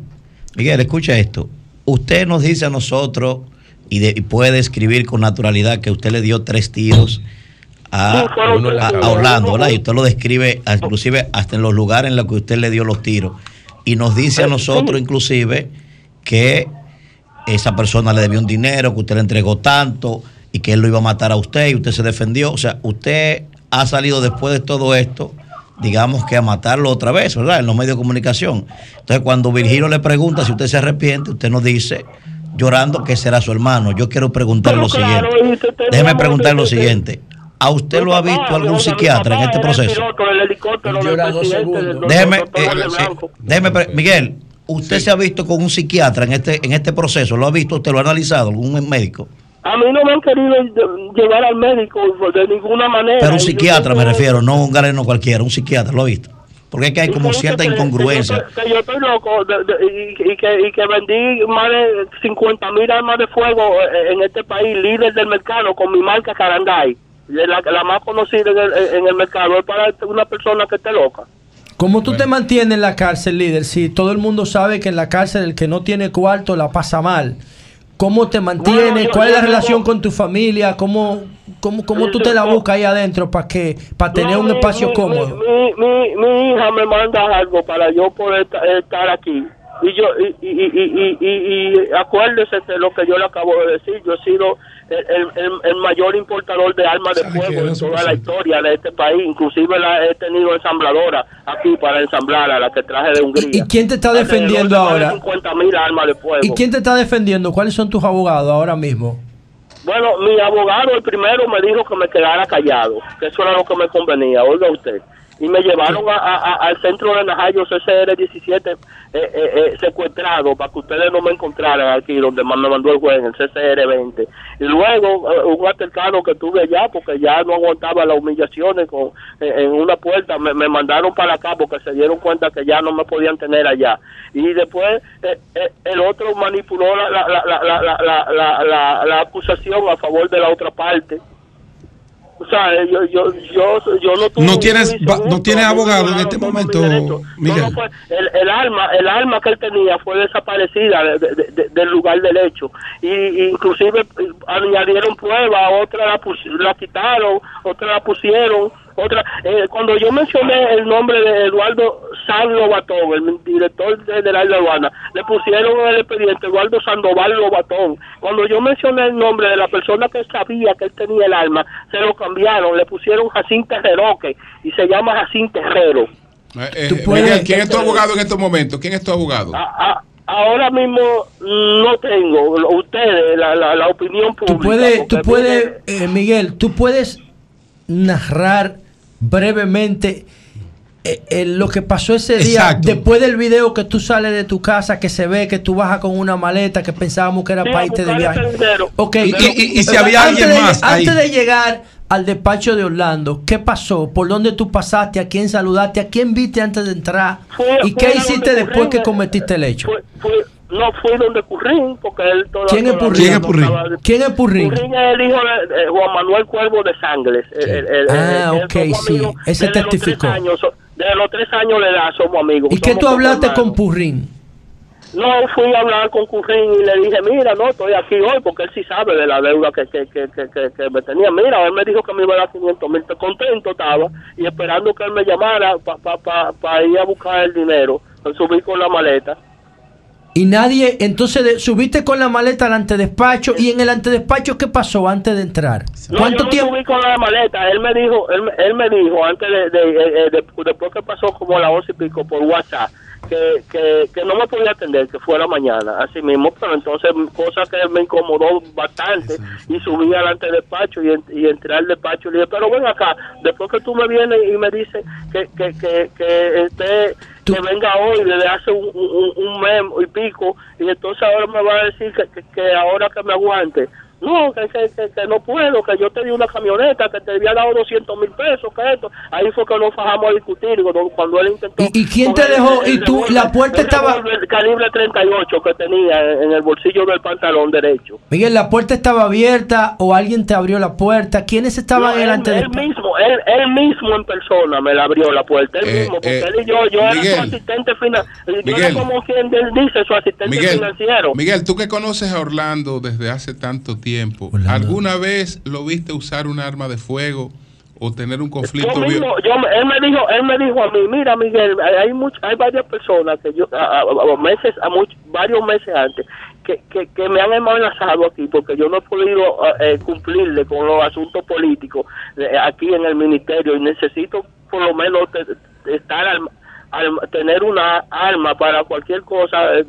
Speaker 11: Miguel, escucha esto. Usted nos dice a nosotros y, puede escribir con naturalidad que usted le dio tres tiros a, Orlando, ¿verdad? Y usted lo describe inclusive hasta en los lugares en los que usted le dio los tiros. Y nos dice a nosotros inclusive que esa persona le debió un dinero, que usted le entregó tanto y que él lo iba a matar a usted y usted se defendió. O sea, usted ha salido después de todo esto, digamos que a matarlo otra vez, ¿verdad? En los medios de comunicación. Entonces, cuando Virgilio le pregunta si usted se arrepiente, usted nos dice llorando que será su hermano. Yo quiero preguntar lo siguiente. Déjeme preguntar lo siguiente. ¿A usted lo ha visto algún psiquiatra en este proceso? Déjeme, eh, déjeme, Miguel, ¿usted se ha visto con un psiquiatra en este en este proceso? ¿Lo ha visto? ¿Usted lo ha analizado? ¿Algún médico?
Speaker 19: A mí no me han querido llevar al médico de ninguna manera.
Speaker 11: Pero un psiquiatra me refiero, no un galeno cualquiera, un psiquiatra, ¿lo ha visto? Porque es que hay como cierta incongruencia.
Speaker 19: Que, yo estoy loco y, que, y que vendí más de 50 mil armas de fuego eh, en este país, líder del mercado, con mi marca Caranday. La, la más conocida en el, en el mercado es para una persona que esté loca.
Speaker 18: ¿Cómo tú te mantienes en la cárcel, líder? Si todo el mundo sabe que en la cárcel el que no tiene cuarto la pasa mal. ¿Cómo te mantienes? ¿Cuál es la relación con tu familia? ¿Cómo, cómo, cómo tú te la buscas ahí adentro para que para tener un espacio cómodo?
Speaker 19: Mi, mi, mi, hija me manda algo para yo poder estar aquí. Y yo y, y, y, y, y acuérdese de lo que yo le acabo de decir. Yo he sido el, el, mayor importador de armas de fuego en toda la historia de este país. Inclusive la he tenido ensambladora aquí para ensamblar a la que traje de Hungría.
Speaker 18: ¿Y, quién te está defendiendo ahora?
Speaker 19: armas de fuego.
Speaker 18: ¿Y quién te está defendiendo? ¿Cuáles son tus abogados ahora mismo?
Speaker 19: Bueno, mi abogado, el primero, me dijo que me quedara callado, que eso era lo que me convenía. Oiga usted y me llevaron a, al centro de Najayo CCR-17 eh, eh, eh, secuestrado para que ustedes no me encontraran aquí donde me mandó el juez en el CCR-20 y luego eh, un altercado que tuve allá porque ya no aguantaba las humillaciones con, en una puerta me, mandaron para acá porque se dieron cuenta que ya no me podían tener allá. Y después el otro manipuló la, la, la, la, la acusación a favor de la otra parte o sea, yo, yo, yo, yo no tuve
Speaker 10: No tienes, no tienes abogado en este momento, Miguel.
Speaker 19: el, el, arma, el arma que él tenía fue desaparecida del lugar del hecho. Y, inclusive añadieron pruebas, otra la, la quitaron, otra la pusieron otra, eh, cuando yo mencioné el nombre de Eduardo San Lobatón, el director general de aduana, le pusieron en el expediente Eduardo Sandoval Lobatón. Cuando yo mencioné el nombre de la persona que sabía que él tenía el arma, se lo cambiaron, le pusieron Jacín Terreroque y se llama Jacín Terrero.
Speaker 1: Eh, eh, ¿quién es tu abogado en estos momentos? ¿Quién es tu abogado?
Speaker 19: ahora mismo no tengo, ustedes, la, la, opinión pública.
Speaker 18: Tú puedes, tú puedes Miguel, tú puedes narrar brevemente eh, eh, lo que pasó ese día, después del video que tú sales de tu casa, que se ve que tú bajas con una maleta que pensábamos que era para irte de viaje. Ok,
Speaker 10: y, si había alguien más.
Speaker 18: Antes de llegar al despacho de Orlando, ¿qué pasó? ¿Por dónde tú pasaste? ¿A quién saludaste? ¿A quién viste antes de entrar? ¿Y qué hiciste después que cometiste el hecho?
Speaker 19: No fui donde Currín, porque él todavía...
Speaker 18: ¿Quién es Purrín? ¿Quién es Purrín? ¿Quién es Purrín?
Speaker 19: Purrín es el hijo de, Juan Manuel Cuervo de Sangles.
Speaker 18: ah, ok, sí. Ese testificó.
Speaker 19: desde los tres años le da, somos amigos.
Speaker 18: ¿Y qué tú hablaste con Purrín?
Speaker 19: No, fui a hablar con Currín y le dije, mira, no, estoy aquí hoy porque él sí sabe de la deuda que, que, que, que, que me tenía. Mira, él me dijo que me iba a dar 500 mil, contento estaba y esperando que él me llamara para pa, pa, pa ir a buscar el dinero, subir con la maleta.
Speaker 18: Y nadie, entonces subiste con la maleta al antedespacho y en el antedespacho ¿qué pasó antes de entrar?
Speaker 19: ¿Cuánto no, yo no subí con la maleta, él me dijo, él, él me dijo antes de, de, de, de, después que pasó como a las once y pico por WhatsApp, que, que, que, no me podía atender, que fuera mañana, así mismo, pero entonces cosa que me incomodó bastante y subí al despacho y, y entré al despacho y le dije, pero ven acá, después que tú me vienes y me dices que, que, que, que este que venga hoy desde hace un, un, mes y pico y entonces ahora me va a decir que, que ahora que me aguante no, que, que, no puedo, que yo te di una camioneta, que te había dado 200 mil pesos, que esto. Ahí fue que nos fajamos a discutir cuando, él intentó.
Speaker 18: ¿Y, quién te dejó? ¿Y tú, la puerta estaba.?
Speaker 19: El calibre 38 que tenía en el bolsillo del pantalón derecho.
Speaker 18: Miguel, ¿la puerta estaba abierta o alguien te abrió la puerta? ¿Quiénes estaban delante
Speaker 19: de él mismo, él, él mismo en persona me la abrió la puerta, él eh, mismo, porque eh, él y yo, yo era su asistente financiero. Yo era como quien él dice, su asistente financiero.
Speaker 1: Miguel, tú que conoces a Orlando desde hace tanto tiempo tiempo, ¿alguna vez lo viste usar un arma de fuego o tener un conflicto?
Speaker 19: Yo mismo, yo, él me dijo, él me dijo a mí, mira Miguel, hay hay varias personas que yo, a, meses, a varios meses antes, que, que, me han amenazado aquí porque yo no he podido eh, cumplirle con los asuntos políticos eh, aquí en el ministerio y necesito por lo menos estar al, tener una arma para cualquier cosa eh,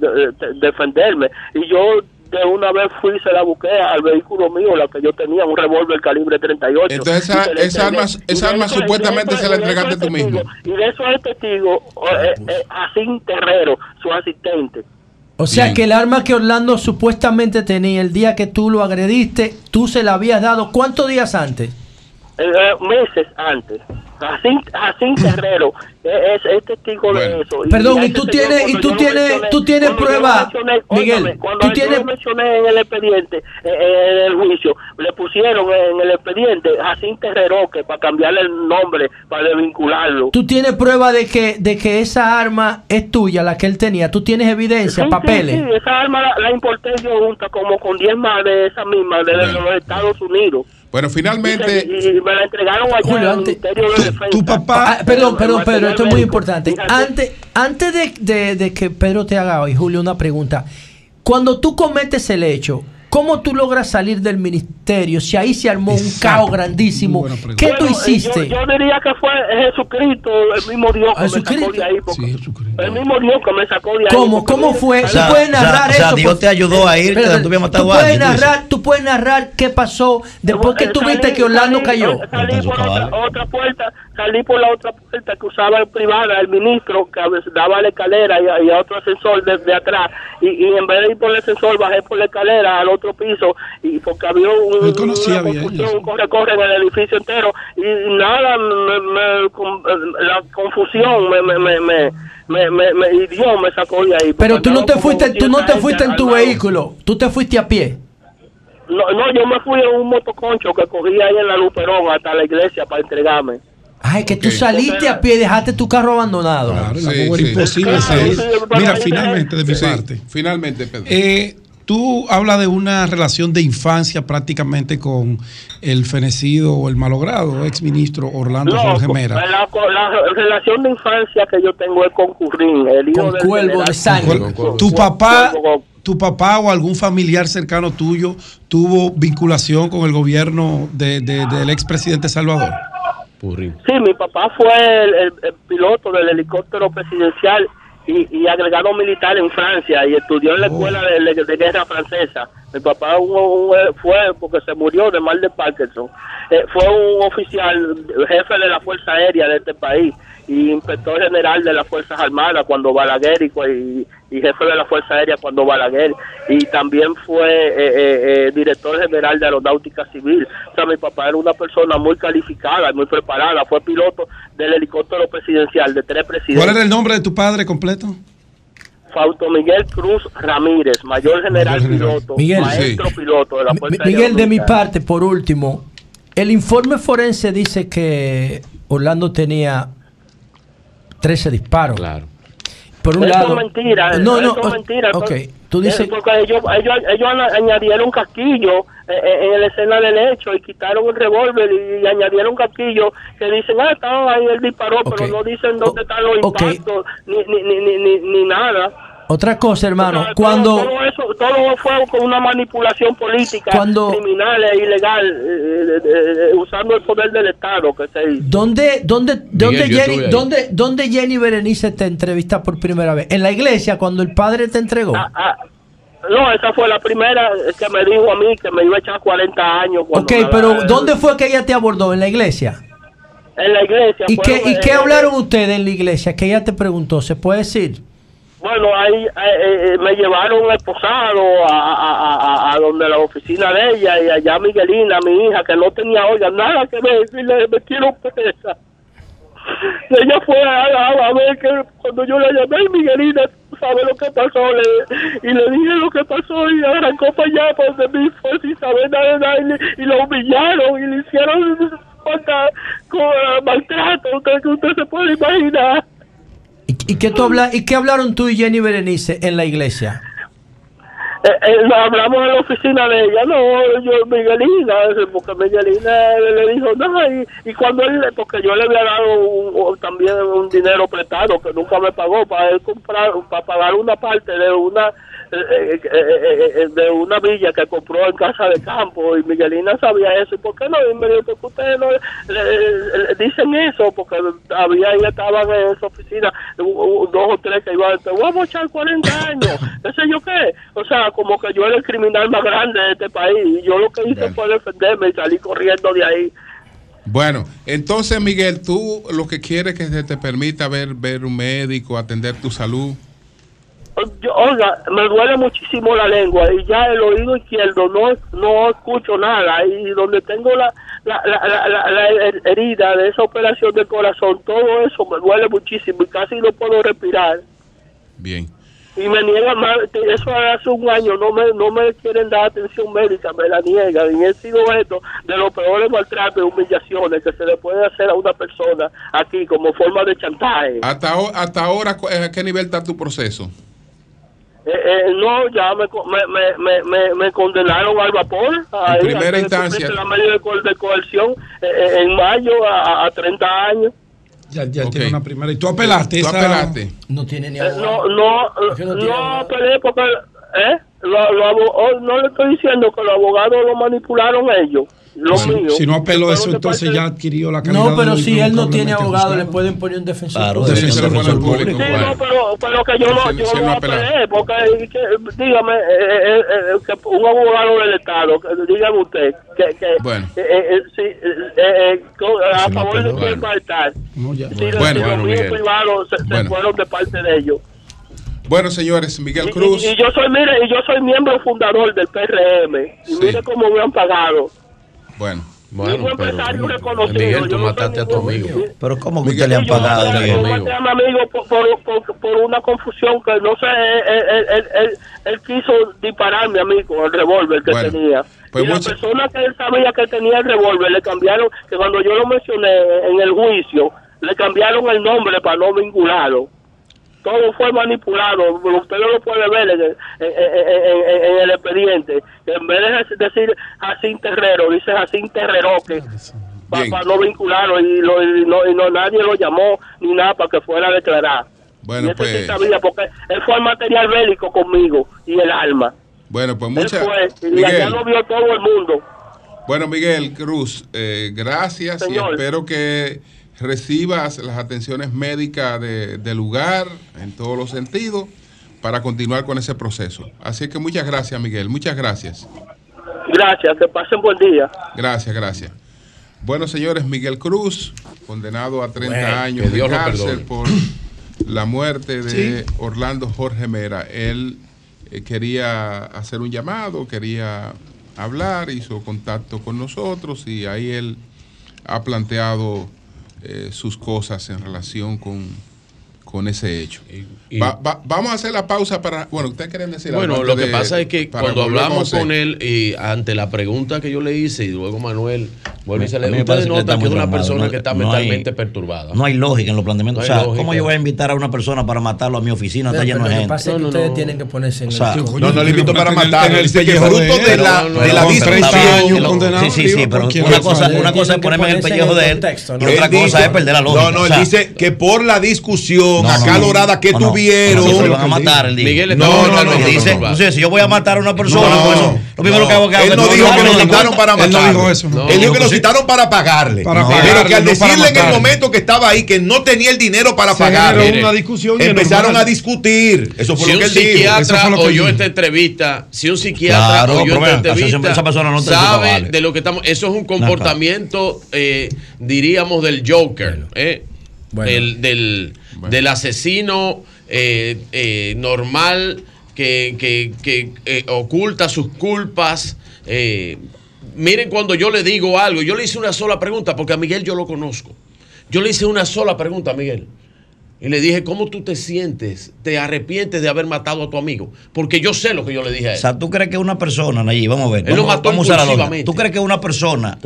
Speaker 19: defenderme y yo de una vez fui y se la busqué al vehículo mío, la que yo tenía, un revólver calibre 38.
Speaker 1: Entonces esa, esa arma, esa arma supuestamente se la entregaste tú mismo.
Speaker 19: Y de eso es testigo eh, eh, Así Terrero, su asistente.
Speaker 18: O sea que el arma que Orlando supuestamente tenía el día que tú lo agrediste, tú se la habías dado ¿cuántos días antes?
Speaker 19: Eh, meses antes. Jacín Terrero es, es testigo de eso.
Speaker 18: Perdón, y, tú tienes, y tú tienes, tú tienes prueba, Miguel.
Speaker 19: cuando tú tienes... yo mencioné en el expediente, eh, en el juicio, le pusieron en el expediente Jacín Terrero que para cambiarle el nombre, para desvincularlo.
Speaker 18: Tú tienes prueba de que, de que esa arma es tuya, la que él tenía. Tú tienes evidencia, papeles.
Speaker 19: Sí, esa arma la, importé yo junta como con 10 más de esa misma, de los Estados Unidos.
Speaker 1: Bueno, finalmente.
Speaker 19: Y, me la entregaron allá de Defensa.
Speaker 18: Tu papá. Ah, perdón, perdón, Pedro, esto es muy importante. Antes, antes de, de, que Pedro te haga hoy, Julio, una pregunta. Cuando tú cometes el hecho, ¿Cómo tú logras salir del ministerio si ahí se armó un caos grandísimo? ¿Qué tú hiciste?
Speaker 19: Yo, diría que fue Jesucristo, el mismo Dios que me sacó de ahí. el mismo Dios que me sacó de ahí.
Speaker 18: ¿Cómo? ¿Cómo fue? ¿Tú puedes narrar eso?
Speaker 11: Dios te ayudó a ir,
Speaker 18: tú, puedes narrar, tú puedes narrar qué pasó después que tú viste que Orlando cayó.
Speaker 19: Salí por otra, puerta, salí por la otra puerta que usaba el privada, el ministro, que daba la escalera y, a otro ascensor desde atrás. Y, y, en vez de ir por el ascensor, bajé por la escalera al otro piso y porque había un, una confusión, corre, corre en el edificio entero y nada, la confusión me, me, me, me me, me, y Dios me sacó de ahí.
Speaker 18: Pero tú no te fuiste, tú no te fuiste en tu vehículo, tú te fuiste a pie.
Speaker 19: No, no, yo me fui en un motoconcho que cogí ahí en la Luperón hasta la iglesia para entregarme.
Speaker 18: Ay, que tú saliste a pie y dejaste tu carro abandonado.
Speaker 10: Claro, era imposible salir. Mira, finalmente, de mi parte.
Speaker 1: Finalmente, Pedro.
Speaker 10: Eh, tú hablas de una relación de infancia prácticamente con el fenecido o el malogrado ex ministro Orlando Jorge Mera.
Speaker 19: La, relación de infancia que yo tengo es con Currín, el hijo
Speaker 18: con Cuervo de sangre.
Speaker 10: tu papá, tu papá o algún familiar cercano tuyo tuvo vinculación con el gobierno de, de, del expresidente Salvador.
Speaker 19: Sí, mi papá fue el piloto del helicóptero presidencial y, y, agregado militar en Francia y estudió en la escuela de, guerra francesa. Mi papá fue, porque se murió de mal de Parkinson. Eh, fue un oficial, jefe de la Fuerza Aérea de este país y inspector general de las Fuerzas Armadas cuando Balaguer y, y, jefe de la Fuerza Aérea cuando Balaguer y también fue eh, eh, eh, director general de Aeronáutica Civil. O sea, mi papá era una persona muy calificada y muy preparada, fue piloto del helicóptero presidencial de tres presidentes.
Speaker 10: ¿Cuál era el nombre de tu padre completo?
Speaker 19: Fausto Miguel Cruz Ramírez, mayor general, piloto, maestro piloto de la Fuerza
Speaker 18: Miguel, de mi parte, por último, el informe forense dice que Orlando tenía 13 disparos.
Speaker 11: Claro.
Speaker 18: Por un
Speaker 19: eso
Speaker 18: lado.
Speaker 19: es mentira. No, no. es mentira.
Speaker 18: Ok. Tú dices.
Speaker 19: Porque ellos, ellos, ellos añadieron un casquillo eh, eh, en la escena del hecho y quitaron el revólver y, añadieron un casquillo que dicen, ah, estaba ahí, él disparó, pero no dicen dónde están los impactos ni, ni, ni, ni, ni nada.
Speaker 18: Otra cosa, hermano, cuando...
Speaker 19: Todo, eso, todo fue con una manipulación política criminal e ilegal, eh, eh, eh, usando el poder del Estado que se hizo.
Speaker 18: ¿Dónde, dónde, dónde, Jenny, dónde, ¿Dónde Jenny Berenice te entrevista por primera vez? ¿En la iglesia, cuando el padre te entregó?
Speaker 19: Ah, ah, no, esa fue la primera que me dijo a mí que me iba a echar 40 años.
Speaker 18: Ok, pero ¿dónde fue que ella te abordó? ¿En la iglesia?
Speaker 19: En la iglesia.
Speaker 18: ¿Y qué, ¿y qué hablaron ustedes en la iglesia? Que ella te preguntó, ¿se puede decir?
Speaker 19: Bueno, ahí eh, eh, me llevaron esposado a, a, a, donde la oficina de ella y allá Miguelina, mi hija, que no tenía, oiga, nada que ver, decirle, me quiero presa. Ella fue a, ver que cuando yo la llamé, Miguelina, sabe lo que pasó, y le dije lo que pasó y arrancó para allá, pues de mí fue sin saber nada, nada y, lo humillaron y le hicieron con, maltrato que usted se puede imaginar.
Speaker 18: ¿Y, qué, tú habla, ¿Y qué hablaron tú y Jenny Berenice en la iglesia?
Speaker 19: Eh, eh, hablamos en la oficina de ella, no, yo, Miguelina, porque Miguelina le dijo, no, y, y cuando él, porque yo le había dado también un dinero prestado que nunca me pagó para él comprar, para pagar una parte de una eh, eh, eh, de una villa que compró en casa de campo y Miguelina sabía eso. ¿Y por qué no? Y me dijo, porque ustedes no dicen eso? Porque había, ya estaban en esa oficina dos o tres que iban, te vamos a echar 40 años, qué sé yo qué. O sea, como que yo era el criminal más grande de este país y yo lo que hice fue defenderme y salí corriendo de ahí.
Speaker 1: Bueno, entonces Miguel, tú lo que quieres es que se te permita ver, ver un médico, atender tu salud
Speaker 19: oiga, me duele muchísimo la lengua y ya el oído izquierdo no no escucho nada y donde tengo la, la, la, la, herida de esa operación del corazón, todo eso me duele muchísimo y casi no puedo respirar.
Speaker 1: Bien.
Speaker 19: Y me niegan más, eso hace un año, no me, no me quieren dar atención médica, me la niegan. Y he sido esto de los peores maltratos y humillaciones que se le puede hacer a una persona aquí como forma de chantaje.
Speaker 1: ¿Hasta, hasta ahora a qué nivel está tu proceso?
Speaker 19: Eh, eh, no, ya me, me, me, me, condenaron al vapor.
Speaker 1: en primera instancia.
Speaker 19: La medida de, coerción eh, en mayo a, a 30 años.
Speaker 10: Ya, ya tiene una primera. ¿Y tú apelaste?
Speaker 1: ¿Tú apelaste?
Speaker 18: No tiene ni
Speaker 19: abogado. no, no, no, apelé porque. ¿eh? Lo, lo, oh, no le estoy diciendo que los abogados lo manipularon ellos. Lo mío.
Speaker 10: Si no apeló eso, entonces ya adquirió la calidad
Speaker 18: No, pero si él no tiene abogado, le pueden poner un defensor.
Speaker 1: Claro, defensor, público.
Speaker 19: Sí, no, pero, pero que yo no, yo no apelé, porque dígame, eh, eh, eh, un abogado del Estado, dígame usted, que, que
Speaker 1: bueno.
Speaker 19: si, a favor de quién va a estar.
Speaker 1: No,
Speaker 19: ya. Si bueno, los míos privados se, se fueron de parte de ellos.
Speaker 1: Bueno, señores, Miguel Cruz.
Speaker 19: Y, y, yo soy, mire, y yo soy miembro fundador del PRM. Y mire cómo me han pagado.
Speaker 1: Bueno.
Speaker 19: Bueno,
Speaker 11: pero, Miguel, tú mataste a tu amigo. Pero ¿cómo que usted le han pagado,
Speaker 19: Miguel? Yo maté a mi amigo por, por, por, una confusión que no sé, él, él, él, él quiso dispararme a mí con el revólver que tenía. Pues y la persona que él sabía que tenía el revólver le cambiaron, que cuando yo lo mencioné en el juicio, le cambiaron el nombre para no vincularlo todo fue manipulado. Usted no lo puede ver en el, en, el expediente. En vez de decir así Terrero, dice así Terrero que para, no vincularlo y, y, no, y no nadie lo llamó ni nada para que fuera a declarar.
Speaker 1: Bueno, y
Speaker 19: pues. sabía porque él fue el material bélico conmigo y el alma.
Speaker 1: Bueno, pues muchas
Speaker 19: Y allá lo vio todo el mundo.
Speaker 1: Bueno, Miguel Cruz, eh, gracias y espero que recibas las atenciones médicas de, del lugar en todos los sentidos para continuar con ese proceso. Así que muchas gracias, Miguel. Muchas gracias.
Speaker 19: Gracias, que pasen buen día.
Speaker 1: Gracias, gracias. Bueno, señores, Miguel Cruz, condenado a 30 años de cárcel por la muerte de Orlando Jorge Mera. Él eh, quería hacer un llamado, quería hablar, hizo contacto con nosotros y ahí él ha planteado eh, sus cosas en relación con, con ese hecho. vamos a hacer la pausa para. Bueno, ¿ustedes quieren decir
Speaker 20: algo? Bueno, lo que pasa es que cuando hablamos con él y ante la pregunta que yo le hice y luego Manuel vuelve y se le ustedes notan que, es una persona que está mentalmente perturbada.
Speaker 11: No hay lógica en los planteamientos. o sea, ¿cómo yo voy a invitar a una persona para matarlo a mi oficina? Está lleno de gente.
Speaker 18: Pasa que ustedes tienen que ponerse en o
Speaker 1: sea, No, no le invito para matarlo. El pellejo de la, de la
Speaker 11: Sí, sí, sí, pero una cosa, una cosa es ponerme en el pellejo de él y otra cosa es perder la lógica.
Speaker 1: No, no, él dice que por la discusión acalorada que tuvieron.
Speaker 11: No, se van a matar no, no, no. Dice, si yo voy a matar a una persona, pues lo primero que hago que
Speaker 1: Él no dijo que lo citaron para matar. Él no dijo eso. Lo citaron para pagarle. Pero que al decirle en el momento que estaba ahí que no tenía el dinero para pagarle,
Speaker 10: una discusión
Speaker 1: empezaron a discutir. Eso fue lo que él
Speaker 20: dijo. Si un psiquiatra oyó esta entrevista, si un psiquiatra oyó esta entrevista, esa persona no sabe de lo que estamos. Eso es un comportamiento, eh, diríamos, del Joker. Eh, el, del, del asesino eh, eh, normal que, que, eh, oculta sus culpas. Miren cuando yo le digo algo, yo le hice una sola pregunta, porque a Miguel yo lo conozco. Yo le hice una sola pregunta a Miguel. Y le dije, ¿cómo tú te sientes? ¿Te arrepientes de haber matado a tu amigo? Porque yo sé lo que yo le dije a él.
Speaker 11: O sea, ¿tú crees que una persona, Nayib, vamos a ver.
Speaker 20: Él
Speaker 11: vamos,
Speaker 20: lo mató
Speaker 11: vamos a la ¿Tú crees que una persona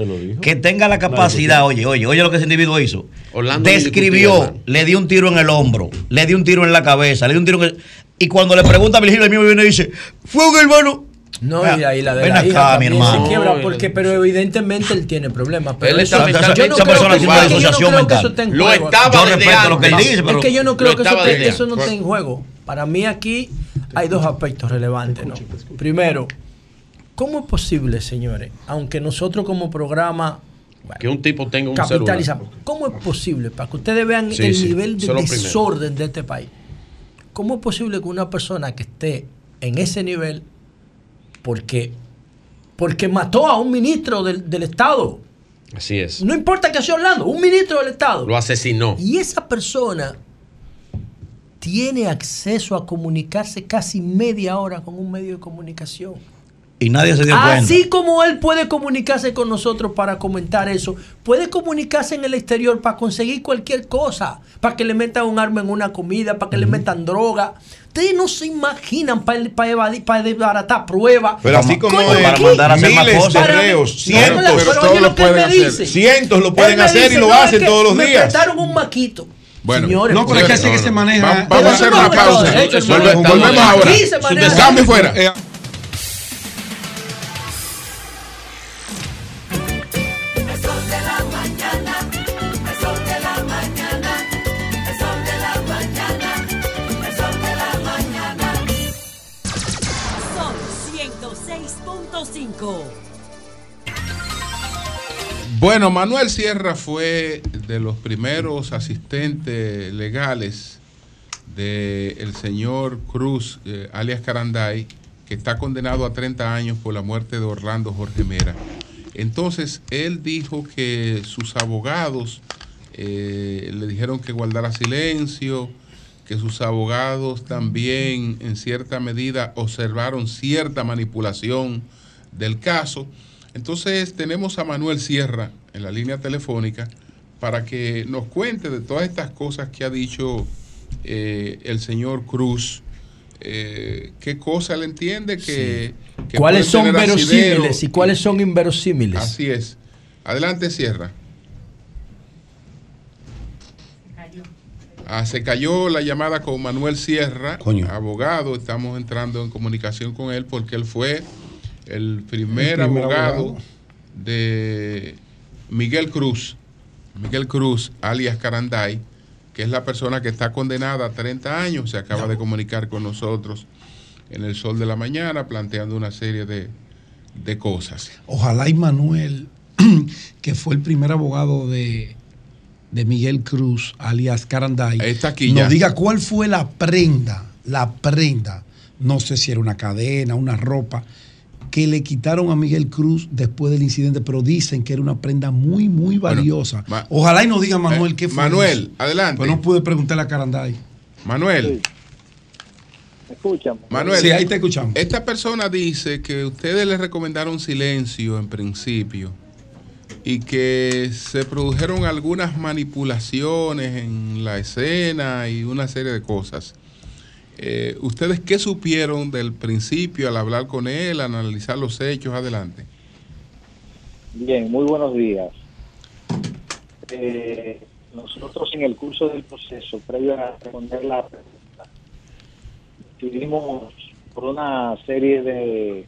Speaker 11: que tenga la capacidad, oye, oye, oye lo que ese individuo hizo?
Speaker 20: Orlando
Speaker 11: describió, le dio un tiro en el hombro, le dio un tiro en la cabeza, le dio un tiro en el... Y cuando le pregunta a Virgilio, el mismo viene y dice, fue un hermano
Speaker 18: no, y ahí la de ven
Speaker 11: la acá, hija mi hermano.
Speaker 18: se quiebra porque, pero evidentemente él tiene problemas. Pero
Speaker 20: él está
Speaker 18: esa,
Speaker 20: yo
Speaker 11: no esa persona tiene una disociación mental.
Speaker 20: Lo estaba yo
Speaker 11: respeto lo que él dice, pero
Speaker 18: es que yo no creo que eso, te, eso no esté en juego. Para mí aquí hay dos aspectos relevantes, ¿no? Primero, ¿cómo es posible, señores, aunque nosotros como programa
Speaker 20: bueno, que un tipo tenga un
Speaker 18: capitalizamos, ¿cómo es posible para que ustedes vean sí, el sí, nivel de desorden de este país? ¿Cómo es posible que una persona que esté en ese nivel porque, porque mató a un ministro del, del Estado.
Speaker 20: Así es.
Speaker 18: No importa que sea Orlando, un ministro del Estado.
Speaker 20: Lo asesinó.
Speaker 18: Y esa persona tiene acceso a comunicarse casi media hora con un medio de comunicación.
Speaker 11: Y nadie se dio cuenta.
Speaker 18: Así como él puede comunicarse con nosotros para comentar eso, puede comunicarse en el exterior para conseguir cualquier cosa, para que le metan un arma en una comida, para que le metan droga. Ustedes no se imaginan para, para evadir, para desbaratar pruebas.
Speaker 4: Pero así como es, para mandar a hacer más cosas. de reos, cientos,
Speaker 18: pero, pero todos lo pueden hacer.
Speaker 4: Dice, cientos lo pueden hacer y lo hacen todos los días.
Speaker 18: Me prestaron un maquito.
Speaker 10: Bueno, Señores, no, pero es que así que se maneja.
Speaker 1: Vamos a hacer una pausa. Volvemos ahora. Cambio fuera. Bueno, Manuel Sierra fue de los primeros asistentes legales del señor Cruz, eh, alias Caranday, que está condenado a 30 años por la muerte de Orlando Jorge Mera. Entonces, él dijo que sus abogados eh, le dijeron que guardara silencio, que sus abogados también en cierta medida observaron cierta manipulación del caso entonces tenemos a Manuel Sierra en la línea telefónica para que nos cuente de todas estas cosas que ha dicho eh, el señor Cruz. Eh, ¿Qué cosa le entiende que...
Speaker 18: ¿Cuáles son verosímiles y cuáles son inverosímiles?
Speaker 1: Así es. Adelante, Sierra. Ah, se cayó la llamada con Manuel Sierra, abogado. Estamos entrando en comunicación con él porque él fue el primer, abogado, de Miguel Cruz, Miguel Cruz, alias Caranday, que es la persona que está condenada a 30 años, se acaba de comunicar con nosotros en el sol de la mañana planteando una serie de, cosas.
Speaker 10: Ojalá y Manuel, que fue el primer abogado de, de Miguel Cruz, alias Caranday,
Speaker 1: está aquí
Speaker 10: nos diga cuál fue la prenda, la prenda, no sé si era una cadena, una ropa, que le quitaron a Miguel Cruz después del incidente, pero dicen que era una prenda muy, muy valiosa. Ojalá y nos diga Manuel eh, qué fue.
Speaker 1: Manuel, adelante.
Speaker 10: Pues no pude preguntarle a Caranday.
Speaker 1: Manuel.
Speaker 21: escuchan?
Speaker 1: Manuel.
Speaker 10: Sí, ahí te escuchamos.
Speaker 1: Esta persona dice que ustedes le recomendaron silencio en principio y que se produjeron algunas manipulaciones en la escena y una serie de cosas. Eh, ¿Ustedes qué supieron del principio al hablar con él, analizar los hechos? Adelante.
Speaker 21: Bien, muy buenos días. Eh, nosotros en el curso del proceso, previo a responder la pregunta, tuvimos por una serie de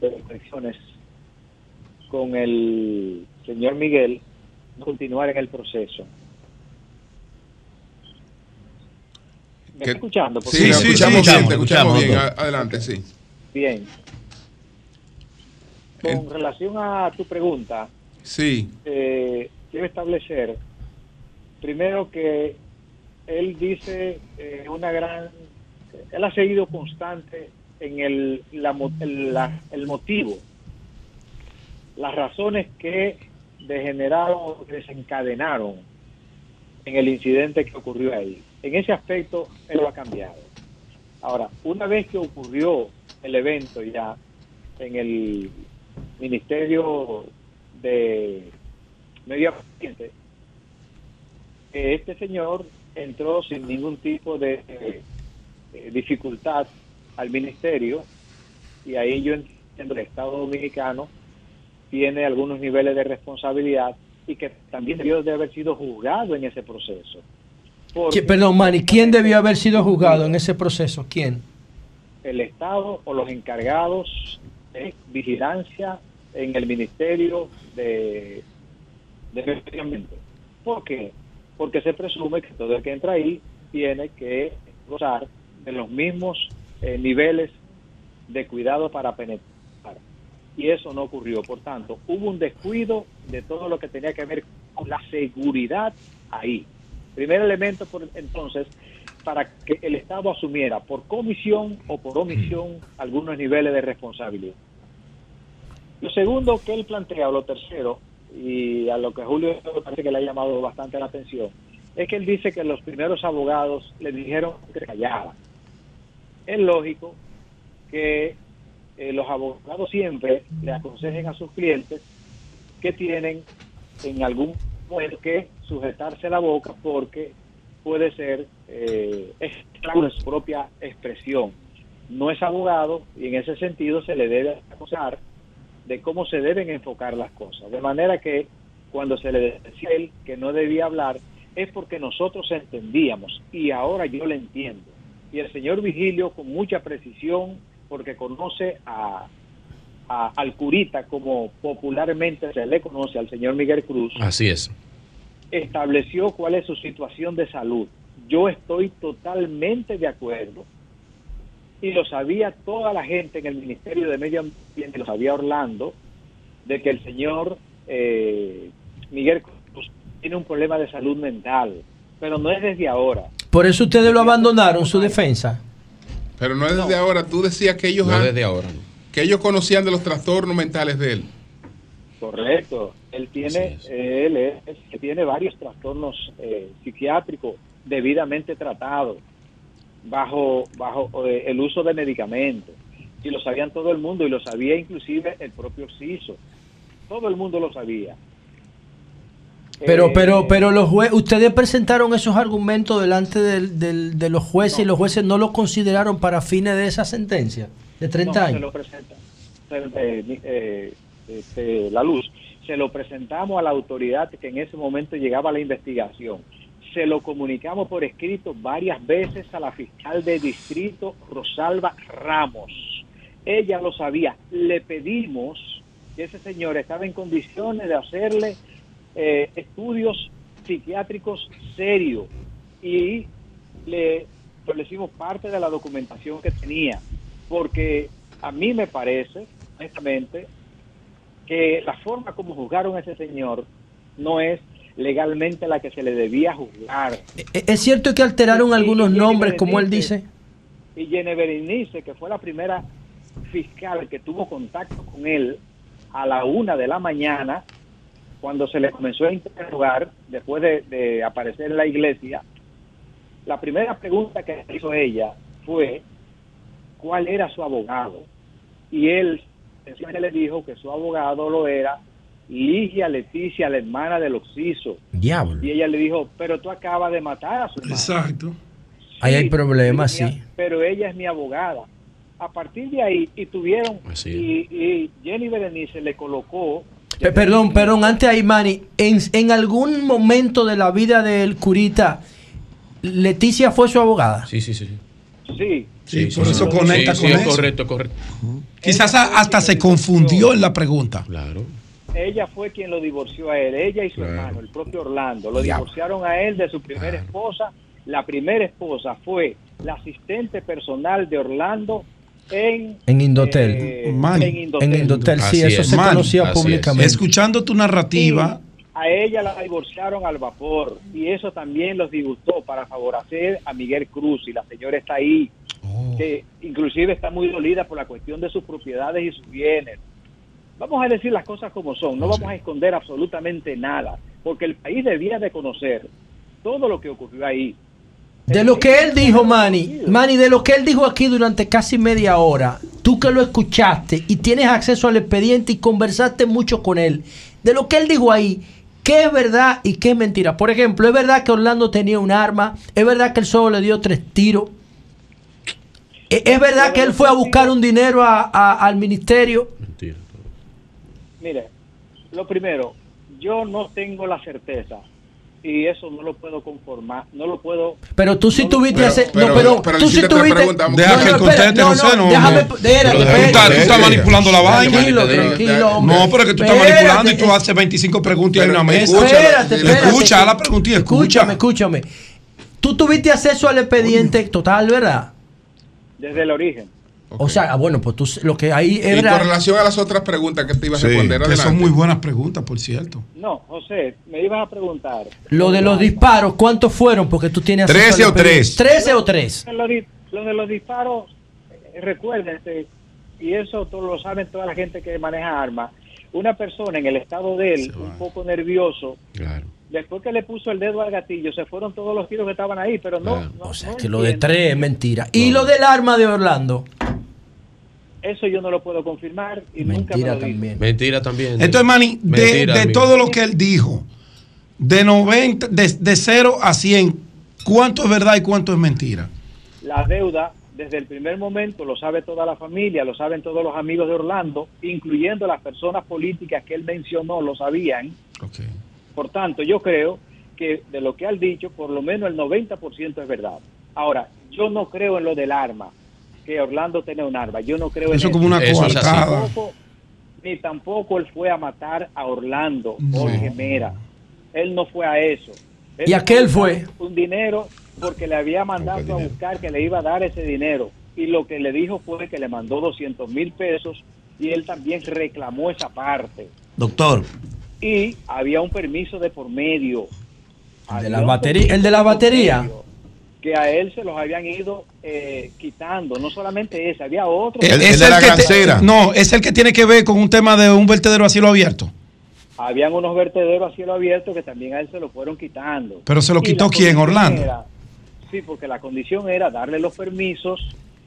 Speaker 21: reflexiones con el señor Miguel continuar en el proceso. ¿Me está escuchando?
Speaker 1: sí, sí, escuchamos bien, te escuchamos bien. Adelante, sí.
Speaker 21: Bien. Con relación a tu pregunta,
Speaker 1: sí.
Speaker 21: Eh, quiero establecer primero que él dice eh, una gran, él ha seguido constante en el, la, la, el motivo, las razones que degeneraron, desencadenaron en el incidente que ocurrió ahí en ese aspecto él lo ha cambiado. Ahora, una vez que ocurrió el evento ya en el Ministerio de Medio Ambiente, este señor entró sin ningún tipo de dificultad al ministerio y ahí yo entiendo que el Estado Dominicano tiene algunos niveles de responsabilidad y que también debió de haber sido juzgado en ese proceso
Speaker 18: perdón, Manny, ¿quién debió haber sido juzgado en ese proceso? ¿Quién?
Speaker 21: El Estado o los encargados de vigilancia en el Ministerio de, de Medio Ambiente. ¿Por qué? Porque se presume que todo el que entra ahí tiene que gozar de los mismos eh, niveles de cuidado para penetrar. Y eso no ocurrió. Por tanto, hubo un descuido de todo lo que tenía que ver con la seguridad ahí. Primer elemento, por, entonces, para que el Estado asumiera por comisión o por omisión algunos niveles de responsabilidad. Lo segundo que él plantea, o lo tercero, y a lo que Julio parece que le ha llamado bastante la atención, es que él dice que los primeros abogados le dijeron que callaban. Es lógico que eh, los abogados siempre le aconsejen a sus clientes que tienen en algún momento que sujetarse la boca porque puede ser eh, de su propia expresión. No es abogado y en ese sentido se le debe acusar de cómo se deben enfocar las cosas. De manera que cuando se le decía él que no debía hablar es porque nosotros entendíamos y ahora yo le entiendo. Y el señor Vigilio con mucha precisión, porque conoce a, al curita como popularmente se le conoce al señor Miguel Cruz.
Speaker 20: Así es.
Speaker 21: Estableció cuál es su situación de salud. Yo estoy totalmente de acuerdo y lo sabía toda la gente en el Ministerio de Medio Ambiente, lo sabía Orlando, de que el señor eh, Miguel Cruz tiene un problema de salud mental, pero no es desde ahora.
Speaker 18: Por eso ustedes lo abandonaron, su defensa.
Speaker 1: Pero no es desde ahora. Tú decías que ellos,
Speaker 20: no desde ahora,
Speaker 1: que ellos conocían de los trastornos mentales de él.
Speaker 21: Correcto. Él tiene, él es, tiene varios trastornos eh, psiquiátricos debidamente tratados bajo, bajo eh, el uso de medicamentos. Y lo sabían todo el mundo y lo sabía inclusive el propio CISO. Todo el mundo lo sabía.
Speaker 18: Pero, eh, pero, pero los jueces, ustedes presentaron esos argumentos delante de los jueces y los jueces no los consideraron para fines de esa sentencia de 30 años.
Speaker 21: Se lo presenta, eh, este, la luz. Se lo presentamos a la autoridad que en ese momento llegaba a la investigación se lo comunicamos por escrito varias veces a la fiscal de distrito Rosalba Ramos. Ella lo sabía. Le pedimos que ese señor estaba en condiciones de hacerle eh, estudios psiquiátricos serios y le establecimos parte de la documentación que tenía, porque a mí me parece, honestamente, que la forma como juzgaron a ese señor no es legalmente la que se le debía juzgar.
Speaker 18: E-, e-, ¿Es cierto que alteraron algunos nombres, como él dice?
Speaker 21: Y Jenny Berenice, que fue la primera fiscal que tuvo contacto con él a la una de la mañana, cuando se le comenzó a interrogar, después de, aparecer en la iglesia, la primera pregunta que hizo ella fue cuál era su abogado. Y él le dijo que su abogado lo era Ligia Leticia, la hermana del Oxiso.
Speaker 18: Diablo.
Speaker 21: Y ella le dijo, pero tú acabas de matar a su hermano.
Speaker 10: Exacto.
Speaker 18: ahí hay problemas, sí.
Speaker 21: Pero ella es mi abogada. A partir de ahí, y tuvieron, y, Jenny Berenice le colocó...
Speaker 18: perdón, perdón, antes ahí, Manny, en, en algún momento de la vida del curita, Leticia fue su abogada.
Speaker 20: Sí, sí, sí.
Speaker 21: Sí.
Speaker 10: Sí, por eso conecta con eso.
Speaker 20: correcto, correcto.
Speaker 10: Quizás hasta se confundió en la pregunta.
Speaker 20: Claro
Speaker 21: ella fue quien lo divorció a él, ella y su hermano, el propio Orlando. Lo divorciaron a él de su primera esposa. La primera esposa fue la asistente personal de Orlando en,
Speaker 18: en Indotel. Eh, en Indotel. sí, eso se conocía públicamente.
Speaker 10: Escuchando tu narrativa.
Speaker 21: A ella la divorciaron al vapor y eso también los disgustó para favorecer a Miguel Cruz y la señora está ahí, oh. que inclusive está muy dolida por la cuestión de sus propiedades y sus bienes Vamos a decir las cosas como son, no vamos a esconder absolutamente nada, porque el país debía de conocer todo lo que ocurrió ahí.
Speaker 18: De lo que él dijo, Manny, Manny, de lo que él dijo aquí durante casi media hora, tú que lo escuchaste y tienes acceso al expediente y conversaste mucho con él, de lo que él dijo ahí, ¿qué es verdad y qué es mentira? Por ejemplo, ¿es verdad que Orlando tenía un arma? ¿Es verdad que él solo le dio tres tiros? ¿Es verdad que él fue a buscar un dinero al ministerio?
Speaker 21: Mire, lo primero, yo no tengo la certeza y eso no lo puedo conformar, no lo puedo.
Speaker 18: Pero tú sí tuviste hacer, no, pero, tú sí tuviste.
Speaker 10: Deja que conteste, no, sé, no.
Speaker 18: Déjame, déjame,
Speaker 10: tú estás manipulando la vaina. Tranquilo, tranquilo. No, pero es que tú estás manipulando y tú haces 25 preguntas y hay una mesa.
Speaker 18: Espérate, espérate.
Speaker 10: Escucha la pregunta y escucha.
Speaker 18: Escúchame, escúchame. Tú tuviste acceso al expediente total, ¿verdad?
Speaker 21: Desde el origen.
Speaker 18: O sea, ah, bueno, pues tú lo que hay
Speaker 1: era... Y con relación a las otras preguntas que te ibas a responder,
Speaker 10: que son muy buenas preguntas, por cierto.
Speaker 21: No, José, me ibas a preguntar.
Speaker 18: Lo de los disparos, ¿cuántos fueron? Porque tú tienes...
Speaker 4: ¿13 o 3?
Speaker 18: 13 o 3.
Speaker 21: Lo de los disparos, eh, recuérdense, y eso todos lo saben toda la gente que maneja armas, una persona en el estado de él, un poco nervioso,
Speaker 20: claro
Speaker 21: después que le puso el dedo al gatillo, se fueron todos los tiros que estaban ahí, pero no.
Speaker 18: o sea, que lo de tres es mentira. ¿Y lo del arma de Orlando?
Speaker 21: Eso yo no lo puedo confirmar y nunca
Speaker 20: me lo también. Mentira también.
Speaker 10: Entonces, Manny, de, de todo lo que él dijo, de 90, de, de 0 a 100, ¿cuánto es verdad y cuánto es mentira?
Speaker 21: La deuda, desde el primer momento, lo sabe toda la familia, lo saben todos los amigos de Orlando, incluyendo las personas políticas que él mencionó, lo sabían. Por tanto, yo creo que de lo que ha dicho, por lo menos el 90% es verdad. Ahora, yo no creo en lo del arma, que Orlando tenga un arma. Yo no creo en
Speaker 10: eso. como una
Speaker 21: cosa. Ni tampoco él fue a matar a Orlando, Jorge Mera. Él no fue a eso.
Speaker 18: ¿Y a qué él fue?
Speaker 21: Un dinero porque le había mandado a buscar que le iba a dar ese dinero. Y lo que le dijo fue que le mandó 200 mil pesos y él también reclamó esa parte.
Speaker 11: Doctor.
Speaker 21: Y había un permiso de por medio.
Speaker 18: ¿El de la batería? ¿El de la batería?
Speaker 21: Que a él se los habían ido eh, quitando, no solamente ese, había otro.
Speaker 10: El, es de la gancera. no, es el que tiene que ver con un tema de un vertedero a cielo abierto.
Speaker 21: Habían unos vertederos a cielo abierto que también a él se lo fueron quitando.
Speaker 10: ¿Pero se lo quitó quién, Orlando?
Speaker 21: sí, porque la condición era darle los permisos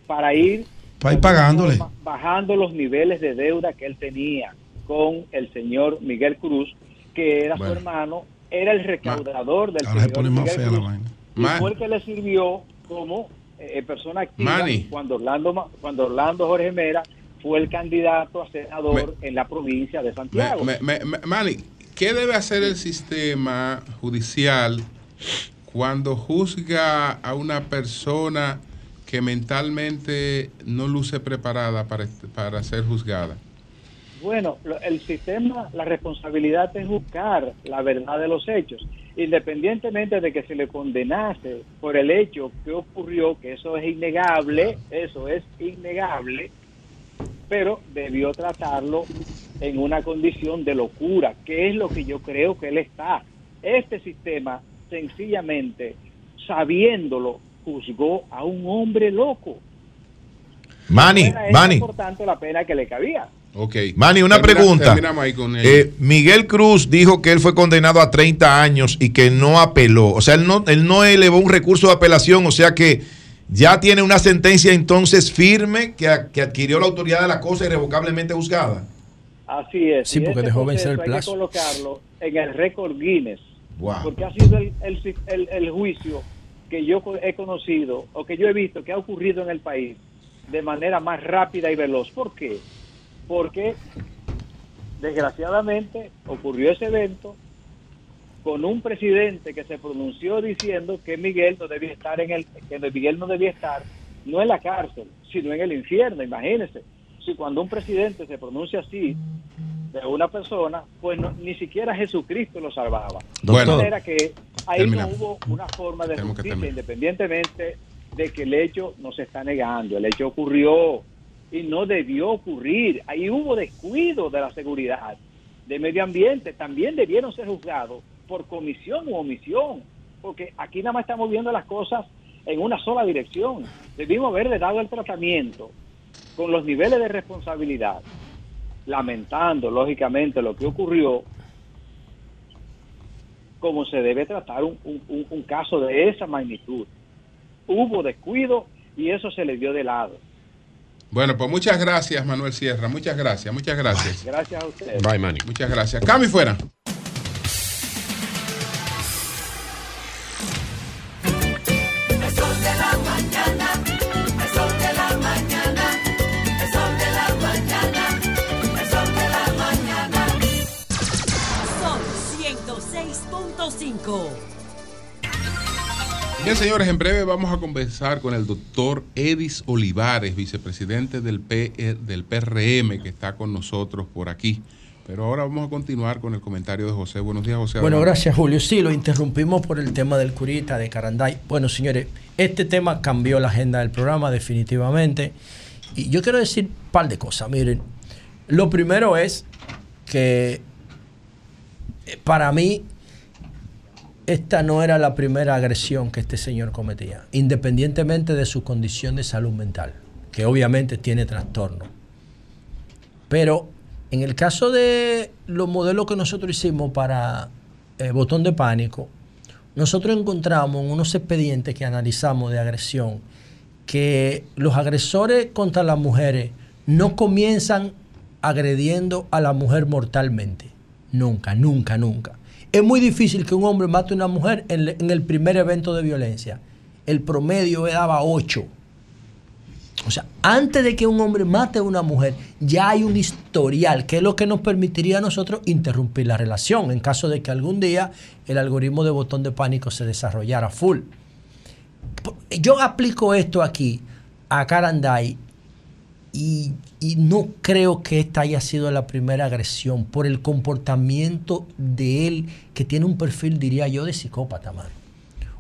Speaker 21: para ir,
Speaker 10: para ir pagándole.
Speaker 21: Bajando los niveles de deuda que él tenía con el señor Miguel Cruz, que era su hermano, era el recaudador del
Speaker 10: Ahora señor Miguel Cruz. La vaina
Speaker 21: y fue el que le sirvió como eh, eh, persona activa cuando Orlando cuando Orlando Jorge Mera fue el candidato a senador en la provincia de Santiago.
Speaker 1: Manny, ¿qué debe hacer el sistema judicial cuando juzga a una persona que mentalmente no luce preparada para, para ser juzgada?
Speaker 21: Bueno, el sistema, la responsabilidad es buscar la verdad de los hechos independientemente de que se le condenase por el hecho que ocurrió, que eso es innegable, eso es innegable, pero debió tratarlo en una condición de locura, que es lo que yo creo que él está. Este sistema, sencillamente, sabiéndolo, juzgó a un hombre loco.
Speaker 4: Manny, Manny.
Speaker 21: Por tanto, la pena que le cabía.
Speaker 4: Ok. Manny, una pregunta. Eh, Miguel Cruz dijo que él fue condenado a 30 años y que no apeló. O sea, él no, él no elevó un recurso de apelación, o sea que ya tiene una sentencia entonces firme que, adquirió la autoridad de la cosa irrevocablemente juzgada.
Speaker 21: Así es.
Speaker 18: Sí, porque dejó vencer el plazo.
Speaker 21: Hay que colocarlo en el récord Guinness. Porque ha sido el, el, el juicio que yo he conocido o que yo he visto que ha ocurrido en el país de manera más rápida y veloz. ¿Por qué? Porque desgraciadamente ocurrió ese evento con un presidente que se pronunció diciendo que Miguel no debía estar en el que Miguel no debía estar no en la cárcel, sino en el infierno, imagínense. Si cuando un presidente se pronuncia así de una persona, pues ni siquiera Jesucristo lo salvaba. de manera que ahí no hubo una forma de justicia, independientemente de que el hecho no se está negando, el hecho ocurrió, y no debió ocurrir. Ahí hubo descuido de la seguridad, de medio ambiente, también debieron ser juzgados por comisión u omisión, porque aquí nada más estamos viendo las cosas en una sola dirección. Debimos haberle dado el tratamiento con los niveles de responsabilidad, lamentando lógicamente lo que ocurrió, como se debe tratar un, un caso de esa magnitud. Hubo descuido y eso se le dio de lado.
Speaker 1: Bueno, pues muchas gracias, Manuel Sierra. Muchas gracias, muchas gracias.
Speaker 21: Gracias a ustedes.
Speaker 1: Bye, Manny. Muchas gracias. Cami fuera.
Speaker 14: Son 106.5.
Speaker 1: Bien, señores, en breve vamos a conversar con el doctor Edis Olivares, vicepresidente del, e, del PRM, que está con nosotros por aquí. Pero ahora vamos a continuar con el comentario de José. Buenos días, José.
Speaker 18: Bueno, gracias, Julio. Sí, lo interrumpimos por el tema del curita, de Caranday. Bueno, señores, este tema cambió la agenda del programa definitivamente. Y yo quiero decir un par de cosas. Miren, lo primero es que eh, para mí esta no era la primera agresión que este señor cometía, independientemente de su condición de salud mental, que obviamente tiene trastorno. Pero en el caso de los modelos que nosotros hicimos para eh, botón de pánico, nosotros encontramos en unos expedientes que analizamos de agresión que los agresores contra las mujeres no comienzan agrediendo a la mujer mortalmente. Nunca, nunca, nunca. Es muy difícil que un hombre mate a una mujer en, el primer evento de violencia. El promedio daba 8. O sea, antes de que un hombre mate a una mujer, ya hay un historial, que es lo que nos permitiría a nosotros interrumpir la relación en caso de que algún día el algoritmo de botón de pánico se desarrollara full. Yo aplico esto aquí a Caranday y, no creo que esta haya sido la primera agresión por el comportamiento de él, que tiene un perfil, diría yo, de psicópata, mano.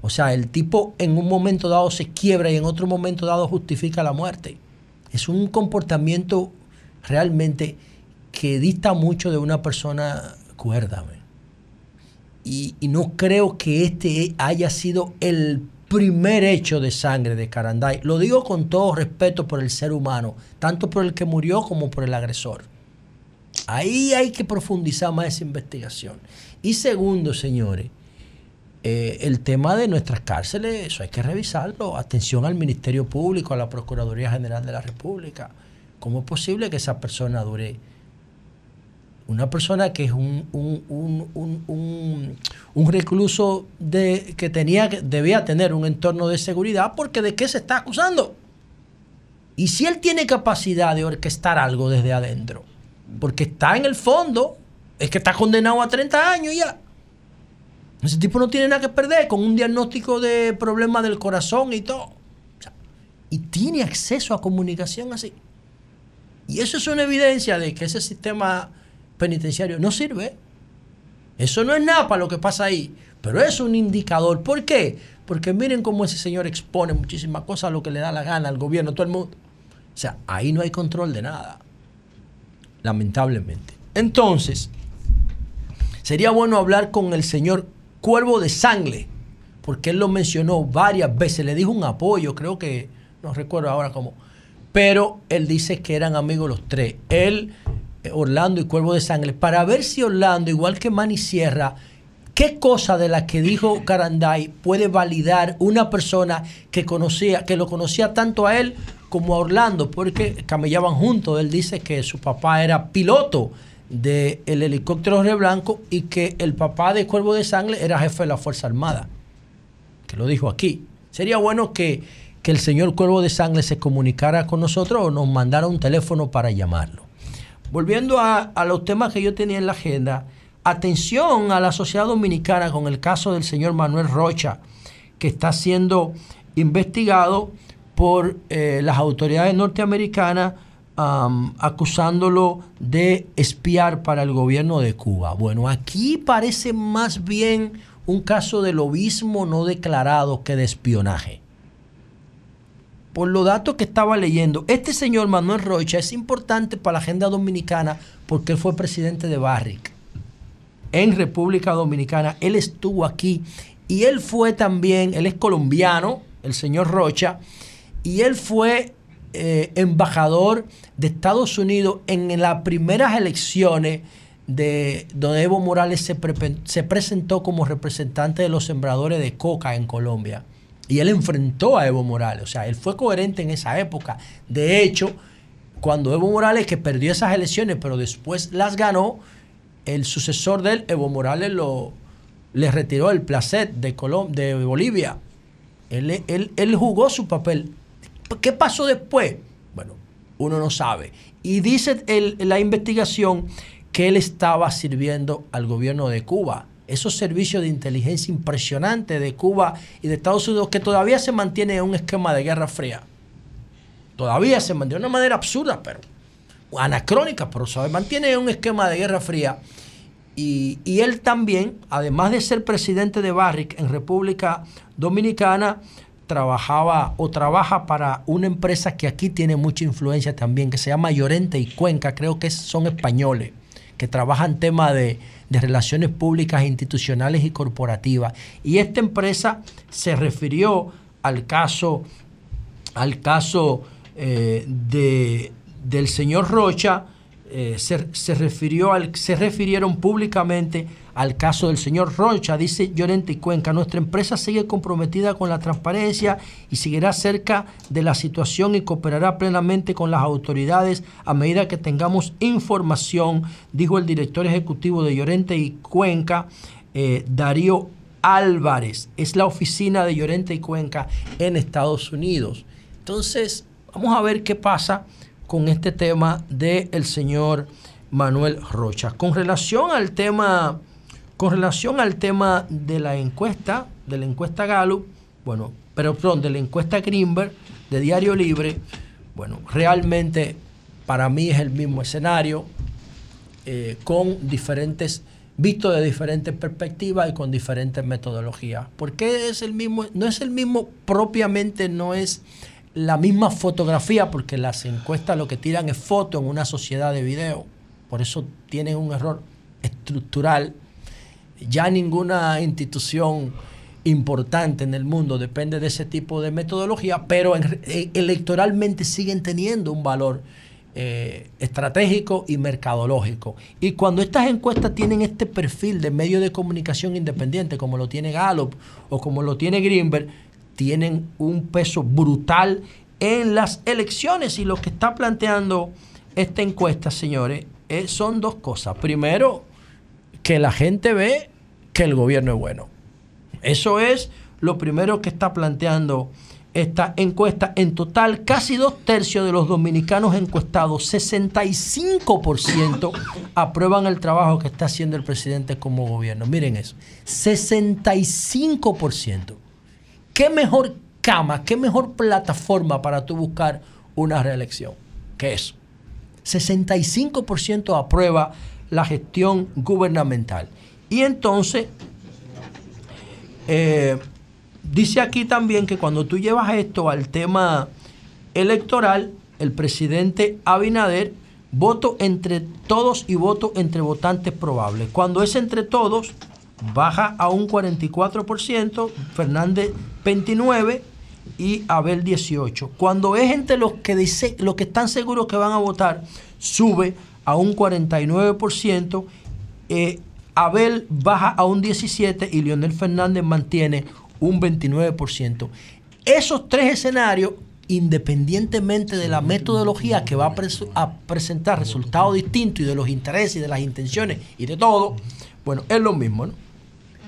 Speaker 18: O sea, el tipo en un momento dado se quiebra y en otro momento dado justifica la muerte. Es un comportamiento realmente que dista mucho de una persona cuerda. Y, y no creo que este haya sido el primer hecho de sangre de Caranday. Lo digo con todo respeto por el ser humano, tanto por el que murió como por el agresor. Ahí hay que profundizar más esa investigación. Y segundo, señores, eh, el tema de nuestras cárceles, eso hay que revisarlo. Atención al Ministerio Público, a la Procuraduría General de la República. ¿Cómo es posible que esa persona dure una persona que es un, un, recluso de, que tenía, debía tener un entorno de seguridad, porque ¿de qué se está acusando? Y si él tiene capacidad de orquestar algo desde adentro, porque está en el fondo, es que está condenado a 30 años ya. Ese tipo no tiene nada que perder con un diagnóstico de problemas del corazón y todo. y tiene acceso a comunicación así. Y eso es una evidencia de que ese sistema penitenciario no sirve. Eso no es nada para lo que pasa ahí, pero es un indicador. ¿Por qué? Porque miren cómo ese señor expone muchísimas cosas a lo que le da la gana al gobierno, todo el mundo. O sea, ahí no hay control de nada, lamentablemente. Entonces, sería bueno hablar con el señor Cuervo de Sangre, porque él lo mencionó varias veces, le dijo un apoyo, creo que, no recuerdo ahora cómo, pero él dice que eran amigos los tres. Él Orlando y Cuervo de Sangre, para ver si Orlando, igual que Manny Sierra, qué cosa de la que dijo Caranday puede validar una persona que conocía, que lo conocía tanto a él como a Orlando, porque camellaban juntos. Él dice que su papá era piloto del helicóptero de Blanco y que el papá de Cuervo de Sangre era jefe de la Fuerza Armada, que lo dijo aquí. Sería bueno que, que el señor Cuervo de Sangre se comunicara con nosotros o nos mandara un teléfono para llamarlo. Volviendo a, los temas que yo tenía en la agenda, atención a la sociedad dominicana con el caso del señor Manuel Rocha, que está siendo investigado por eh, las autoridades norteamericanas acusándolo de espiar para el gobierno de Cuba. Bueno, aquí parece más bien un caso de lobismo no declarado que de espionaje por los datos que estaba leyendo, este señor Manuel Rocha es importante para la agenda dominicana porque él fue presidente de Barrick en República Dominicana. Él estuvo aquí y él fue también, él es colombiano, el señor Rocha, y él fue eh, embajador de Estados Unidos en las primeras elecciones de donde Evo Morales se, se presentó como representante de los sembradores de coca en Colombia. Y él enfrentó a Evo Morales, o sea, él fue coherente en esa época. De hecho, cuando Evo Morales, que perdió esas elecciones, pero después las ganó, el sucesor de él, Evo Morales, lo, le retiró el placer de, de Bolivia. Él, él, jugó su papel. ¿Qué pasó después? Bueno, uno no sabe. Y dice la investigación que él estaba sirviendo al gobierno de Cuba esos servicios de inteligencia impresionantes de Cuba y de Estados Unidos que todavía se mantiene en un esquema de guerra fría. Todavía se mantiene de una manera absurda, pero anacrónica, pero se mantiene en un esquema de guerra fría. Y, él también, además de ser presidente de Barrick en República Dominicana, trabajaba o trabaja para una empresa que aquí tiene mucha influencia también, que se llama Llorente y Cuenca, creo que son españoles, que trabajan tema de, de Relaciones Públicas Institucionales y Corporativas. Y esta empresa se refirió al caso, al caso eh, de, del señor Rocha, eh, se, refirió al, se refirieron públicamente al caso del señor Rocha, dice Llorente y Cuenca, nuestra empresa sigue comprometida con la transparencia y seguirá cerca de la situación y cooperará plenamente con las autoridades a medida que tengamos información, dijo el director ejecutivo de Llorente y Cuenca, eh, Darío Álvarez. Es la oficina de Llorente y Cuenca en Estados Unidos. Entonces, vamos a ver qué pasa con este tema del señor Manuel Rocha. Con relación al tema con relación al tema de la encuesta, de la encuesta Gallup, bueno, pero perdón, de la encuesta Greenberg, de Diario Libre, bueno, realmente para mí es el mismo escenario, eh, con diferentes, visto de diferentes perspectivas y con diferentes metodologías. ¿Por qué es el mismo? No es el mismo propiamente, no es la misma fotografía, porque las encuestas lo que tiran es foto en una sociedad de video. Por eso tienen un error estructural ya ninguna institución importante en el mundo depende de ese tipo de metodología, pero eh, electoralmente siguen teniendo un valor eh, estratégico y mercadológico. Y cuando estas encuestas tienen este perfil de medio de comunicación independiente, como lo tiene Gallup o como lo tiene Greenberg, tienen un peso brutal en las elecciones. Y lo que está planteando esta encuesta, señores, son dos cosas. Primero, que la gente ve que el gobierno es bueno. Eso es lo primero que está planteando esta encuesta. En total, casi dos tercios de los dominicanos encuestados, 65%, aprueban el trabajo que está haciendo el presidente como gobierno. Miren eso, 65%. ¿Qué mejor cama, qué mejor plataforma para tú buscar una reelección que eso? 65% aprueba la gestión gubernamental. Y entonces, eh, dice aquí también que cuando tú llevas esto al tema electoral, el presidente Abinader, voto entre todos y voto entre votantes probables. Cuando es entre todos, baja a un 44%, Fernández 29% y Abel 18%. Cuando es entre los que, dice, los que están seguros que van a votar, sube a un 49%. Eh, Abel baja a un 17 y Leonel Fernández mantiene un 29%. Esos tres escenarios, independientemente de la metodología que va a, presentar resultados distintos y de los intereses y de las intenciones y de todo, bueno, es lo mismo, ¿no?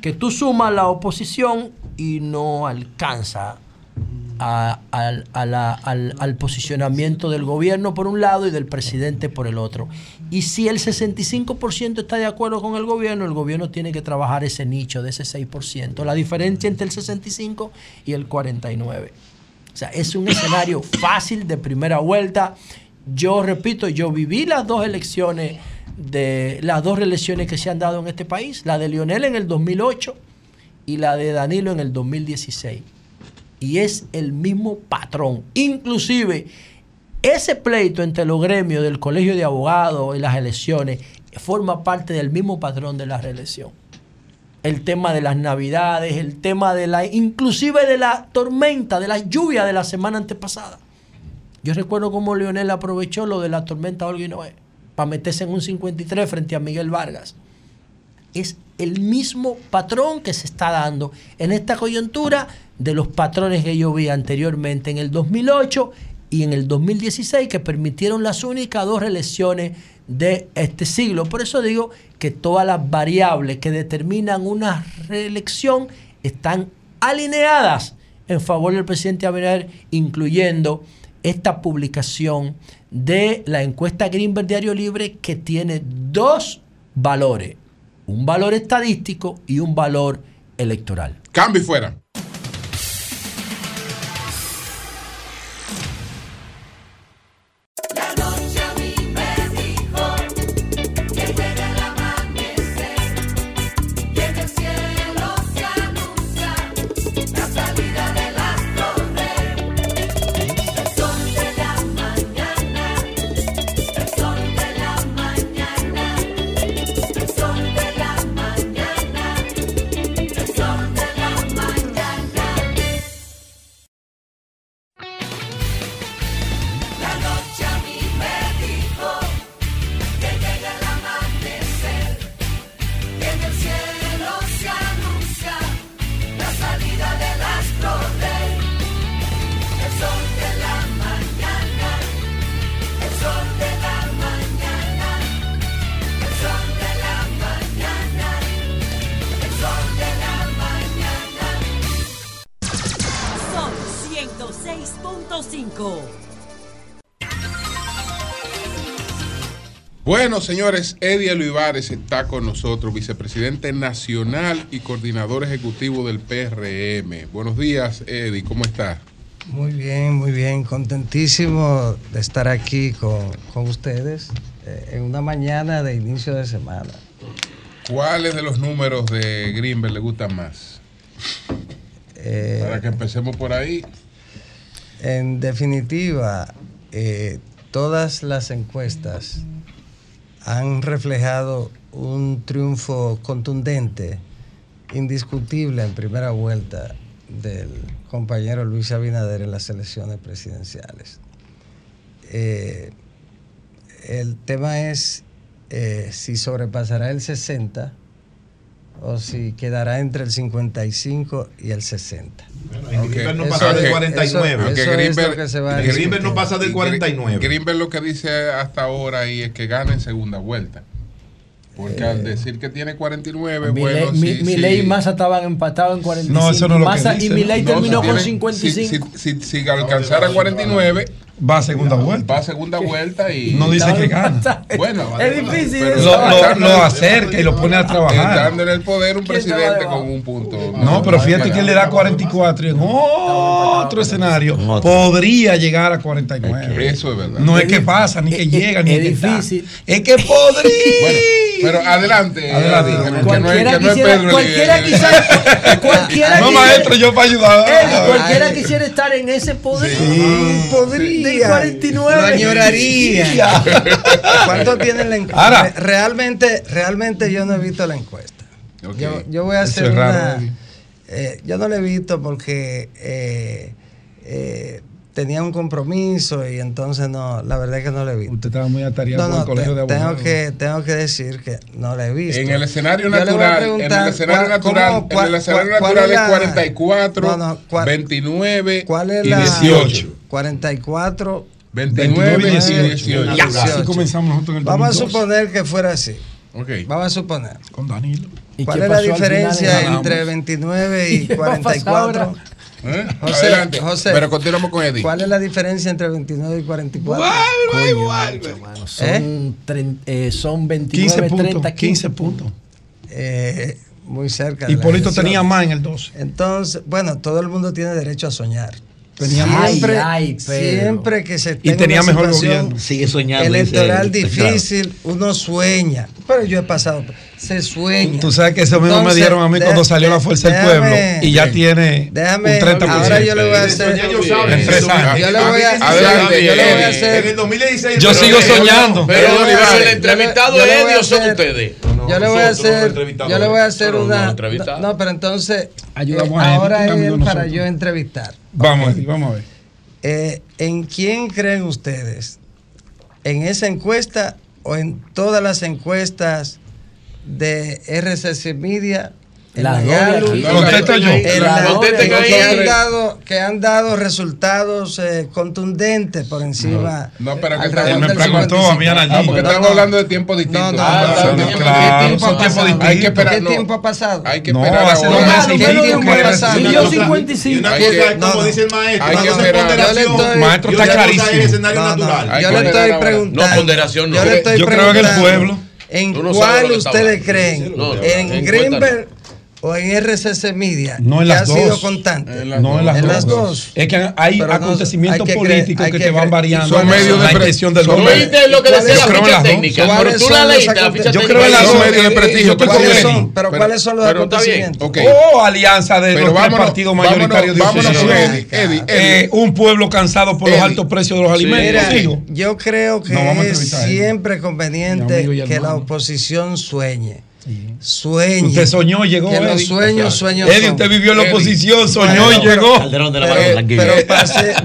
Speaker 18: Que tú sumas la oposición y no alcanza al, posicionamiento del gobierno por un lado y del presidente por el otro. Y si el 65% está de acuerdo con el gobierno, el gobierno tiene que trabajar ese nicho de ese 6%, la diferencia entre el 65 y el 49. O sea, es un escenario fácil de primera vuelta. Yo repito, yo viví las dos elecciones de las dos reelecciones que se han dado en este país, la de Lionel en el 2008 y la de Danilo en el 2016 y es el mismo patrón. Inclusive, ese pleito entre los gremios del Colegio de Abogados y las elecciones forma parte del mismo patrón de la reelección. El tema de las navidades, el tema de la, inclusive de la tormenta, de la lluvia de la semana antepasada. Yo recuerdo cómo Leonel aprovechó lo de la tormenta Olga y Noé para meterse en un 53 frente a Miguel Vargas. Es el mismo patrón que se está dando en esta coyuntura de los patrones que yo vi anteriormente en el 2008 y en el 2016 que permitieron las únicas dos reelecciones de este siglo. Por eso digo que todas las variables que determinan una reelección están alineadas en favor del presidente Abinader, incluyendo esta publicación de la encuesta Greenberg Diario Libre que tiene dos valores un valor estadístico y un valor electoral.
Speaker 1: Cambio fuera. Bueno, señores, Eddie Olivares está con nosotros, vicepresidente nacional y coordinador ejecutivo del PRM. Buenos días, Eddie, ¿cómo está?
Speaker 22: Muy bien, muy bien, contentísimo de estar aquí con, ustedes eh, en una mañana de inicio de semana.
Speaker 1: ¿Cuáles de los números de Greenberg le gustan más? Eh, Para que empecemos por ahí.
Speaker 22: En definitiva, eh, todas las encuestas han reflejado un triunfo contundente, indiscutible en primera vuelta del compañero Luis Abinader en las elecciones presidenciales. Eh, el tema es eh, si sobrepasará el 60 o si quedará entre el 55 y el 60.
Speaker 4: Bueno, no pasa del 49. Greenberg, no pasa del 49.
Speaker 1: Greenberg lo que dice hasta ahora y es que gana en segunda vuelta. Porque al eh, decir que tiene 49, mi bueno,
Speaker 18: ley, mi, ley y Massa estaban empatados en 45. No, eso no lo Massa y mi ley terminó con 55.
Speaker 1: Si, si, si alcanzara 49,
Speaker 10: Va a segunda vuelta.
Speaker 1: Va a segunda vuelta y.
Speaker 10: No dice que gana.
Speaker 1: Bueno,
Speaker 18: es difícil.
Speaker 10: lo, lo, acerca y lo pone a trabajar.
Speaker 1: Dando en el poder un presidente con un punto.
Speaker 10: No, pero fíjate que él le da 44 y en otro escenario podría llegar a 49.
Speaker 1: Eso es verdad.
Speaker 10: No es que pasa, ni que llega, ni que difícil. Es que podría.
Speaker 1: pero adelante.
Speaker 18: Adelante. Cualquiera quisiera. Cualquiera quisiera.
Speaker 10: No, maestro, yo para ayudar.
Speaker 18: Cualquiera quisiera estar en ese poder.
Speaker 22: Podría.
Speaker 18: 49.
Speaker 22: Lo añoraría. ¿Cuánto tienen la encuesta? Realmente, realmente yo no he visto la encuesta. Yo, yo, voy a hacer una. Eh, yo no la he visto porque eh, eh, tenía un compromiso y entonces no, la verdad es que no la he visto.
Speaker 10: Usted estaba muy atareado con el colegio de
Speaker 22: abogados. Tengo que, tengo que decir que no la he visto.
Speaker 1: En el escenario natural, en el escenario natural, en el escenario natural es, 44, 29
Speaker 22: ¿cuál es
Speaker 1: y 18.
Speaker 22: 44,
Speaker 1: 29, y 18.
Speaker 10: así comenzamos nosotros en el
Speaker 22: Vamos a suponer que fuera así.
Speaker 1: Okay.
Speaker 22: Vamos a suponer.
Speaker 10: Con Danilo.
Speaker 22: ¿Cuál es la diferencia entre 29 y 44?
Speaker 1: ¿Eh? José, Adelante. José, pero continuamos con Eddie.
Speaker 22: ¿Cuál es la diferencia entre 29 y 44?
Speaker 18: Igual, igual, igual. Son, ¿Eh? eh, son 29,
Speaker 10: 15 puntos,
Speaker 18: 30, 15,
Speaker 10: 15 puntos.
Speaker 22: Eh, muy cerca.
Speaker 10: Hipólito tenía más en el 12.
Speaker 22: Entonces, bueno, todo el mundo tiene derecho a soñar.
Speaker 10: Tenía
Speaker 22: siempre, ay, siempre que se
Speaker 10: tenga y tenía mejor gobierno.
Speaker 11: Sigue soñando.
Speaker 22: Electoral difícil, uno sueña. Pero yo he pasado se sueña.
Speaker 10: Tú sabes que eso mismo me dieron a mí cuando salió la Fuerza del Pueblo y ya tiene
Speaker 22: déjame, un 30%. Ahora yo le voy a hacer. En tres años. Yo le voy a, adelante, yo le voy a hacer.
Speaker 4: En el 2016.
Speaker 10: Yo sigo soñando.
Speaker 20: Pero el entrevistado es Eddie o son ustedes.
Speaker 22: Yo le voy a hacer. Yo le voy a hacer una. No, pero entonces. Ayudamos a Ahora es para yo entrevistar.
Speaker 10: Vamos a ver, vamos a ver.
Speaker 22: Eh, ¿En quién creen ustedes? ¿En esa encuesta o en todas las encuestas de RCC Media.
Speaker 18: La
Speaker 10: Contesto yo.
Speaker 22: que, han dado, que han dado resultados eh, contundentes por encima.
Speaker 1: No, pero que
Speaker 10: él me preguntó a mí a
Speaker 1: Ah, porque estamos hablando de tiempo distinto.
Speaker 22: No, no,
Speaker 1: ah,
Speaker 22: no,
Speaker 10: claro, tiempo
Speaker 22: ha pasado?
Speaker 1: Hay que esperar,
Speaker 22: ¿Qué tiempo ha pasado?
Speaker 1: Hay que esperar.
Speaker 10: hace dos meses
Speaker 22: ¿Qué tiempo ha pasado?
Speaker 18: Y yo 55.
Speaker 4: Una cosa es como dice el maestro.
Speaker 1: Hay que esperar.
Speaker 10: Maestro está clarísimo.
Speaker 22: Yo le estoy preguntando.
Speaker 20: No, ponderación no.
Speaker 10: Yo creo en el pueblo.
Speaker 22: ¿En cuál ustedes creen? ¿En Greenberg o en RCC Media,
Speaker 10: no en
Speaker 22: que
Speaker 10: las
Speaker 22: ha
Speaker 10: dos.
Speaker 22: sido constante.
Speaker 10: En las, no en las, en las dos. Es que hay Pero acontecimientos no, políticos que, que, te van variando.
Speaker 1: Son medios de
Speaker 10: presión del
Speaker 20: gobierno. ¿Oíste lo que decía la ficha técnica? Pero tú la leíste, la ficha
Speaker 10: Yo creo en las dos
Speaker 1: medios de prestigio.
Speaker 22: Pero ¿cuáles son los acontecimientos?
Speaker 10: O alianza de los partidos mayoritarios de oposición. Un pueblo cansado por los altos precios de los alimentos.
Speaker 22: Yo creo que es siempre conveniente que la oposición sueñe Sueño.
Speaker 10: Usted soñó y llegó.
Speaker 22: Que los sueños, sueños.
Speaker 10: Eddie, usted vivió en la oposición, soñó y llegó.
Speaker 22: Pero, pero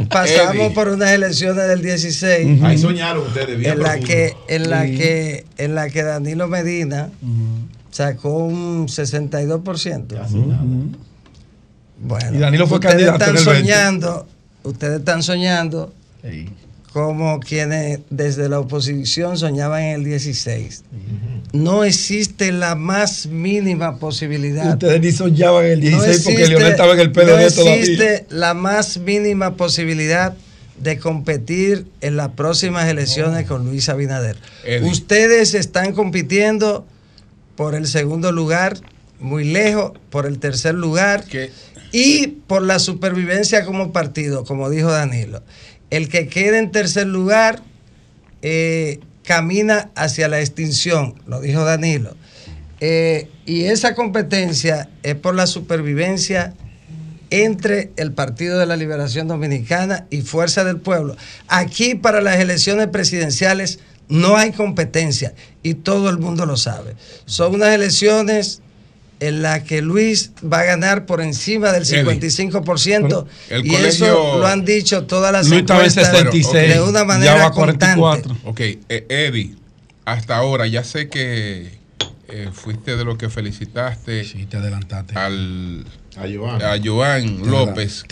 Speaker 22: pasamos por unas elecciones del 16.
Speaker 4: Ahí soñaron ustedes
Speaker 22: bien. En la, que, en, la que, en la que Danilo Medina sacó un 62%. Bueno,
Speaker 10: y Danilo fue
Speaker 22: ustedes
Speaker 10: candidato
Speaker 22: están soñando, ustedes están soñando como quienes desde la oposición soñaban en el 16. No existe la más mínima posibilidad.
Speaker 10: Ustedes ni soñaban en el 16 porque Leonel estaba en el PLD
Speaker 22: no todavía. No existe la más mínima posibilidad de competir en las próximas elecciones con Luis Abinader. Ustedes están compitiendo por el segundo lugar, muy lejos, por el tercer lugar y por la supervivencia como partido, como dijo Danilo. El que quede en tercer lugar eh, camina hacia la extinción, lo dijo Danilo. Eh, y esa competencia es por la supervivencia entre el Partido de la Liberación Dominicana y Fuerza del Pueblo. Aquí para las elecciones presidenciales no hay competencia y todo el mundo lo sabe. Son unas elecciones en las que Luis va a ganar por encima del 55% y eso lo han dicho todas las
Speaker 10: Luis encuestas
Speaker 22: de una manera constante.
Speaker 1: Ok, eh, Eddie, hasta ahora ya sé que eh, fuiste de lo que felicitaste al a Joan, López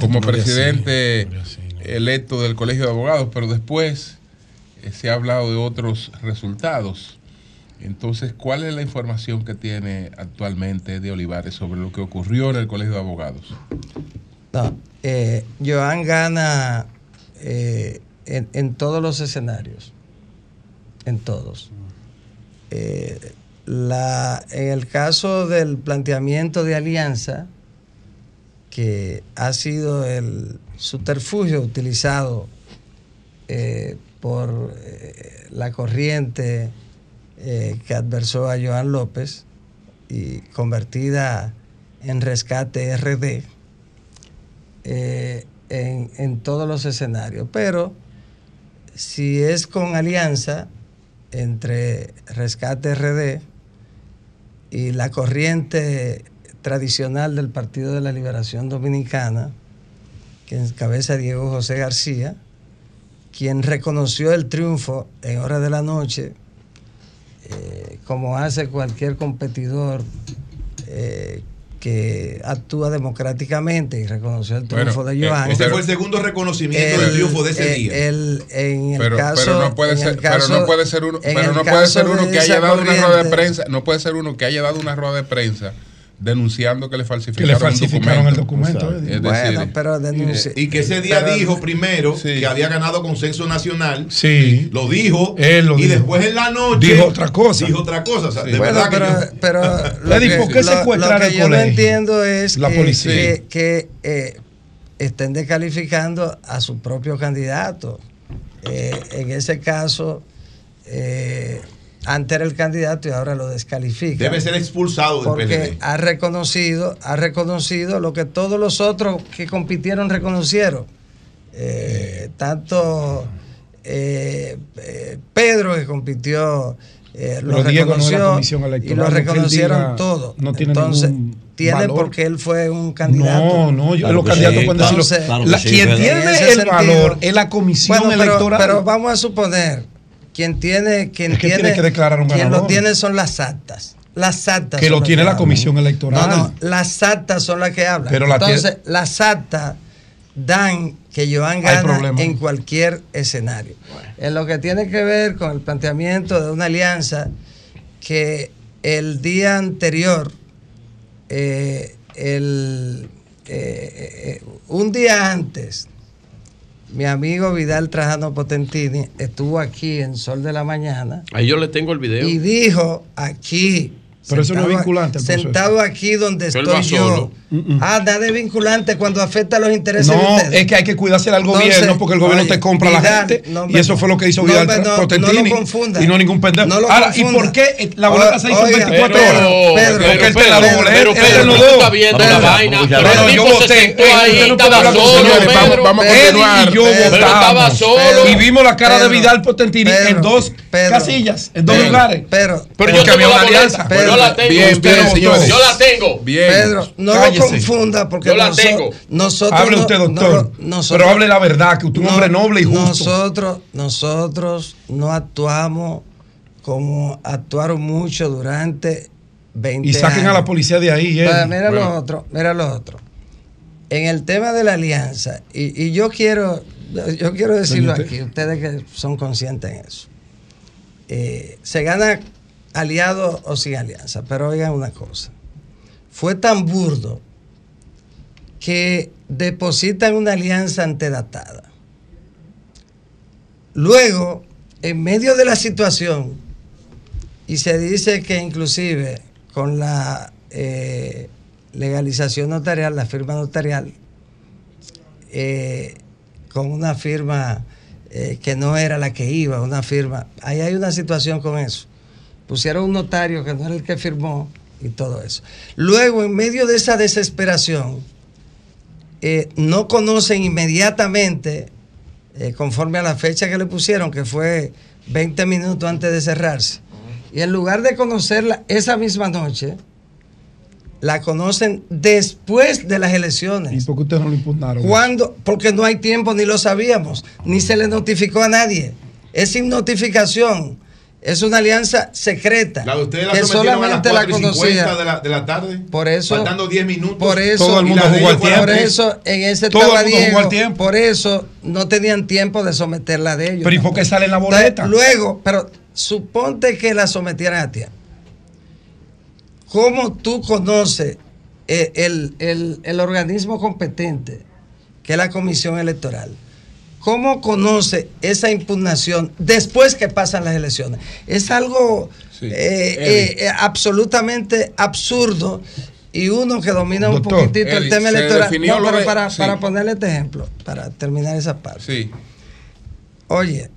Speaker 1: como, presidente electo del Colegio de Abogados, pero después eh, se ha hablado de otros resultados. Entonces, ¿cuál es la información que tiene actualmente de Olivares sobre lo que ocurrió en el Colegio de Abogados?
Speaker 22: No, eh, Joan gana eh, en, todos los escenarios, en todos. La, en el caso del planteamiento de alianza, que ha sido el subterfugio utilizado eh, por eh, la corriente eh, que adversó a Joan López y convertida en rescate RD en, en todos los escenarios. Pero si es con alianza entre rescate RD, y la corriente tradicional del Partido de la Liberación Dominicana, que encabeza Diego José García, quien reconoció el triunfo en horas de la noche, eh, como hace cualquier competidor eh, que actúa democráticamente y reconoció el triunfo de Joan.
Speaker 4: Ese fue el segundo reconocimiento del triunfo de ese día.
Speaker 22: en el
Speaker 1: pero,
Speaker 22: caso,
Speaker 1: pero no puede ser, pero no puede ser uno, pero no puede ser uno que haya dado una rueda de prensa, no puede ser uno que haya dado una rueda de prensa denunciando que le falsificaron,
Speaker 10: le falsificaron el documento.
Speaker 22: bueno, pero denuncia.
Speaker 4: Y que ese día dijo primero que había ganado consenso nacional.
Speaker 10: Sí.
Speaker 4: Lo dijo.
Speaker 10: Él lo
Speaker 4: y después en la noche.
Speaker 10: Dijo otra cosa.
Speaker 4: Dijo otra cosa. O sea, de
Speaker 22: bueno,
Speaker 4: verdad
Speaker 22: pero,
Speaker 4: que yo...
Speaker 22: pero lo que,
Speaker 10: ¿por qué secuestraron
Speaker 22: lo, lo que
Speaker 10: el
Speaker 22: yo no entiendo es
Speaker 10: La
Speaker 22: que,
Speaker 10: policía.
Speaker 22: que, que, eh, estén descalificando a su propio candidato. Eh, en ese caso, eh, antes era el candidato y ahora lo descalifica.
Speaker 4: Debe ser expulsado del
Speaker 22: porque
Speaker 4: PLD.
Speaker 22: ha reconocido, ha reconocido lo que todos los otros que compitieron reconocieron. Eh, tanto eh, eh, Pedro que compitió eh, lo
Speaker 10: no
Speaker 22: reconoció
Speaker 10: comisión
Speaker 22: y
Speaker 10: electoral,
Speaker 22: lo reconocieron
Speaker 10: diga
Speaker 22: todo.
Speaker 10: no tiene
Speaker 22: Entonces, tiene
Speaker 10: valor.
Speaker 22: porque él fue un candidato.
Speaker 10: No, no, yo,
Speaker 11: Claro
Speaker 10: los candidatos
Speaker 11: sí,
Speaker 10: pueden
Speaker 11: claro,
Speaker 10: decirlo.
Speaker 11: claro que
Speaker 10: La-
Speaker 11: sí,
Speaker 10: quien
Speaker 11: Pedro.
Speaker 10: tiene el
Speaker 22: sentido-
Speaker 10: valor es la comisión
Speaker 22: Bueno, pero,
Speaker 10: electoral.
Speaker 22: pero vamos a suponer, quien tiene, quien
Speaker 10: Es que
Speaker 22: tiene,
Speaker 10: tiene que declarar un
Speaker 22: quien lo tiene son las actas. Las actas.
Speaker 10: que lo tiene la
Speaker 22: hablan.
Speaker 10: comisión electoral.
Speaker 22: No, no, las actas son las que hablan.
Speaker 10: Pero la
Speaker 22: Entonces, las actas dan que Joan gana en cualquier escenario. En lo que tiene que ver con el planteamiento de una alianza que el día anterior, eh, el, eh, eh, un día antes, mi amigo Vidal Trajano Potentini estuvo aquí en Sol de la Mañana
Speaker 20: Ahí yo le tengo el video.
Speaker 22: y dijo aquí.
Speaker 10: Pero eso no es vinculante.
Speaker 22: Sentado aquí donde estoy
Speaker 20: solo.
Speaker 22: yo. Ah, nada de vinculante cuando afecta a los intereses de
Speaker 10: No,
Speaker 22: ustedes.
Speaker 10: es que hay que cuidarse al
Speaker 22: Entonces,
Speaker 10: gobierno porque el gobierno
Speaker 22: oye,
Speaker 10: te compra a la gente.
Speaker 22: no,
Speaker 10: y eso fue lo que hizo
Speaker 22: no,
Speaker 10: Vidal
Speaker 22: no,
Speaker 10: Potentini.
Speaker 22: no lo confunda.
Speaker 10: Y no ningún pendejo.
Speaker 22: No lo
Speaker 10: Ahora, ¿y por qué la boleta se hizo en
Speaker 22: Oiga,
Speaker 10: 24
Speaker 22: Pedro,
Speaker 10: horas?
Speaker 22: Pedro,
Speaker 10: porque él te la
Speaker 22: Pedro,
Speaker 10: doble.
Speaker 22: Pedro,
Speaker 20: tú estás viendo
Speaker 10: Pedro,
Speaker 20: la vaina,
Speaker 10: no,
Speaker 20: pero
Speaker 10: no, yo voté. no vamos- a continuar. Yo
Speaker 20: Pero
Speaker 10: votamos.
Speaker 20: solo.
Speaker 10: Y vimos la cara de
Speaker 22: Pedro,
Speaker 10: Vidal Potentini
Speaker 22: Pedro,
Speaker 10: en dos
Speaker 22: Pedro,
Speaker 10: casillas, en dos
Speaker 22: Pedro,
Speaker 10: lugares.
Speaker 22: Pero,
Speaker 20: Pero yo tengo
Speaker 10: había
Speaker 20: la
Speaker 10: alianza.
Speaker 20: Yo la tengo.
Speaker 1: Bien, bien, señores.
Speaker 20: Yo la tengo.
Speaker 1: Bien.
Speaker 22: Pedro, no
Speaker 10: Cállese.
Speaker 22: lo confunda porque
Speaker 20: Yo la
Speaker 22: noso-
Speaker 20: tengo.
Speaker 22: nosotros.
Speaker 10: Hable usted, doctor.
Speaker 22: nosotros-
Speaker 10: pero hable la verdad, que usted es un
Speaker 22: no-
Speaker 10: hombre noble y justo.
Speaker 22: Nosotros, nosotros no actuamos como actuaron mucho durante 20
Speaker 10: y saquen
Speaker 22: años.
Speaker 10: a la policía de ahí. eh.
Speaker 22: Pero mira
Speaker 1: Bueno.
Speaker 22: lo otro, mira lo otro. En el tema de la alianza, y, y yo quiero, yo quiero decirlo aquí, ustedes que son conscientes en eso. Eh, se gana aliado o sin alianza, pero oigan una cosa. Fue tan burdo que depositan una alianza antedatada. luego, en medio de la situación, y se dice que inclusive con la eh, legalización notarial, la firma notarial, eh, con una firma eh, que no era la que iba, una firma. Ahí hay una situación con eso. Pusieron un notario que no era el que firmó y todo eso. Luego, en medio de esa desesperación, eh, no conocen inmediatamente, conforme a la fecha que le pusieron, que fue 20 minutos antes de cerrarse. Y en lugar de conocerla esa misma noche, la conocen después de las elecciones.
Speaker 10: ¿Y por qué ustedes no lo impugnaron?
Speaker 22: ¿Cuándo? Porque no hay tiempo, ni lo sabíamos, ni se le notificó a nadie. Es sin notificación. Es una alianza secreta.
Speaker 4: La de ustedes la que solamente la conocía. De la, de la tarde.
Speaker 22: Por eso.
Speaker 4: Faltando 10 minutos.
Speaker 22: Por eso.
Speaker 10: Todo el mundo jugó al tiempo.
Speaker 22: Por eso, en ese
Speaker 10: Todo el mundo jugó al tiempo.
Speaker 22: Por eso no tenían tiempo de someterla de ellos.
Speaker 10: Pero ¿y por qué sale en la boleta?
Speaker 22: luego, pero suponte que la sometieran a tiempo. ¿Cómo tú conoces eh, el, organismo competente, que es la Comisión Electoral? ¿Cómo conoce esa impugnación después que pasan las elecciones? Es algo eh, eh, absolutamente absurdo y uno que domina un poquitito el tema electoral. No, para, para ponerle este ejemplo, para terminar esa parte.
Speaker 1: Sí.
Speaker 22: Oye,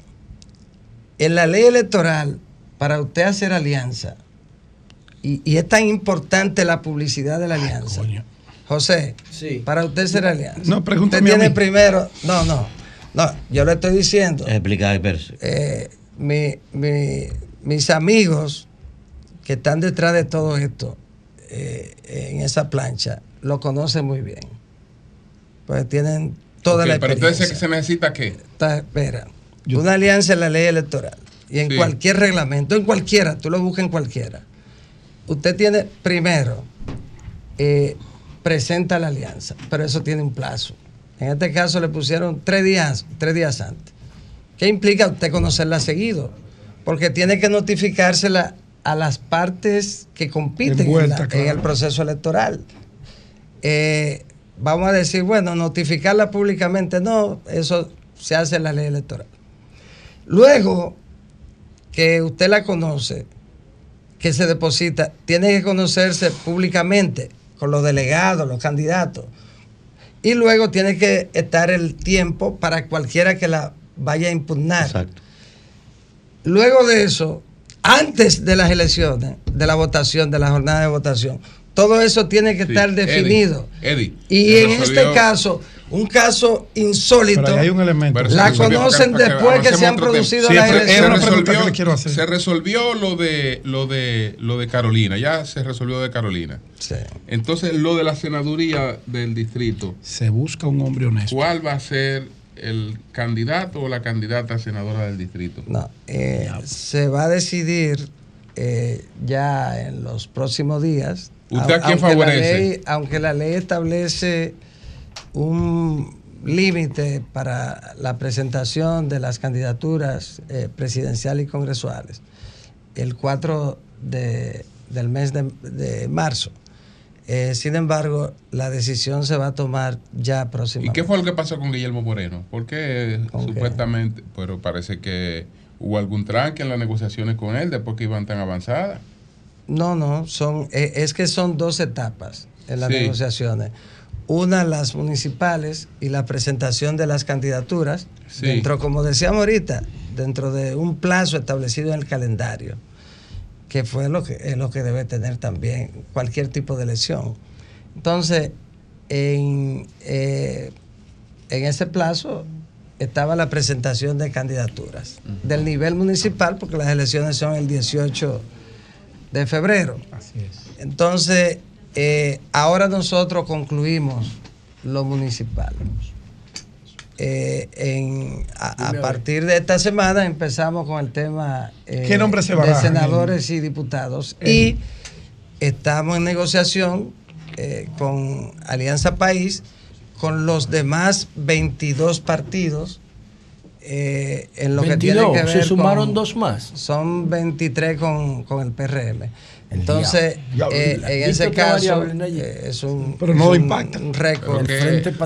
Speaker 22: en la ley electoral, para usted hacer alianza, y, es tan importante la publicidad de la alianza. José, para usted ser alianza.
Speaker 10: No, pregúntame.
Speaker 22: Usted tiene primero. No, no. No, yo le estoy diciendo.
Speaker 11: Explicar,
Speaker 22: eh, mis amigos que están detrás de todo esto, eh, en esa plancha, lo conocen muy bien. Pues tienen toda la experiencia.
Speaker 1: Pero entonces, ¿se necesita qué?
Speaker 22: espera. Una alianza en la ley electoral. Y en cualquier reglamento, en cualquiera, tú lo buscas en cualquiera usted tiene primero, eh, presenta la alianza, pero eso tiene un plazo. En este caso le pusieron tres días, tres días antes. ¿Qué implica usted conocerla seguido? Porque tiene que notificársela a las partes que compiten en, el proceso electoral. Eh, vamos a decir, bueno, notificarla públicamente, no, eso se hace en la ley electoral. Luego que usted la conoce, que se deposita tiene que conocerse públicamente con los delegados, los candidatos. Y luego tiene que estar el tiempo para cualquiera que la vaya a impugnar. Exacto. Luego de eso, antes de las elecciones, de la votación, de la jornada de votación, todo eso tiene que estar definido. y en este caso, un caso insólito.
Speaker 10: hay un elemento.
Speaker 22: La conocen después que, se han producido las elecciones.
Speaker 1: Se resolvió, se resolvió lo de lo de lo de Carolina, ya se resolvió de Carolina. Entonces lo de la senaduría del distrito.
Speaker 10: Se busca un hombre honesto.
Speaker 1: ¿Cuál va a ser el candidato o la candidata senadora del distrito?
Speaker 22: No, eh, se va a decidir eh, ya en los próximos días
Speaker 1: ¿Usted a quién favorece?
Speaker 22: aunque la ley establece un límite para la presentación de las candidaturas eh, presidenciales y congresuales el 4 del mes de, marzo. Eh, sin embargo, la decisión se va a tomar ya próximamente.
Speaker 1: ¿Y qué fue lo que pasó con Guillermo Moreno? Porque supuestamente, pero parece que hubo algún tranque en las negociaciones con él después que iban tan avanzadas.
Speaker 22: No, no, son, eh, es que son dos etapas en las negociaciones. Una, las municipales y la presentación de las candidaturas, dentro, como decíamos ahorita, dentro de un plazo establecido en el calendario, que fue lo que, es lo que debe tener también cualquier tipo de elección. Entonces, en, eh, en ese plazo estaba la presentación de candidaturas del nivel municipal, porque las elecciones son el 18 de febrero. Así es. Entonces, eh, ahora nosotros concluimos lo municipal. Eh, a, partir de esta semana empezamos con el tema
Speaker 10: eh, nombre se
Speaker 22: de senadores y diputados y estamos en negociación con Alianza País con los demás 22 partidos eh, en lo que tiene que ver
Speaker 18: se sumaron dos más.
Speaker 22: Son 23 con, el PRM. Entonces, eh, en ese caso, eh, es un.
Speaker 10: Pero no impacta.
Speaker 22: Un récord.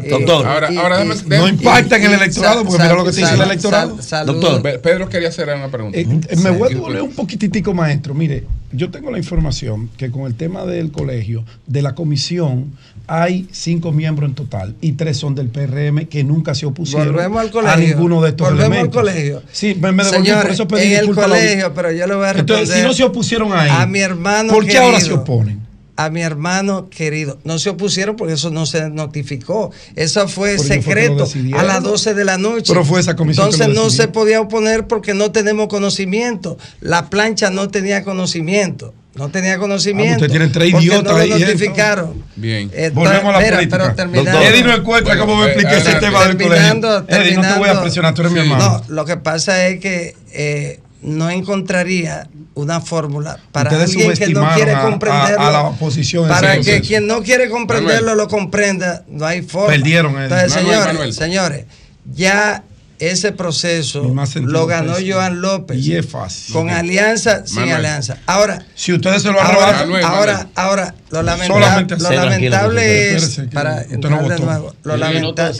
Speaker 10: Doctor, ahora, ahora no impacta en el electorado, porque mira lo que te dice el electorado.
Speaker 1: Doctor, Pedro quería hacer una pregunta.
Speaker 10: Eh, me voy a poner un poquititico, maestro. Mire, yo tengo la información que con el tema del colegio, de la comisión, hay cinco miembros en total y tres son del PRM que nunca se opusieron a ninguno de estos
Speaker 22: Volvemos
Speaker 10: elementos.
Speaker 22: al colegio.
Speaker 10: Sí, me, me devolví,
Speaker 22: Señores,
Speaker 10: por eso pedí
Speaker 22: en el
Speaker 10: la-
Speaker 22: colegio, pero yo le voy a responder.
Speaker 10: Entonces, si no se opusieron ahí,
Speaker 22: a mi hermano
Speaker 10: ¿por qué ahora se oponen?
Speaker 22: A mi hermano querido. No se opusieron porque eso no se notificó. Eso fue secreto a las 12 de la noche.
Speaker 10: Pero fue esa comisión
Speaker 22: Entonces no se podía oponer porque no tenemos conocimiento. La plancha no tenía conocimiento. No tenía conocimiento.
Speaker 10: Ah, ustedes tienen tres idiotas
Speaker 22: no lo
Speaker 10: ahí, ¿eh?
Speaker 22: notificaron.
Speaker 1: Bien.
Speaker 22: Eh,
Speaker 10: Volvemos a la
Speaker 22: mira,
Speaker 10: política.
Speaker 22: pero terminando-.
Speaker 10: Eddie no encuentra cómo me expliqué ese tema del colegio. Eddie, no te voy a presionar, tú eres mi hermano.
Speaker 22: No, lo que pasa es que eh, no encontraría una fórmula para
Speaker 10: Ustedes
Speaker 22: alguien que no quiere
Speaker 10: a- a-
Speaker 22: comprenderlo.
Speaker 10: a la oposición
Speaker 22: Para que
Speaker 10: proceso.
Speaker 22: quien no quiere comprenderlo lo comprenda, no hay forma.
Speaker 10: Perdieron, Eddie.
Speaker 22: Entonces,
Speaker 10: Manuel,
Speaker 22: señores,
Speaker 10: Manuel.
Speaker 22: señores, ya ese proceso lo ganó. Joan López.
Speaker 10: Y es fácil.
Speaker 22: Con alianza, sin
Speaker 10: Manuel.
Speaker 22: alianza. Ahora,
Speaker 10: Si ustedes se lo
Speaker 22: ahora.
Speaker 10: Manuel,
Speaker 22: ahora,
Speaker 10: Manuel.
Speaker 22: ahora, lo, lamenta-
Speaker 10: Solamente
Speaker 22: lo lamentable es, para
Speaker 10: no
Speaker 22: de nuevo, lo,
Speaker 20: no
Speaker 22: lamenta-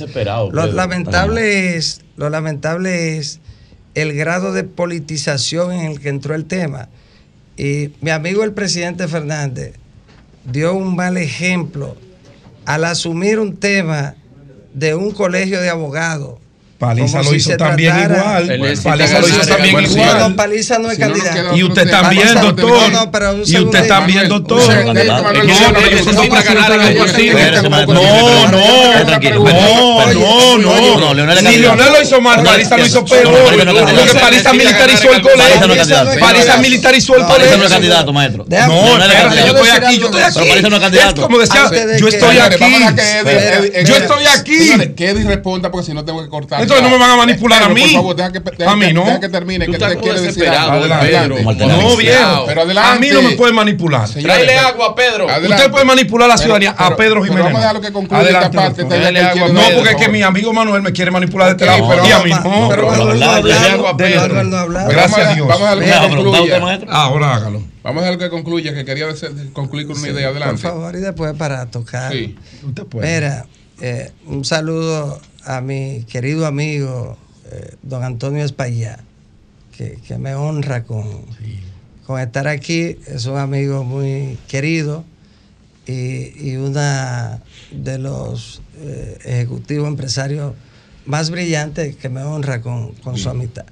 Speaker 22: lo lamentable es, lo lamentable es el grado de politización en el que entró el tema. Y mi amigo el presidente Fernández dio un mal ejemplo al asumir un tema de un colegio de abogados.
Speaker 10: Paliza lo hizo también igual. Paliza lo hizo también
Speaker 22: Bueno,
Speaker 10: igual.
Speaker 22: no, Paliza no es
Speaker 10: Si no
Speaker 22: candidato.
Speaker 10: queda Y usted también, doctor.
Speaker 22: No, no, pero un
Speaker 10: Y usted también, doctor. No, no, No, no, no. No, no, no.
Speaker 11: Leonel
Speaker 10: lo hizo mal,
Speaker 11: No,
Speaker 10: Paliza lo hizo
Speaker 11: no,
Speaker 10: peor.
Speaker 11: No.
Speaker 10: Porque Paliza militarizó el
Speaker 11: no
Speaker 10: colegio. Paliza militarizó el
Speaker 11: Paliza no es
Speaker 10: colegio.
Speaker 11: candidato, maestro.
Speaker 10: No, espérate, yo estoy aquí, yo estoy aquí.
Speaker 11: Pero Paliza no es candidato.
Speaker 10: Es como decía, yo estoy aquí. Yo estoy aquí.
Speaker 1: Que Eddie responda porque si no tengo que cortar.
Speaker 10: Entonces no me van a manipular a
Speaker 1: Pedro,
Speaker 10: mí.
Speaker 1: Por favor, deja que, deja
Speaker 10: A mí no.
Speaker 1: deja que termine. Que te quiere decir.
Speaker 10: Adelante.
Speaker 20: Pedro.
Speaker 10: No, viejo.
Speaker 1: Pero adelante.
Speaker 10: A mí no me puede manipular.
Speaker 20: Tráele agua, Pedro.
Speaker 1: Adelante.
Speaker 10: Usted puede manipular a la
Speaker 1: Pero-
Speaker 10: ciudadanía a Pedro Jiménez.
Speaker 1: vamos a dejarlo que concluya
Speaker 10: Adelante,
Speaker 1: esta parte,
Speaker 10: No, porque es
Speaker 1: por
Speaker 10: que mi amigo Manuel me quiere manipular de este lado.
Speaker 1: pero
Speaker 10: y a mí no. Pedro. Gracias
Speaker 1: Vamos
Speaker 10: a
Speaker 1: a-
Speaker 10: Dios.
Speaker 1: Vamos a dejar que concluya.
Speaker 10: Ahora hágalo.
Speaker 1: Vamos a dejar que concluya, que quería decir- concluir con una idea.
Speaker 22: Por
Speaker 1: Adelante.
Speaker 22: favor, y después para tocar.
Speaker 1: Sí.
Speaker 10: Usted puede.
Speaker 22: Mira, eh, un saludo a mi querido amigo eh, don Antonio Espaillá, que, que me honra con, con estar aquí. Es un amigo muy querido y, y una de los eh, ejecutivos empresarios más brillantes que me honra con, con su amistad.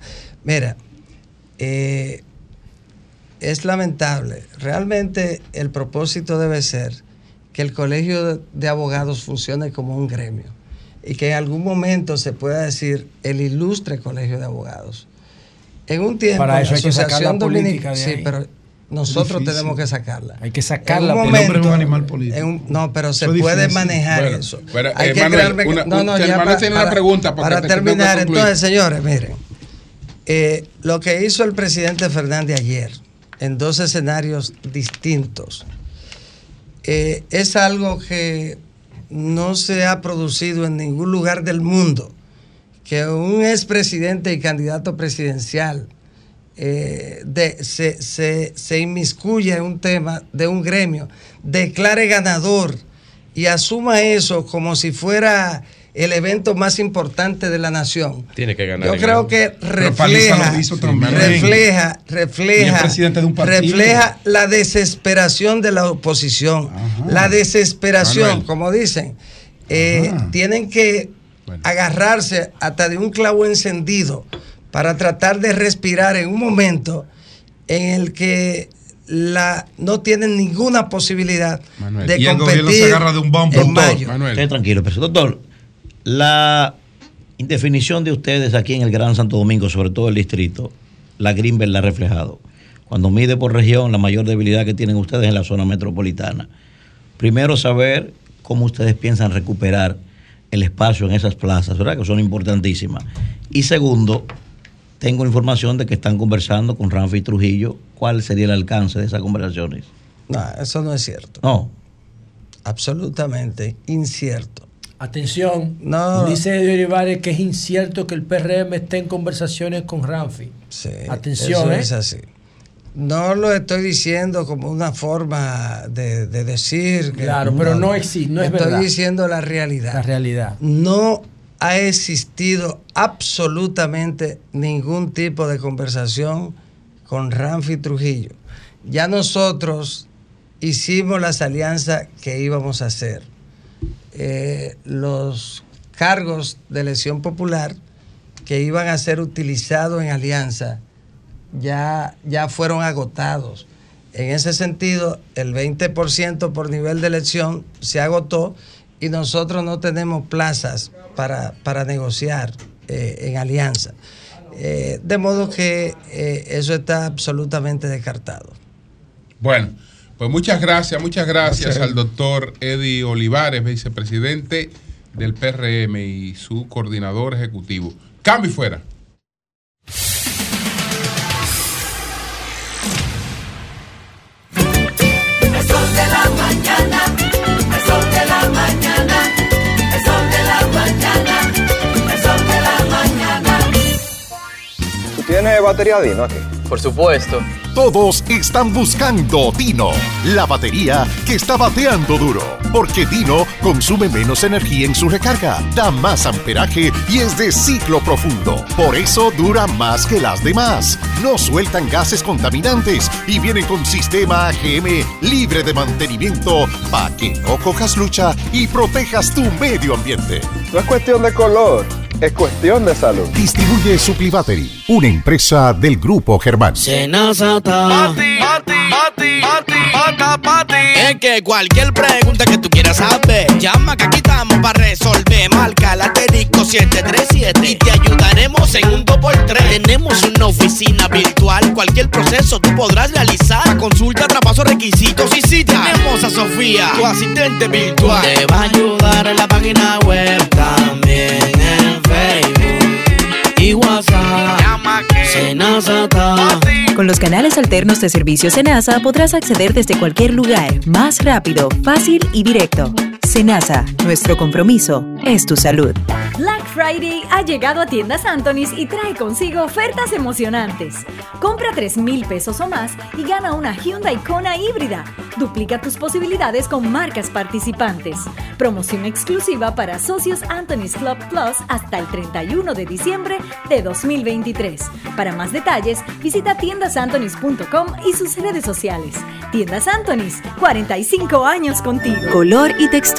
Speaker 22: Mira, eh, es lamentable. Realmente el propósito debe ser que el colegio de abogados funcione como un gremio y que en algún momento se pueda decir el ilustre colegio de abogados. En un tiempo,
Speaker 18: Para eso
Speaker 22: la
Speaker 18: hay que sacar la
Speaker 22: Asociación
Speaker 18: política de
Speaker 22: sí,
Speaker 18: ahí.
Speaker 22: pero nosotros
Speaker 10: Difícil.
Speaker 22: tenemos que sacarla.
Speaker 18: Hay que sacarla.
Speaker 22: un
Speaker 10: El hombre es un
Speaker 22: momento,
Speaker 10: animal político.
Speaker 22: en un- no, pero se
Speaker 10: Eso
Speaker 22: puede
Speaker 10: difícil.
Speaker 22: manejar
Speaker 1: Bueno,
Speaker 22: eso.
Speaker 1: pero,
Speaker 22: Hay
Speaker 1: eh,
Speaker 22: que
Speaker 1: Manuel,
Speaker 22: crear
Speaker 1: una-
Speaker 22: no, no, ya para,
Speaker 1: tiene una
Speaker 22: para-
Speaker 1: pregunta
Speaker 22: para terminar. Entonces, señores, miren, eh, lo que hizo el presidente Fernández ayer en dos escenarios distintos eh, es algo que no se ha producido en ningún lugar del mundo. Que un expresidente y candidato presidencial eh, de- se, se, se inmiscuya en un tema de un gremio, declare ganador y asuma eso como si fuera el evento más importante de la nación.
Speaker 20: Tiene que ganar.
Speaker 22: Yo creo que refleja,
Speaker 10: lo hizo también.
Speaker 22: refleja, refleja,
Speaker 10: de un partido.
Speaker 22: refleja la desesperación de la oposición, la desesperación,
Speaker 1: Manuel.
Speaker 22: como dicen, eh, tienen que
Speaker 1: Bueno.
Speaker 22: agarrarse hasta de un clavo encendido para tratar de respirar en un momento en el que la, no tienen ninguna posibilidad
Speaker 1: Manuel.
Speaker 22: de
Speaker 10: Y el gobierno
Speaker 22: competir
Speaker 10: se agarra de un bombo.
Speaker 22: en
Speaker 10: Doctor,
Speaker 22: mayo.
Speaker 1: Manuel.
Speaker 11: Esté tranquilo, pero doctor, la indefinición de ustedes aquí en el Gran Santo Domingo, sobre todo el distrito, la Greenbelt la ha reflejado. Cuando mide por región, la mayor debilidad que tienen ustedes en la zona metropolitana. Primero, saber cómo ustedes piensan recuperar el espacio en esas plazas, ¿verdad? Que son importantísimas. Y segundo, tengo información de que están conversando con Ramfi Trujillo. ¿Cuál sería el alcance de esas conversaciones?
Speaker 22: No, eso no es cierto.
Speaker 11: No.
Speaker 22: Absolutamente incierto.
Speaker 18: Atención,
Speaker 22: No.
Speaker 18: dice Olivares que es incierto que el PRM esté en conversaciones con Ramfi.
Speaker 22: Sí,
Speaker 18: Atención,
Speaker 22: eso
Speaker 18: ¿eh?
Speaker 22: es así. no lo estoy diciendo como una forma de, decir.
Speaker 18: claro, pero no, existe, no es
Speaker 22: Estoy diciendo la realidad.
Speaker 18: La realidad.
Speaker 22: No ha existido absolutamente ningún tipo de conversación con Ramfi Trujillo. Ya nosotros hicimos las alianzas que íbamos a hacer. Eh, los cargos de elección popular que iban a ser utilizados en alianza ya, ya fueron agotados. En ese sentido, el 20% por nivel de elección se agotó y nosotros no tenemos plazas para, para negociar eh, en alianza. Eh, de modo que eso está absolutamente descartado.
Speaker 1: Bueno, pues muchas gracias, muchas gracias al doctor Eddie Olivares, vicepresidente del PRM y su coordinador ejecutivo. Cambio y fuera.
Speaker 23: ¿Tiene batería Dino aquí?
Speaker 24: Por supuesto.
Speaker 25: Todos están buscando Dino, la batería que está bateando duro. Porque Dino consume menos energía en su recarga, da más amperaje y es de ciclo profundo. Por eso dura más que las demás. No sueltan gases contaminantes y vienen con sistema AGM libre de mantenimiento para que no cojas lucha y protejas tu medio ambiente.
Speaker 23: No es cuestión de color es cuestión de salud.
Speaker 25: Distribuye Supply Battery, una empresa del Grupo Germán.
Speaker 26: Es que cualquier pregunta que tú quieras saber, llama que aquí estamos para resolver. Marca la 737 y te ayudaremos en un 2x3. Tenemos una oficina virtual, cualquier proceso tú podrás realizar. Consulta, traspaso, requisitos y si tenemos a Sofía, tu asistente virtual. Te va a ayudar en la página web también Facebook y WhatsApp.
Speaker 27: Con los canales alternos de servicio Senasa podrás acceder desde cualquier lugar, más rápido, fácil y directo. Senasa, nuestro compromiso es tu salud.
Speaker 28: Black Friday ha llegado a tiendas Anthony's y trae consigo ofertas emocionantes. Compra 3 mil pesos o más y gana una Hyundai Kona híbrida. Duplica tus posibilidades con marcas participantes. Promoción exclusiva para socios Anthony's Club Plus hasta el 31 de diciembre de 2023. Para más detalles, visita tiendasantonis.com y sus redes sociales. Tiendas Anthony's, 45 años contigo.
Speaker 27: Color y textura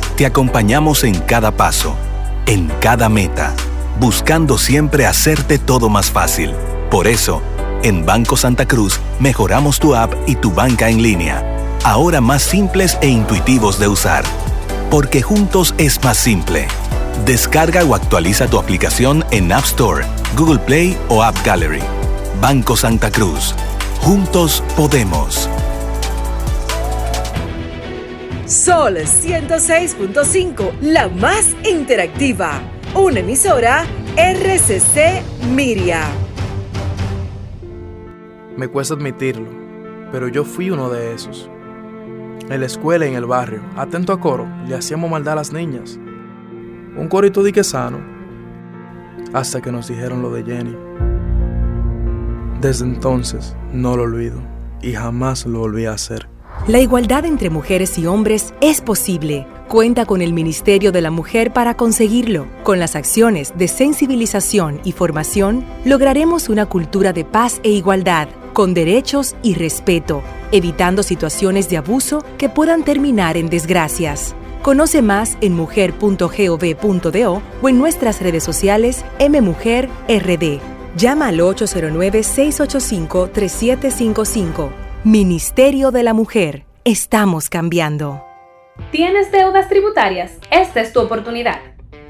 Speaker 29: te acompañamos en cada paso, en cada meta, buscando siempre hacerte todo más fácil por eso, en Banco Santa Cruz mejoramos tu app y tu banca en línea, ahora más simples e intuitivos de usar. Porque juntos es más simple. Descarga o actualiza tu aplicación en App Store, Google Play o App Gallery. Banco Santa Cruz. Juntos podemos.
Speaker 28: Sol 106.5, la más interactiva. Una emisora RCC Miria.
Speaker 30: Me cuesta admitirlo, pero yo fui uno de esos. En la escuela y en el barrio, atento a coro, le hacíamos maldad a las niñas. Un corito de que sano, hasta que nos dijeron lo de Jenny. Desde entonces no lo olvido y jamás lo volví a hacer.
Speaker 28: La igualdad entre mujeres y hombres es posible. Cuenta con el Ministerio de la Mujer para conseguirlo. Con las acciones de sensibilización y formación, lograremos una cultura de paz e igualdad con derechos y respeto, evitando situaciones de abuso que puedan terminar en desgracias. Conoce más en mujer.gov.do o en nuestras redes sociales MMujerRD. Llama al 809-685-3755. Ministerio de la Mujer. Estamos cambiando.
Speaker 31: ¿Tienes deudas tributarias? Esta es tu oportunidad.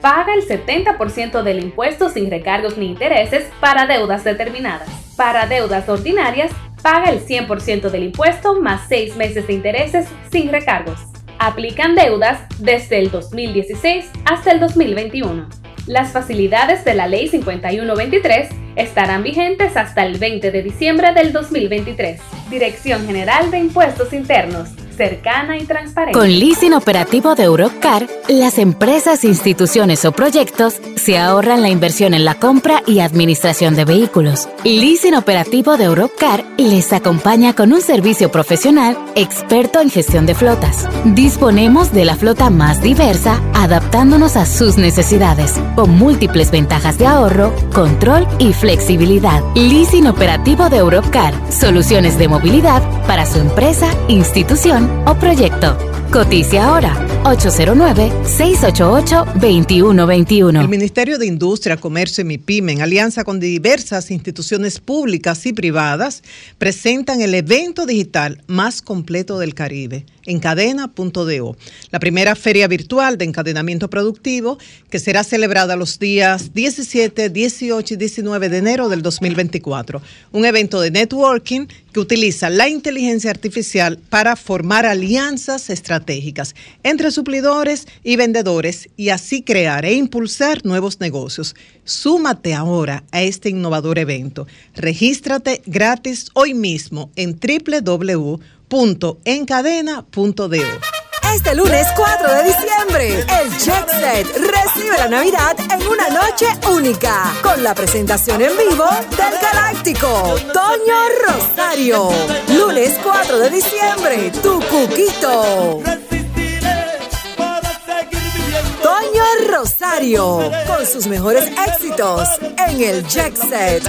Speaker 31: Paga el 70% del impuesto sin recargos ni intereses para deudas determinadas. Para deudas ordinarias, Paga el 100% del impuesto más 6 meses de intereses sin recargos. Aplican deudas desde el 2016 hasta el 2021. Las facilidades de la Ley 5123 estarán vigentes hasta el 20 de diciembre del 2023. Dirección General de Impuestos Internos cercana y transparente.
Speaker 27: Con leasing operativo de Europcar, las empresas, instituciones o proyectos se ahorran la inversión en la compra y administración de vehículos. Leasing operativo de Europcar les acompaña con un servicio profesional experto en gestión de flotas. Disponemos de la flota más diversa, adaptándonos a sus necesidades, con múltiples ventajas de ahorro, control y flexibilidad. Leasing operativo de Europcar, soluciones de movilidad para su empresa, institución o proyecto. Cotice ahora 809-688-2121.
Speaker 32: El Ministerio de Industria, Comercio y MIPYME, en alianza con diversas instituciones públicas y privadas, presentan el evento digital más completo del Caribe, encadena.do, la primera feria virtual de encadenamiento productivo que será celebrada los días 17, 18 y 19 de enero del 2024. Un evento de networking que utiliza la inteligencia artificial para formar alianzas estratégicas entre suplidores y vendedores y así crear e impulsar nuevos negocios. Súmate ahora a este innovador evento. Regístrate gratis hoy mismo en www.encadena.do.
Speaker 33: Este lunes 4 de diciembre, el Jet Set recibe la Navidad en una noche única con la presentación en vivo del Galáctico, Toño Rosario. Lunes 4 de diciembre, tu Cuquito. Toño Rosario, con sus mejores éxitos en el Jack Set.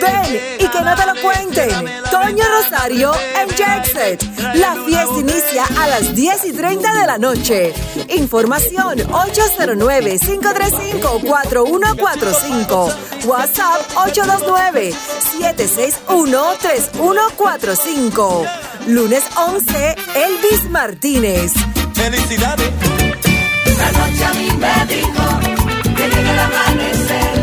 Speaker 33: Ven y que no te lo cuenten. Toño Rosario en Jack Set. La fiesta inicia a las 10 y 30 de la noche. Información 809-535-4145. WhatsApp 829-761-3145. Lunes 11, Elvis Martínez.
Speaker 34: Felicidades. La noche a mí me dijo que llega el amanecer,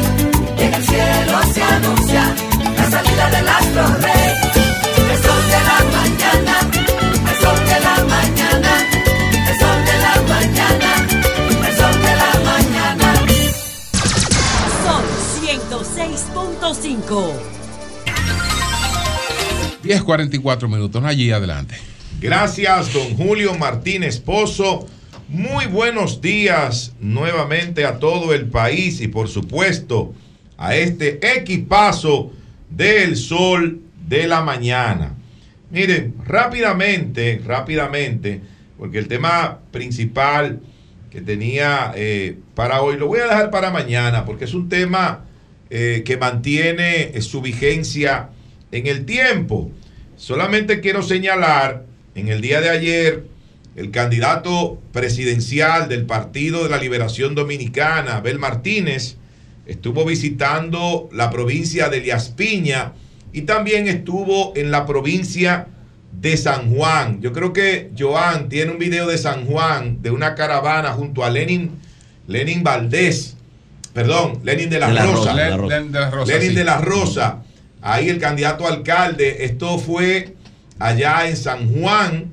Speaker 34: en el cielo se anuncia la salida del astro rey. El sol de la mañana, el sol de la mañana, el sol de la mañana, el sol de la mañana.
Speaker 28: Son 106.5.
Speaker 1: 10.44 minutos, allí adelante.
Speaker 4: Gracias, don Julio Martínez Pozo muy buenos días nuevamente a todo el país y por supuesto a este equipazo del sol de la mañana. Miren, rápidamente, rápidamente, porque el tema principal que tenía eh, para hoy lo voy a dejar para mañana porque es un tema eh, que mantiene su vigencia en el tiempo. Solamente quiero señalar, en el día de ayer el candidato presidencial del Partido de la Liberación Dominicana, Abel Martínez, estuvo visitando la provincia de Lias Piña y también estuvo en la provincia de San Juan. Yo creo que Joan tiene un video de San Juan de una caravana junto a Lenin, Lenin Valdés, perdón, Lenin de la, Rosa, Lenin de la Rosa, ahí el candidato alcalde, esto fue allá en San Juan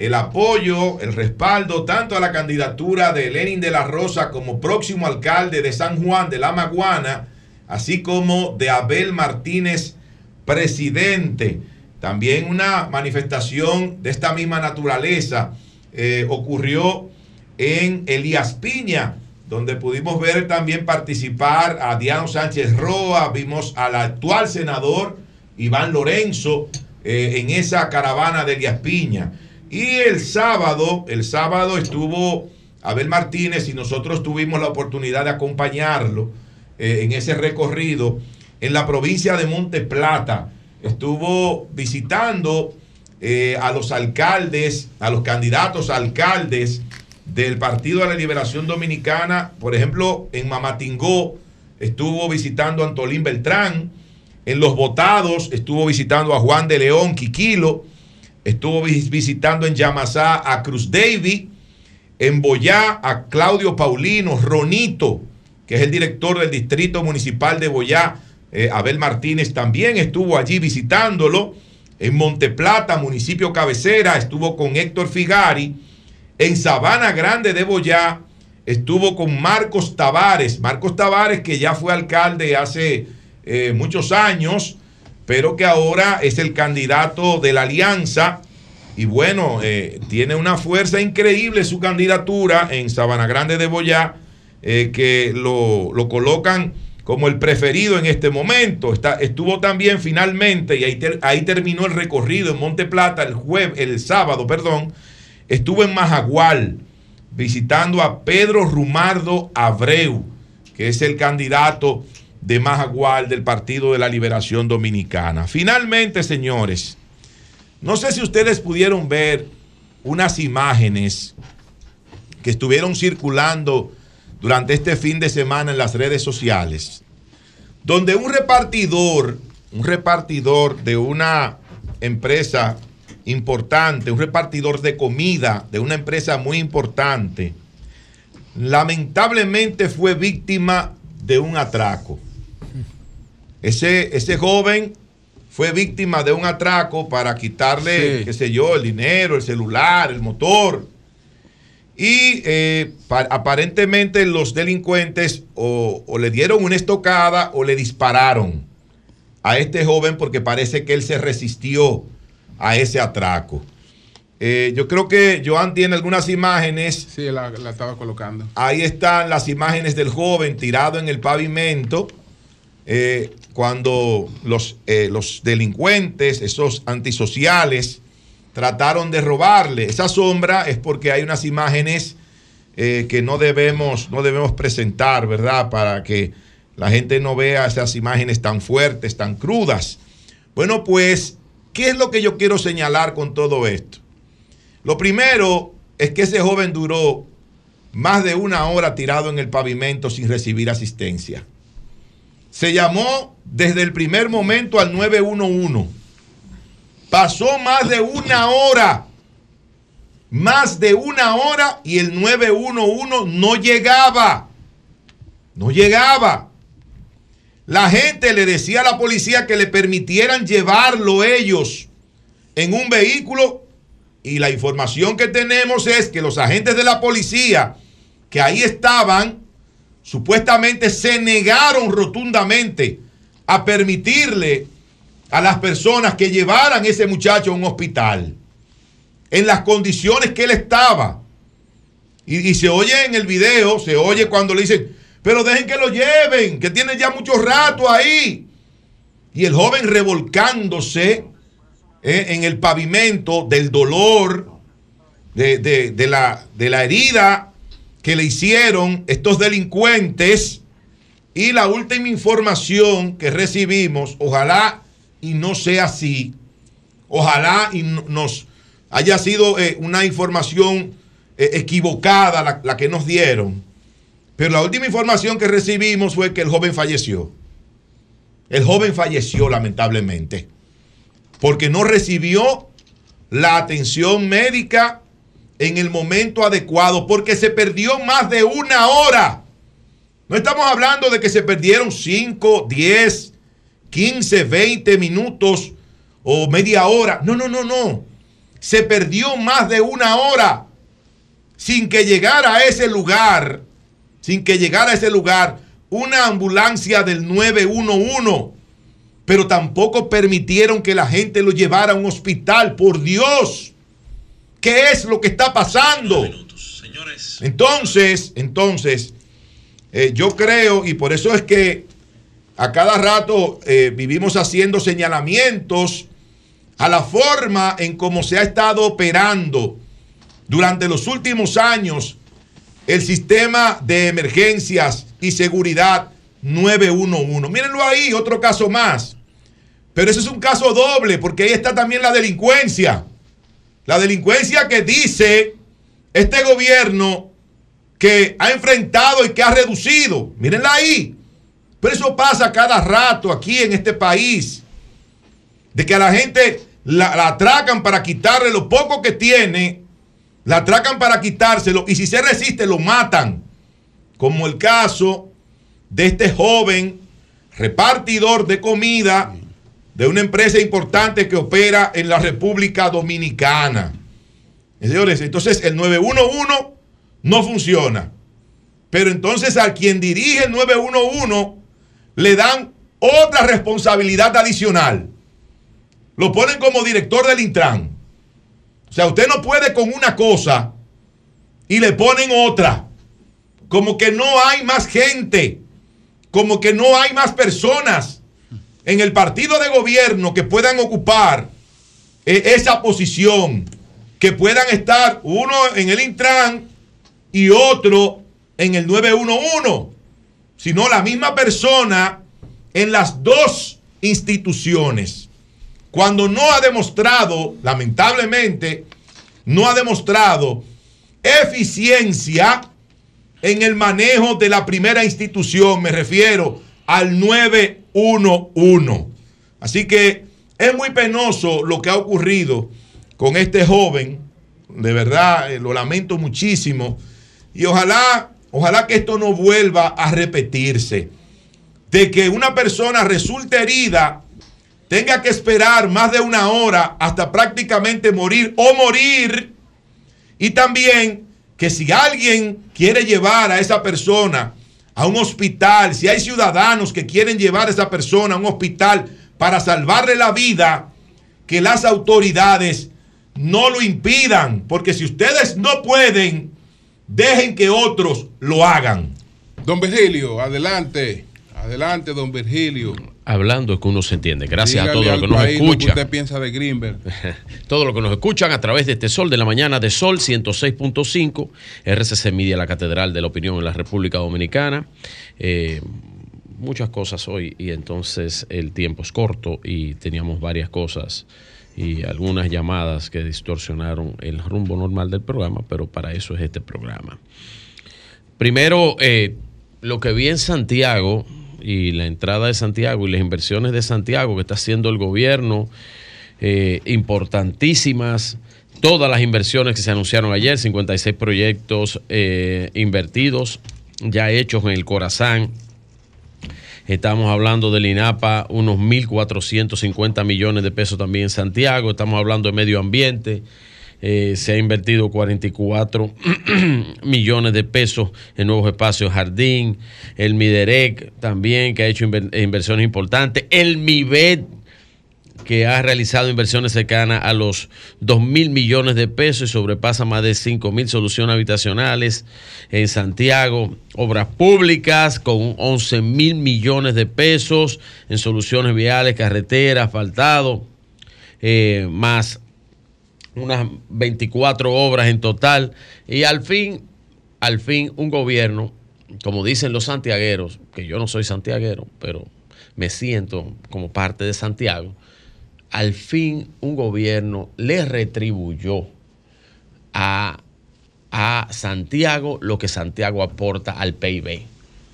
Speaker 4: el apoyo, el respaldo tanto a la candidatura de Lenin de la Rosa como próximo alcalde de San Juan de la Maguana, así como de Abel Martínez, presidente. También una manifestación de esta misma naturaleza eh, ocurrió en Elías Piña, donde pudimos ver también participar a Diano Sánchez Roa, vimos al actual senador Iván Lorenzo eh, en esa caravana de Elías Piña. Y el sábado, el sábado estuvo Abel Martínez y nosotros tuvimos la oportunidad de acompañarlo eh, en ese recorrido en la provincia de Monte Plata. Estuvo visitando eh, a los alcaldes, a los candidatos a alcaldes del Partido de la Liberación Dominicana. Por ejemplo, en Mamatingó estuvo visitando a Antolín Beltrán. En Los Votados estuvo visitando a Juan de León Quiquilo estuvo visitando en Yamasá a Cruz David, en Boyá a Claudio Paulino, Ronito, que es el director del Distrito Municipal de Boyá, eh, Abel Martínez también estuvo allí visitándolo. en Monteplata, municipio cabecera, estuvo con Héctor Figari. En Sabana Grande de Boyá estuvo con Marcos Tavares. Marcos Tavares, que ya fue alcalde hace eh, muchos años, pero que ahora es el candidato de la alianza. Y bueno, eh, tiene una fuerza increíble su candidatura en Sabana Grande de Boyá, eh, que lo, lo colocan como el preferido en este momento. Está, estuvo también finalmente, y ahí, ahí terminó el recorrido en Monte Plata el jueves, el sábado, perdón, estuvo en Majagual visitando a Pedro Rumardo Abreu, que es el candidato de Majagual del Partido de la Liberación Dominicana. Finalmente, señores, no sé si ustedes pudieron ver unas imágenes que estuvieron circulando durante este fin de semana en las redes sociales, donde un repartidor, un repartidor de una empresa importante, un repartidor de comida de una empresa muy importante, lamentablemente fue víctima de un atraco. Ese, ese joven fue víctima de un atraco para quitarle, qué sé yo, el dinero, el celular, el motor. Y eh, aparentemente los delincuentes o, le dieron una estocada o le dispararon a este joven porque parece que él se resistió a ese atraco. Eh, yo creo que Joan tiene algunas imágenes.
Speaker 1: Sí, la, la, estaba colocando.
Speaker 4: Ahí están las imágenes del joven tirado en el pavimento. Eh, cuando los, los delincuentes, esos antisociales, trataron de robarle. Esa sombra es porque hay unas imágenes eh, que no debemos, no debemos presentar, ¿verdad? Para que la gente no vea esas imágenes tan fuertes, tan crudas. Bueno, pues, ¿qué es lo que yo quiero señalar con todo esto? Lo primero es que ese joven duró más de una hora tirado en el pavimento sin recibir asistencia. Se llamó desde el primer momento al 911 Pasó más de una hora. Más de una hora y el 911 no llegaba. No llegaba. La gente le decía a la policía que le permitieran llevarlo ellos en un vehículo y la información que tenemos es que los agentes de la policía que ahí estaban supuestamente se negaron rotundamente a permitirle a las personas que llevaran ese muchacho a un hospital en las condiciones que él estaba. Y, se oye en el video, se oye cuando le dicen, pero dejen que lo lleven, que tiene ya mucho rato ahí. Y el joven revolcándose eh, en el pavimento del dolor, de, la, de la herida que le hicieron estos delincuentes. Y la última información que recibimos, ojalá y no sea así. Ojalá y nos haya sido eh, una información eh, equivocada la, que nos dieron. Pero la última información que recibimos fue que el joven falleció. El joven falleció lamentablemente. Porque no recibió la atención médica en el momento adecuado. Porque se perdió más de una hora. No estamos hablando de que se perdieron 5, 10, 15, 20 minutos o media hora. No, no, no, no. Se perdió más de una hora sin que llegara a ese lugar, sin que llegara a ese lugar una ambulancia del 911. Pero tampoco permitieron que la gente lo llevara a un hospital. Por Dios, ¿qué es lo que está pasando? Entonces, entonces, eh, yo creo, y por eso es que a cada rato eh, vivimos haciendo señalamientos a la forma en cómo se ha estado operando durante los últimos años el sistema de emergencias y seguridad 911. Mírenlo ahí, otro caso más. Pero ese es un caso doble, porque ahí está también la delincuencia. La delincuencia que dice este gobierno que ha enfrentado y que ha reducido. Mírenla ahí. Pero eso pasa cada rato aquí en este país. De que a la gente la, atracan para quitarle lo poco que tiene, la atracan para quitárselo y si se resiste lo matan. Como el caso de este joven repartidor de comida de una empresa importante que opera en la República Dominicana. Señores, entonces el 911 no funciona. Pero entonces a quien dirige el 911 le dan otra responsabilidad adicional. Lo ponen como director del Intran. O sea, usted no puede con una cosa y le ponen otra. Como que no hay más gente. Como que no hay más personas en el partido de gobierno que puedan ocupar eh, esa posición. Que puedan estar uno en el Intran y otro en el 911. Sino la misma persona en las dos instituciones. Cuando no ha demostrado, lamentablemente, no ha demostrado eficiencia en el manejo de la primera institución, me refiero al 911. Así que es muy penoso lo que ha ocurrido con este joven, de verdad, eh, lo lamento muchísimo, y ojalá, ojalá que esto no vuelva a repetirse, de que una persona resulte herida, tenga que esperar más de una hora hasta prácticamente morir o morir, y también que si alguien quiere llevar a esa persona a un hospital, si hay ciudadanos que quieren llevar a esa persona a un hospital para salvarle la vida, que las autoridades no lo impidan, porque si ustedes no pueden, dejen que otros lo hagan.
Speaker 1: Don Virgilio, adelante, adelante, don Virgilio
Speaker 20: hablando es que uno se entiende. Gracias a todos los que nos escuchan.
Speaker 1: usted piensa de Greenberg?
Speaker 20: todos los que nos escuchan a través de este Sol de la Mañana de Sol 106.5, RCC Media, la Catedral de la Opinión en la República Dominicana. Eh, muchas cosas hoy y entonces el tiempo es corto y teníamos varias cosas y algunas llamadas que distorsionaron el rumbo normal del programa, pero para eso es este programa. Primero, eh, lo que vi en Santiago, y la entrada de Santiago y las inversiones de Santiago que está haciendo el gobierno, eh, importantísimas. Todas las inversiones que se anunciaron ayer, 56 proyectos eh, invertidos, ya hechos en el Corazán. Estamos hablando del INAPA, unos 1.450 millones de pesos también en Santiago. Estamos hablando de medio ambiente, eh, se ha invertido 44 millones de pesos en nuevos espacios jardín, el Miderec también que ha hecho inversiones importantes, el MIBED que ha realizado inversiones cercanas a los 2 mil millones de pesos y sobrepasa más de 5 mil soluciones habitacionales en Santiago, obras públicas con 11 mil millones de pesos en soluciones viales, carreteras, asfaltado, eh, más unas 24 obras en total. Y al fin, al fin, un gobierno, como dicen los santiagueros, que yo no soy santiaguero, pero me siento como parte de Santiago, al fin un gobierno le retribuyó a, a Santiago lo que Santiago aporta al PIB.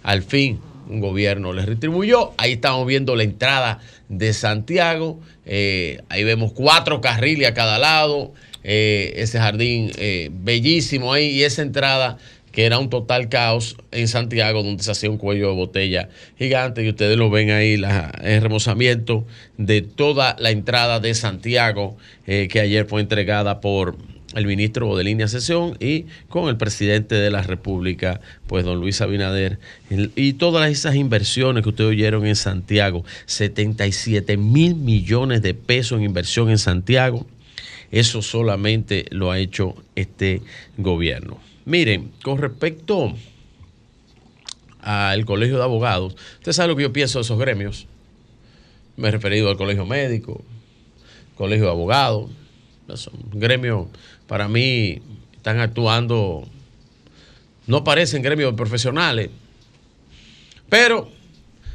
Speaker 20: Al fin un gobierno le retribuyó. Ahí estamos viendo la entrada de Santiago. Eh, ahí vemos cuatro carriles a cada lado. Eh, ese jardín eh, bellísimo ahí y esa entrada que era un total caos en Santiago, donde se hacía un cuello de botella gigante, y ustedes lo ven ahí, el remozamiento de toda la entrada de Santiago, que ayer fue entregada por el ministro de línea sesión y con el presidente de la República, pues don Luis Abinader, y todas esas inversiones que ustedes oyeron en Santiago, 77 mil millones de pesos en inversión en Santiago, eso solamente lo ha hecho este gobierno. Miren, con respecto al Colegio de Abogados, usted sabe lo que yo pienso de esos gremios. Me he referido al Colegio Médico, Colegio de Abogados, son gremios para mí están actuando, no parecen gremios profesionales, pero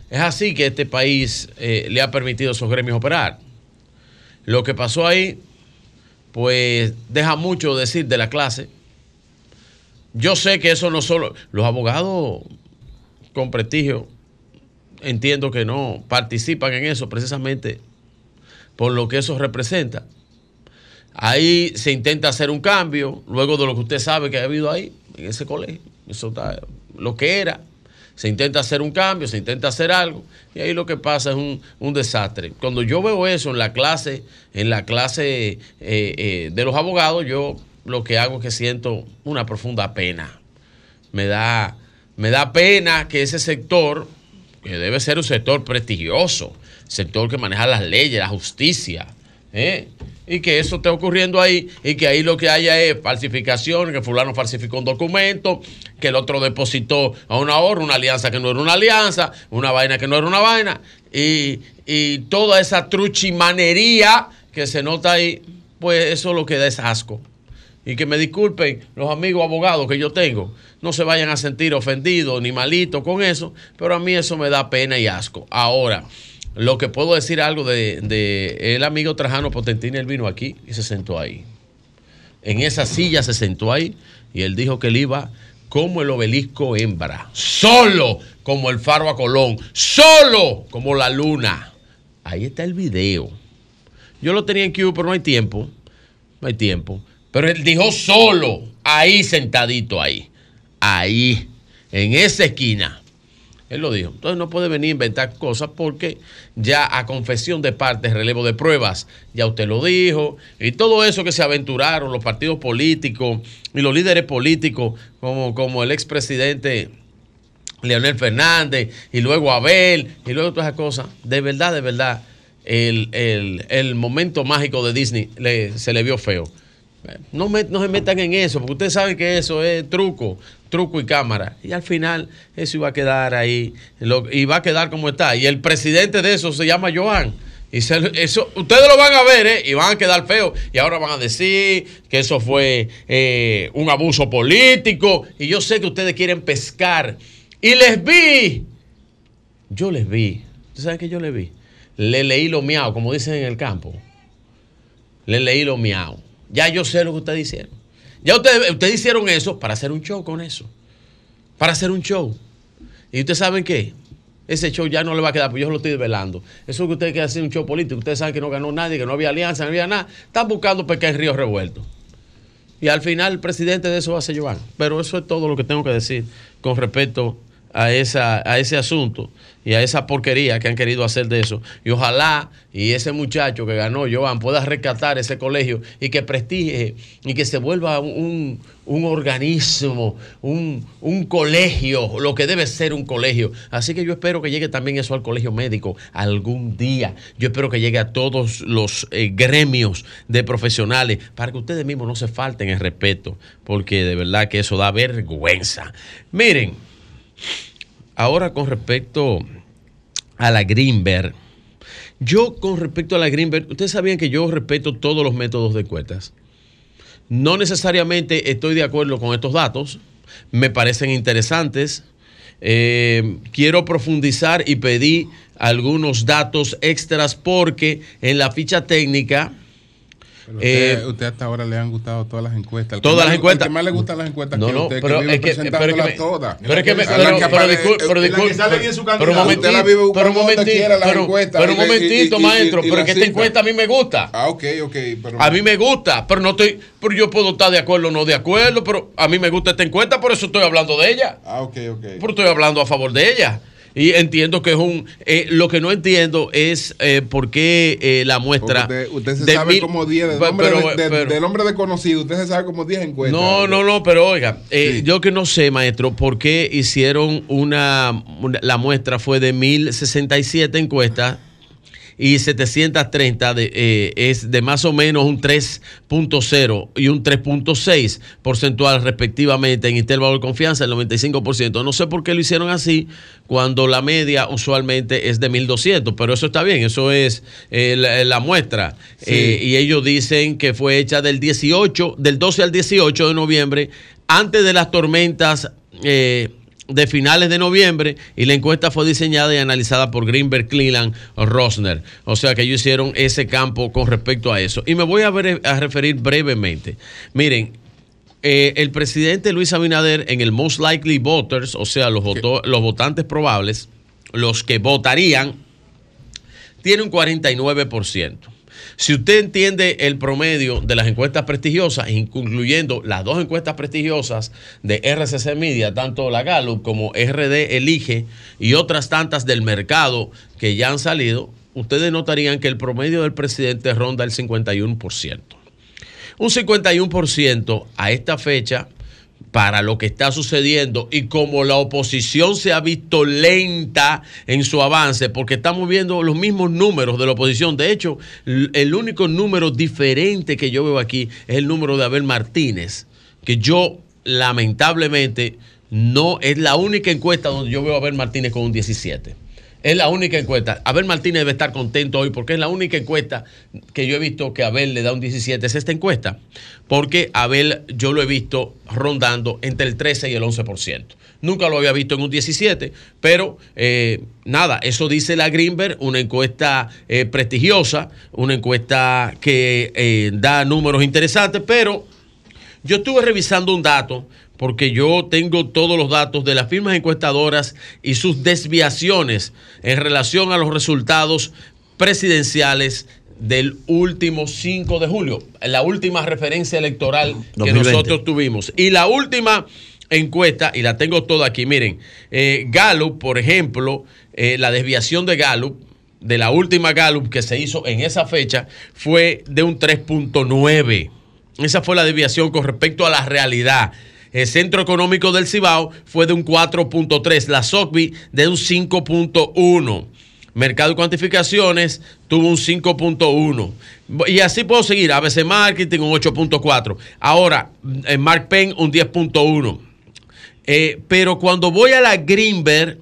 Speaker 20: es así que este país eh, le ha permitido a esos gremios operar. Lo que pasó ahí, pues deja mucho decir de la clase. Yo sé que eso no solo, los abogados con prestigio, entiendo que no participan en eso precisamente por lo que eso representa. Ahí se intenta hacer un cambio, luego de lo que usted sabe que ha habido ahí, en ese colegio. Eso está, lo que era, se intenta hacer un cambio, se intenta hacer algo, y ahí lo que pasa es un, desastre. Cuando yo veo eso en la clase, en la clase eh, eh, de los abogados, yo lo que hago es que siento una profunda pena. Me da, me da pena que ese sector, que debe ser un sector prestigioso, sector que maneja las leyes, la justicia, ¿eh? Y que eso esté ocurriendo ahí y que ahí lo que haya es falsificación, que fulano falsificó un documento, que el otro depositó a una hora una alianza que no era una alianza, una vaina que no era una vaina, y, y toda esa truchimanería que se nota ahí, pues eso lo que da es asco. Y que me disculpen los amigos abogados que yo tengo, no se vayan a sentir ofendidos ni malitos con eso, pero a mí eso me da pena y asco. Ahora, lo que puedo decir algo de, el amigo Trajano Potentini, él vino aquí y se sentó ahí. En esa silla se sentó ahí y él dijo que él iba como el obelisco hembra, solo como el faro a Colón, solo como la luna. Ahí está el video. Yo lo tenía en Q, pero no hay tiempo. No hay tiempo. Pero él dijo solo, ahí sentadito ahí. Ahí, en esa esquina. Él lo dijo. Entonces no puede venir a inventar cosas porque ya a confesión de partes, relevo de pruebas, ya usted lo dijo. Y todo eso que se aventuraron los partidos políticos y los líderes políticos, como, como el expresidente Leonel Fernández y luego Abel y luego todas esas cosas. De verdad, de verdad, el, momento mágico de Disney se le vio feo. No, no se metan en eso, porque ustedes saben que eso es truco truco y cámara. Y al final eso iba a quedar ahí, y va a quedar como está. Y el presidente de eso se llama Joan. Y eso, ustedes lo van a ver ¿eh? y van a quedar feos. Y ahora van a decir que eso fue eh, un abuso político. Y yo sé que ustedes quieren pescar. Y les vi. Yo les vi. ¿Ustedes saben que yo les vi? Le leí lo miau, como dicen en el campo. Le leí lo miau. Ya yo sé lo que ustedes hicieron. Ya ustedes, hicieron eso para hacer un show con eso. Para hacer un show. ¿Y ustedes saben qué? Ese show ya no le va a quedar, porque yo lo estoy desvelando. Eso que ustedes quieren hacer un show político. Ustedes saben que no ganó nadie, que no había alianza, no había nada. Están buscando pescar en río revuelto. Y al final el presidente de eso va a ser Joan. Pero eso es todo lo que tengo que decir con respecto a, esa, a ese asunto y a esa porquería que han querido hacer de eso. Y ojalá y ese muchacho que ganó, Joan, pueda rescatar ese colegio y que prestigie y que se vuelva un, organismo, un, colegio, lo que debe ser un colegio. Así que yo espero que llegue también eso al colegio médico algún día. Yo espero que llegue a todos los eh, gremios de profesionales para que ustedes mismos no se falten el respeto, porque de verdad que eso da vergüenza. Miren. Ahora con respecto a la Greenberg, yo con respecto a la Greenberg, ustedes sabían que yo respeto todos los métodos de encuestas. No necesariamente estoy de acuerdo con estos datos, me parecen interesantes. Eh, quiero profundizar y pedir algunos datos extras porque en la ficha técnica
Speaker 1: eh, usted, hasta ahora le han gustado todas las encuestas.
Speaker 20: todas las encuestas.
Speaker 1: ¿Qué más le gustan las encuestas
Speaker 20: no, no, pero es que, pero es que
Speaker 1: todas.
Speaker 20: Pero es que pero, pero, disculpe, pero disculpe, pero un momentito, pero un momentito, pero un momentito, maestro, pero que esta encuesta a mí me gusta.
Speaker 1: Ah, ok, ok.
Speaker 20: A mí me gusta, pero no estoy, pero yo puedo estar de acuerdo o no de acuerdo, pero a mí me gusta esta encuesta, por eso estoy hablando de ella.
Speaker 1: Ah, ok, ok.
Speaker 20: Pero estoy hablando a favor de ella. Y entiendo que es un. Eh, lo que no entiendo es eh, por qué eh, la muestra.
Speaker 1: Usted, se sabe como 10. Del, hombre desconocido, usted se sabe como 10 encuestas.
Speaker 20: No, no, no, pero oiga, yo que no sé, maestro, por qué hicieron una, una. La muestra fue de 1067 encuestas y 730 de, eh, es de más o menos un 3.0 y un 3.6 porcentual respectivamente en intervalo de confianza, el 95%. No sé por qué lo hicieron así cuando la media usualmente es de 1200, pero eso está bien, eso es eh, la, muestra. Eh, y ellos dicen que fue hecha del 18, del 12 al 18 de noviembre, antes de las tormentas de finales de noviembre y la encuesta fue diseñada y analizada por Greenberg, Cleland, Rosner. O sea que ellos hicieron ese campo con respecto a eso. Y me voy a, referir brevemente. Miren, eh, el presidente Luis Abinader en el Most Likely Voters, o sea, los, los votantes probables, los que votarían, tiene un 49%. Si usted entiende el promedio de las encuestas prestigiosas, incluyendo las dos encuestas prestigiosas de RCC Media, tanto la Gallup como RD Elige y otras tantas del mercado que ya han salido, ustedes notarían que el promedio del presidente ronda el 51%. Un 51% a esta fecha para lo que está sucediendo y como la oposición se ha visto lenta en su avance, porque estamos viendo los mismos números de la oposición. De hecho, el único número diferente que yo veo aquí es el número de Abel Martínez, que yo lamentablemente no es la única encuesta donde yo veo a Abel Martínez con un 17. Es la única encuesta. Abel Martínez debe estar contento hoy porque es la única encuesta que yo he visto que Abel le da un 17. Es esta encuesta. Porque Abel yo lo he visto rondando entre el 13 y el 11%. Nunca lo había visto en un 17, pero eh, nada, eso dice la Greenberg, una encuesta eh, prestigiosa, una encuesta que eh, da números interesantes, pero yo estuve revisando un dato porque yo tengo todos los datos de las firmas encuestadoras y sus desviaciones en relación a los resultados presidenciales del último 5 de julio, la última referencia electoral que nosotros tuvimos. Y la última encuesta, y la tengo toda aquí, miren, eh, Gallup, por ejemplo, eh, la desviación de Gallup, de la última Gallup que se hizo en esa fecha, fue de un 3.9. Esa fue la desviación con respecto a la realidad. El Centro Económico del Cibao fue de un 4.3, la SOCBI de un 5.1. Mercado de cuantificaciones tuvo un 5.1. Y así puedo seguir. ABC Marketing un 8.4. Ahora, eh, Mark Penn un 10.1. Eh, pero cuando voy a la Greenberg,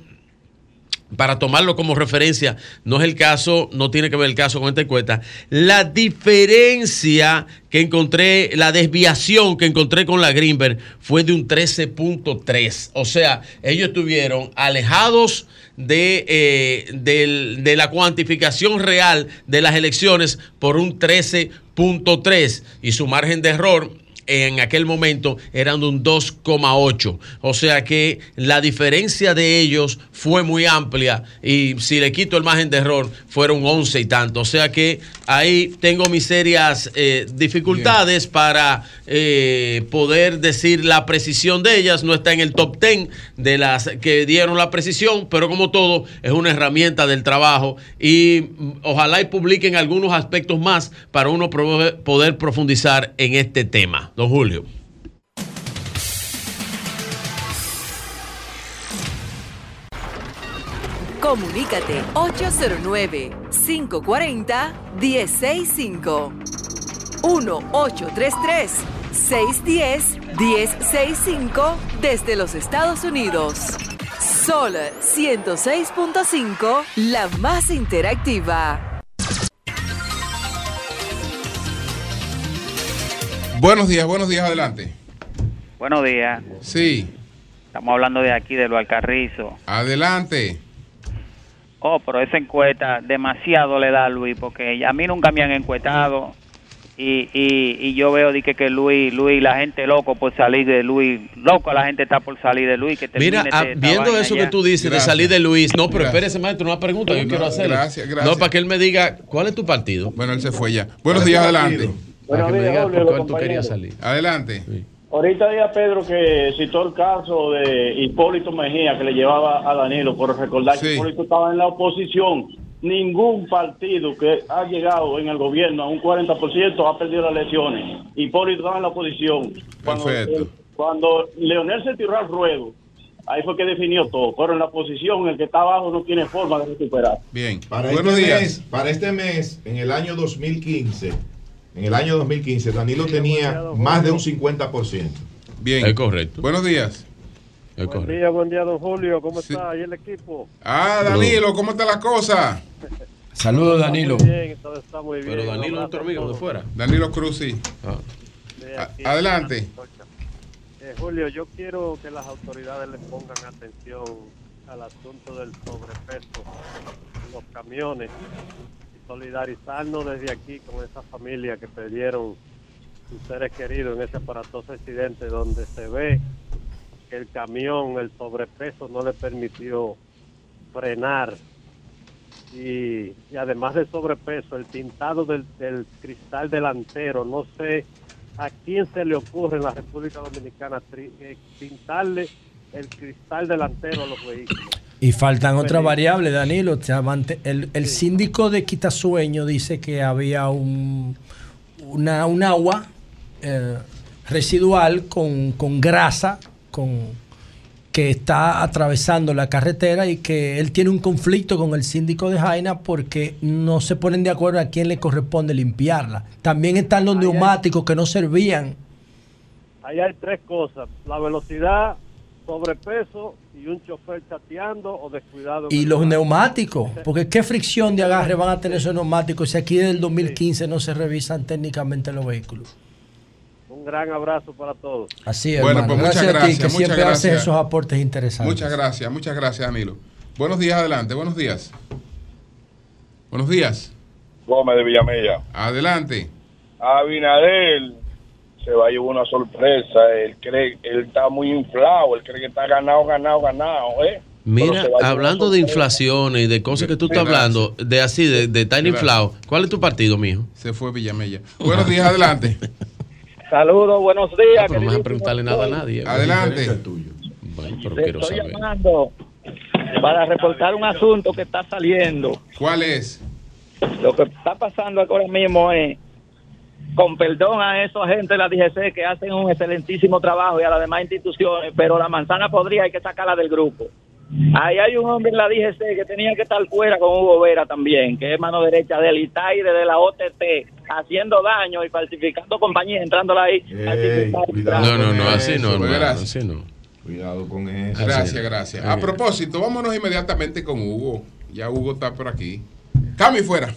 Speaker 20: para tomarlo como referencia, no es el caso, no tiene que ver el caso con esta encuesta. La diferencia que encontré, la desviación que encontré con la Greenberg fue de un 13.3. O sea, ellos estuvieron alejados de, eh, de la cuantificación real de las elecciones por un 13.3 y su margen de error en aquel momento eran de un 2,8. O sea que la diferencia de ellos fue muy amplia y si le quito el margen de error fueron 11 y tanto. O sea que ahí tengo mis serias eh, dificultades para eh, poder decir la precisión de ellas. No está en el top 10 de las que dieron la precisión, pero como todo es una herramienta del trabajo y mm, ojalá y publiquen algunos aspectos más para uno poder profundizar en este tema. Don Julio.
Speaker 33: Comunícate 809-540-1065. 1-833-610-1065 desde los Estados Unidos. Sol 106.5, la más interactiva.
Speaker 1: Buenos días, buenos días, adelante.
Speaker 35: Buenos días.
Speaker 1: Sí.
Speaker 35: Estamos hablando de aquí, de lo Alcarrizo.
Speaker 1: Adelante.
Speaker 35: Oh, pero esa encuesta demasiado le da a Luis, porque a mí nunca me han encuestado. Y, y, yo veo que, que Luis, Luis, la gente loco por salir de Luis, loco la gente está por salir de Luis. Que
Speaker 20: Mira, ah, viendo eso que tú dices de salir de Luis, no, pero espérese, maestro, una pregunta que yo quiero hacer.
Speaker 1: Gracias, gracias.
Speaker 20: No, para que él me diga, ¿cuál es tu partido?
Speaker 1: Bueno, él se fue ya. Buenos días, adelante.
Speaker 35: Para que me diga por cuál tú querías
Speaker 1: salir. Adelante.
Speaker 35: Ahorita diga Pedro que citó el caso de Hipólito Mejía que le llevaba a Danilo, por recordar que Hipólito estaba en la oposición. Ningún partido que ha llegado en el gobierno a un 40% ha perdido las elecciones. Hipólito estaba en la oposición. Cuando,
Speaker 1: Perfecto.
Speaker 35: cuando Leonel se tiró al ruedo, ahí fue que definió todo. Pero en la posición, el que está abajo no tiene forma de recuperar.
Speaker 1: Bien.
Speaker 4: Para Buenos este días. Mes, para este mes, en el año 2015 en el año 2015 Danilo tenía más de un 50%.
Speaker 1: Bien.
Speaker 20: Es correcto.
Speaker 1: Buenos días.
Speaker 35: Es buen día, buen día, don Julio. ¿Cómo está ahí el equipo?
Speaker 1: Ah, Danilo, ¿cómo está la cosa?
Speaker 20: Saludos, Danilo.
Speaker 35: Muy bien, todo está muy bien.
Speaker 20: Pero Danilo es nuestro amigo de fuera.
Speaker 1: Danilo Cruz, sí. Ah. Adelante.
Speaker 35: Eh, Julio, yo quiero que las autoridades le pongan atención al asunto del sobrepeso en los camiones solidarizarnos desde aquí con esa familia que perdieron sus seres queridos en ese aparatoso accidente donde se ve que el camión, el sobrepeso no le permitió frenar y, además de sobrepeso, el tintado del, cristal delantero, no sé a quién se le ocurre en la República Dominicana eh, pintarle el cristal delantero a los vehículos.
Speaker 18: Y faltan otras variables, Danilo. El, el síndico de Quitasueño dice que había un, una, un agua eh, residual con, con grasa, con que está atravesando la carretera y que él tiene un conflicto con el síndico de Jaina porque no se ponen de acuerdo a quién le corresponde limpiarla. También están los neumáticos que no servían.
Speaker 35: Ahí hay tres cosas, la velocidad, sobrepeso y un chofer chateando o descuidado.
Speaker 18: Y los neumáticos, porque qué fricción de agarre van a tener esos neumáticos si aquí desde el 2015 no se revisan técnicamente los vehículos.
Speaker 35: Un gran abrazo para todos.
Speaker 18: Así es. Bueno, pues
Speaker 1: muchas gracias.
Speaker 18: que siempre haces esos aportes interesantes.
Speaker 1: Muchas gracias, muchas gracias, Danilo. Buenos días, adelante, buenos días. Buenos días.
Speaker 36: Gómez de Villamella.
Speaker 1: Adelante.
Speaker 36: Abinadel se va a llevar una sorpresa. Él cree, él está muy inflado, él cree que está ganado, ganado, ganado, ¿eh?
Speaker 20: Mira, hablando de inflaciones y de cosas que tú estás hablando, de así, de, de tan inflado, ¿cuál es tu partido, mijo?
Speaker 1: Se fue Villamella. Buenos días, adelante.
Speaker 37: Saludos, buenos días.
Speaker 20: no vas a preguntarle nada a nadie.
Speaker 1: Adelante.
Speaker 37: estoy llamando para reportar un asunto que está saliendo.
Speaker 1: ¿Cuál es?
Speaker 37: Lo que está pasando ahora mismo es, con perdón a esos agentes de la DGC que hacen un excelentísimo trabajo y a las demás instituciones, pero la manzana podría hay que sacarla del grupo. Ahí hay un hombre en la DGC que tenía que estar fuera con Hugo Vera también, que es mano derecha del ITAI de la OTT, haciendo daño y falsificando compañías, entrándola ahí.
Speaker 20: no, no, no, así no, así no.
Speaker 1: Cuidado con eso. Gracias, gracias. A propósito, vámonos inmediatamente con Hugo. Ya Hugo está por aquí. Cami fuera.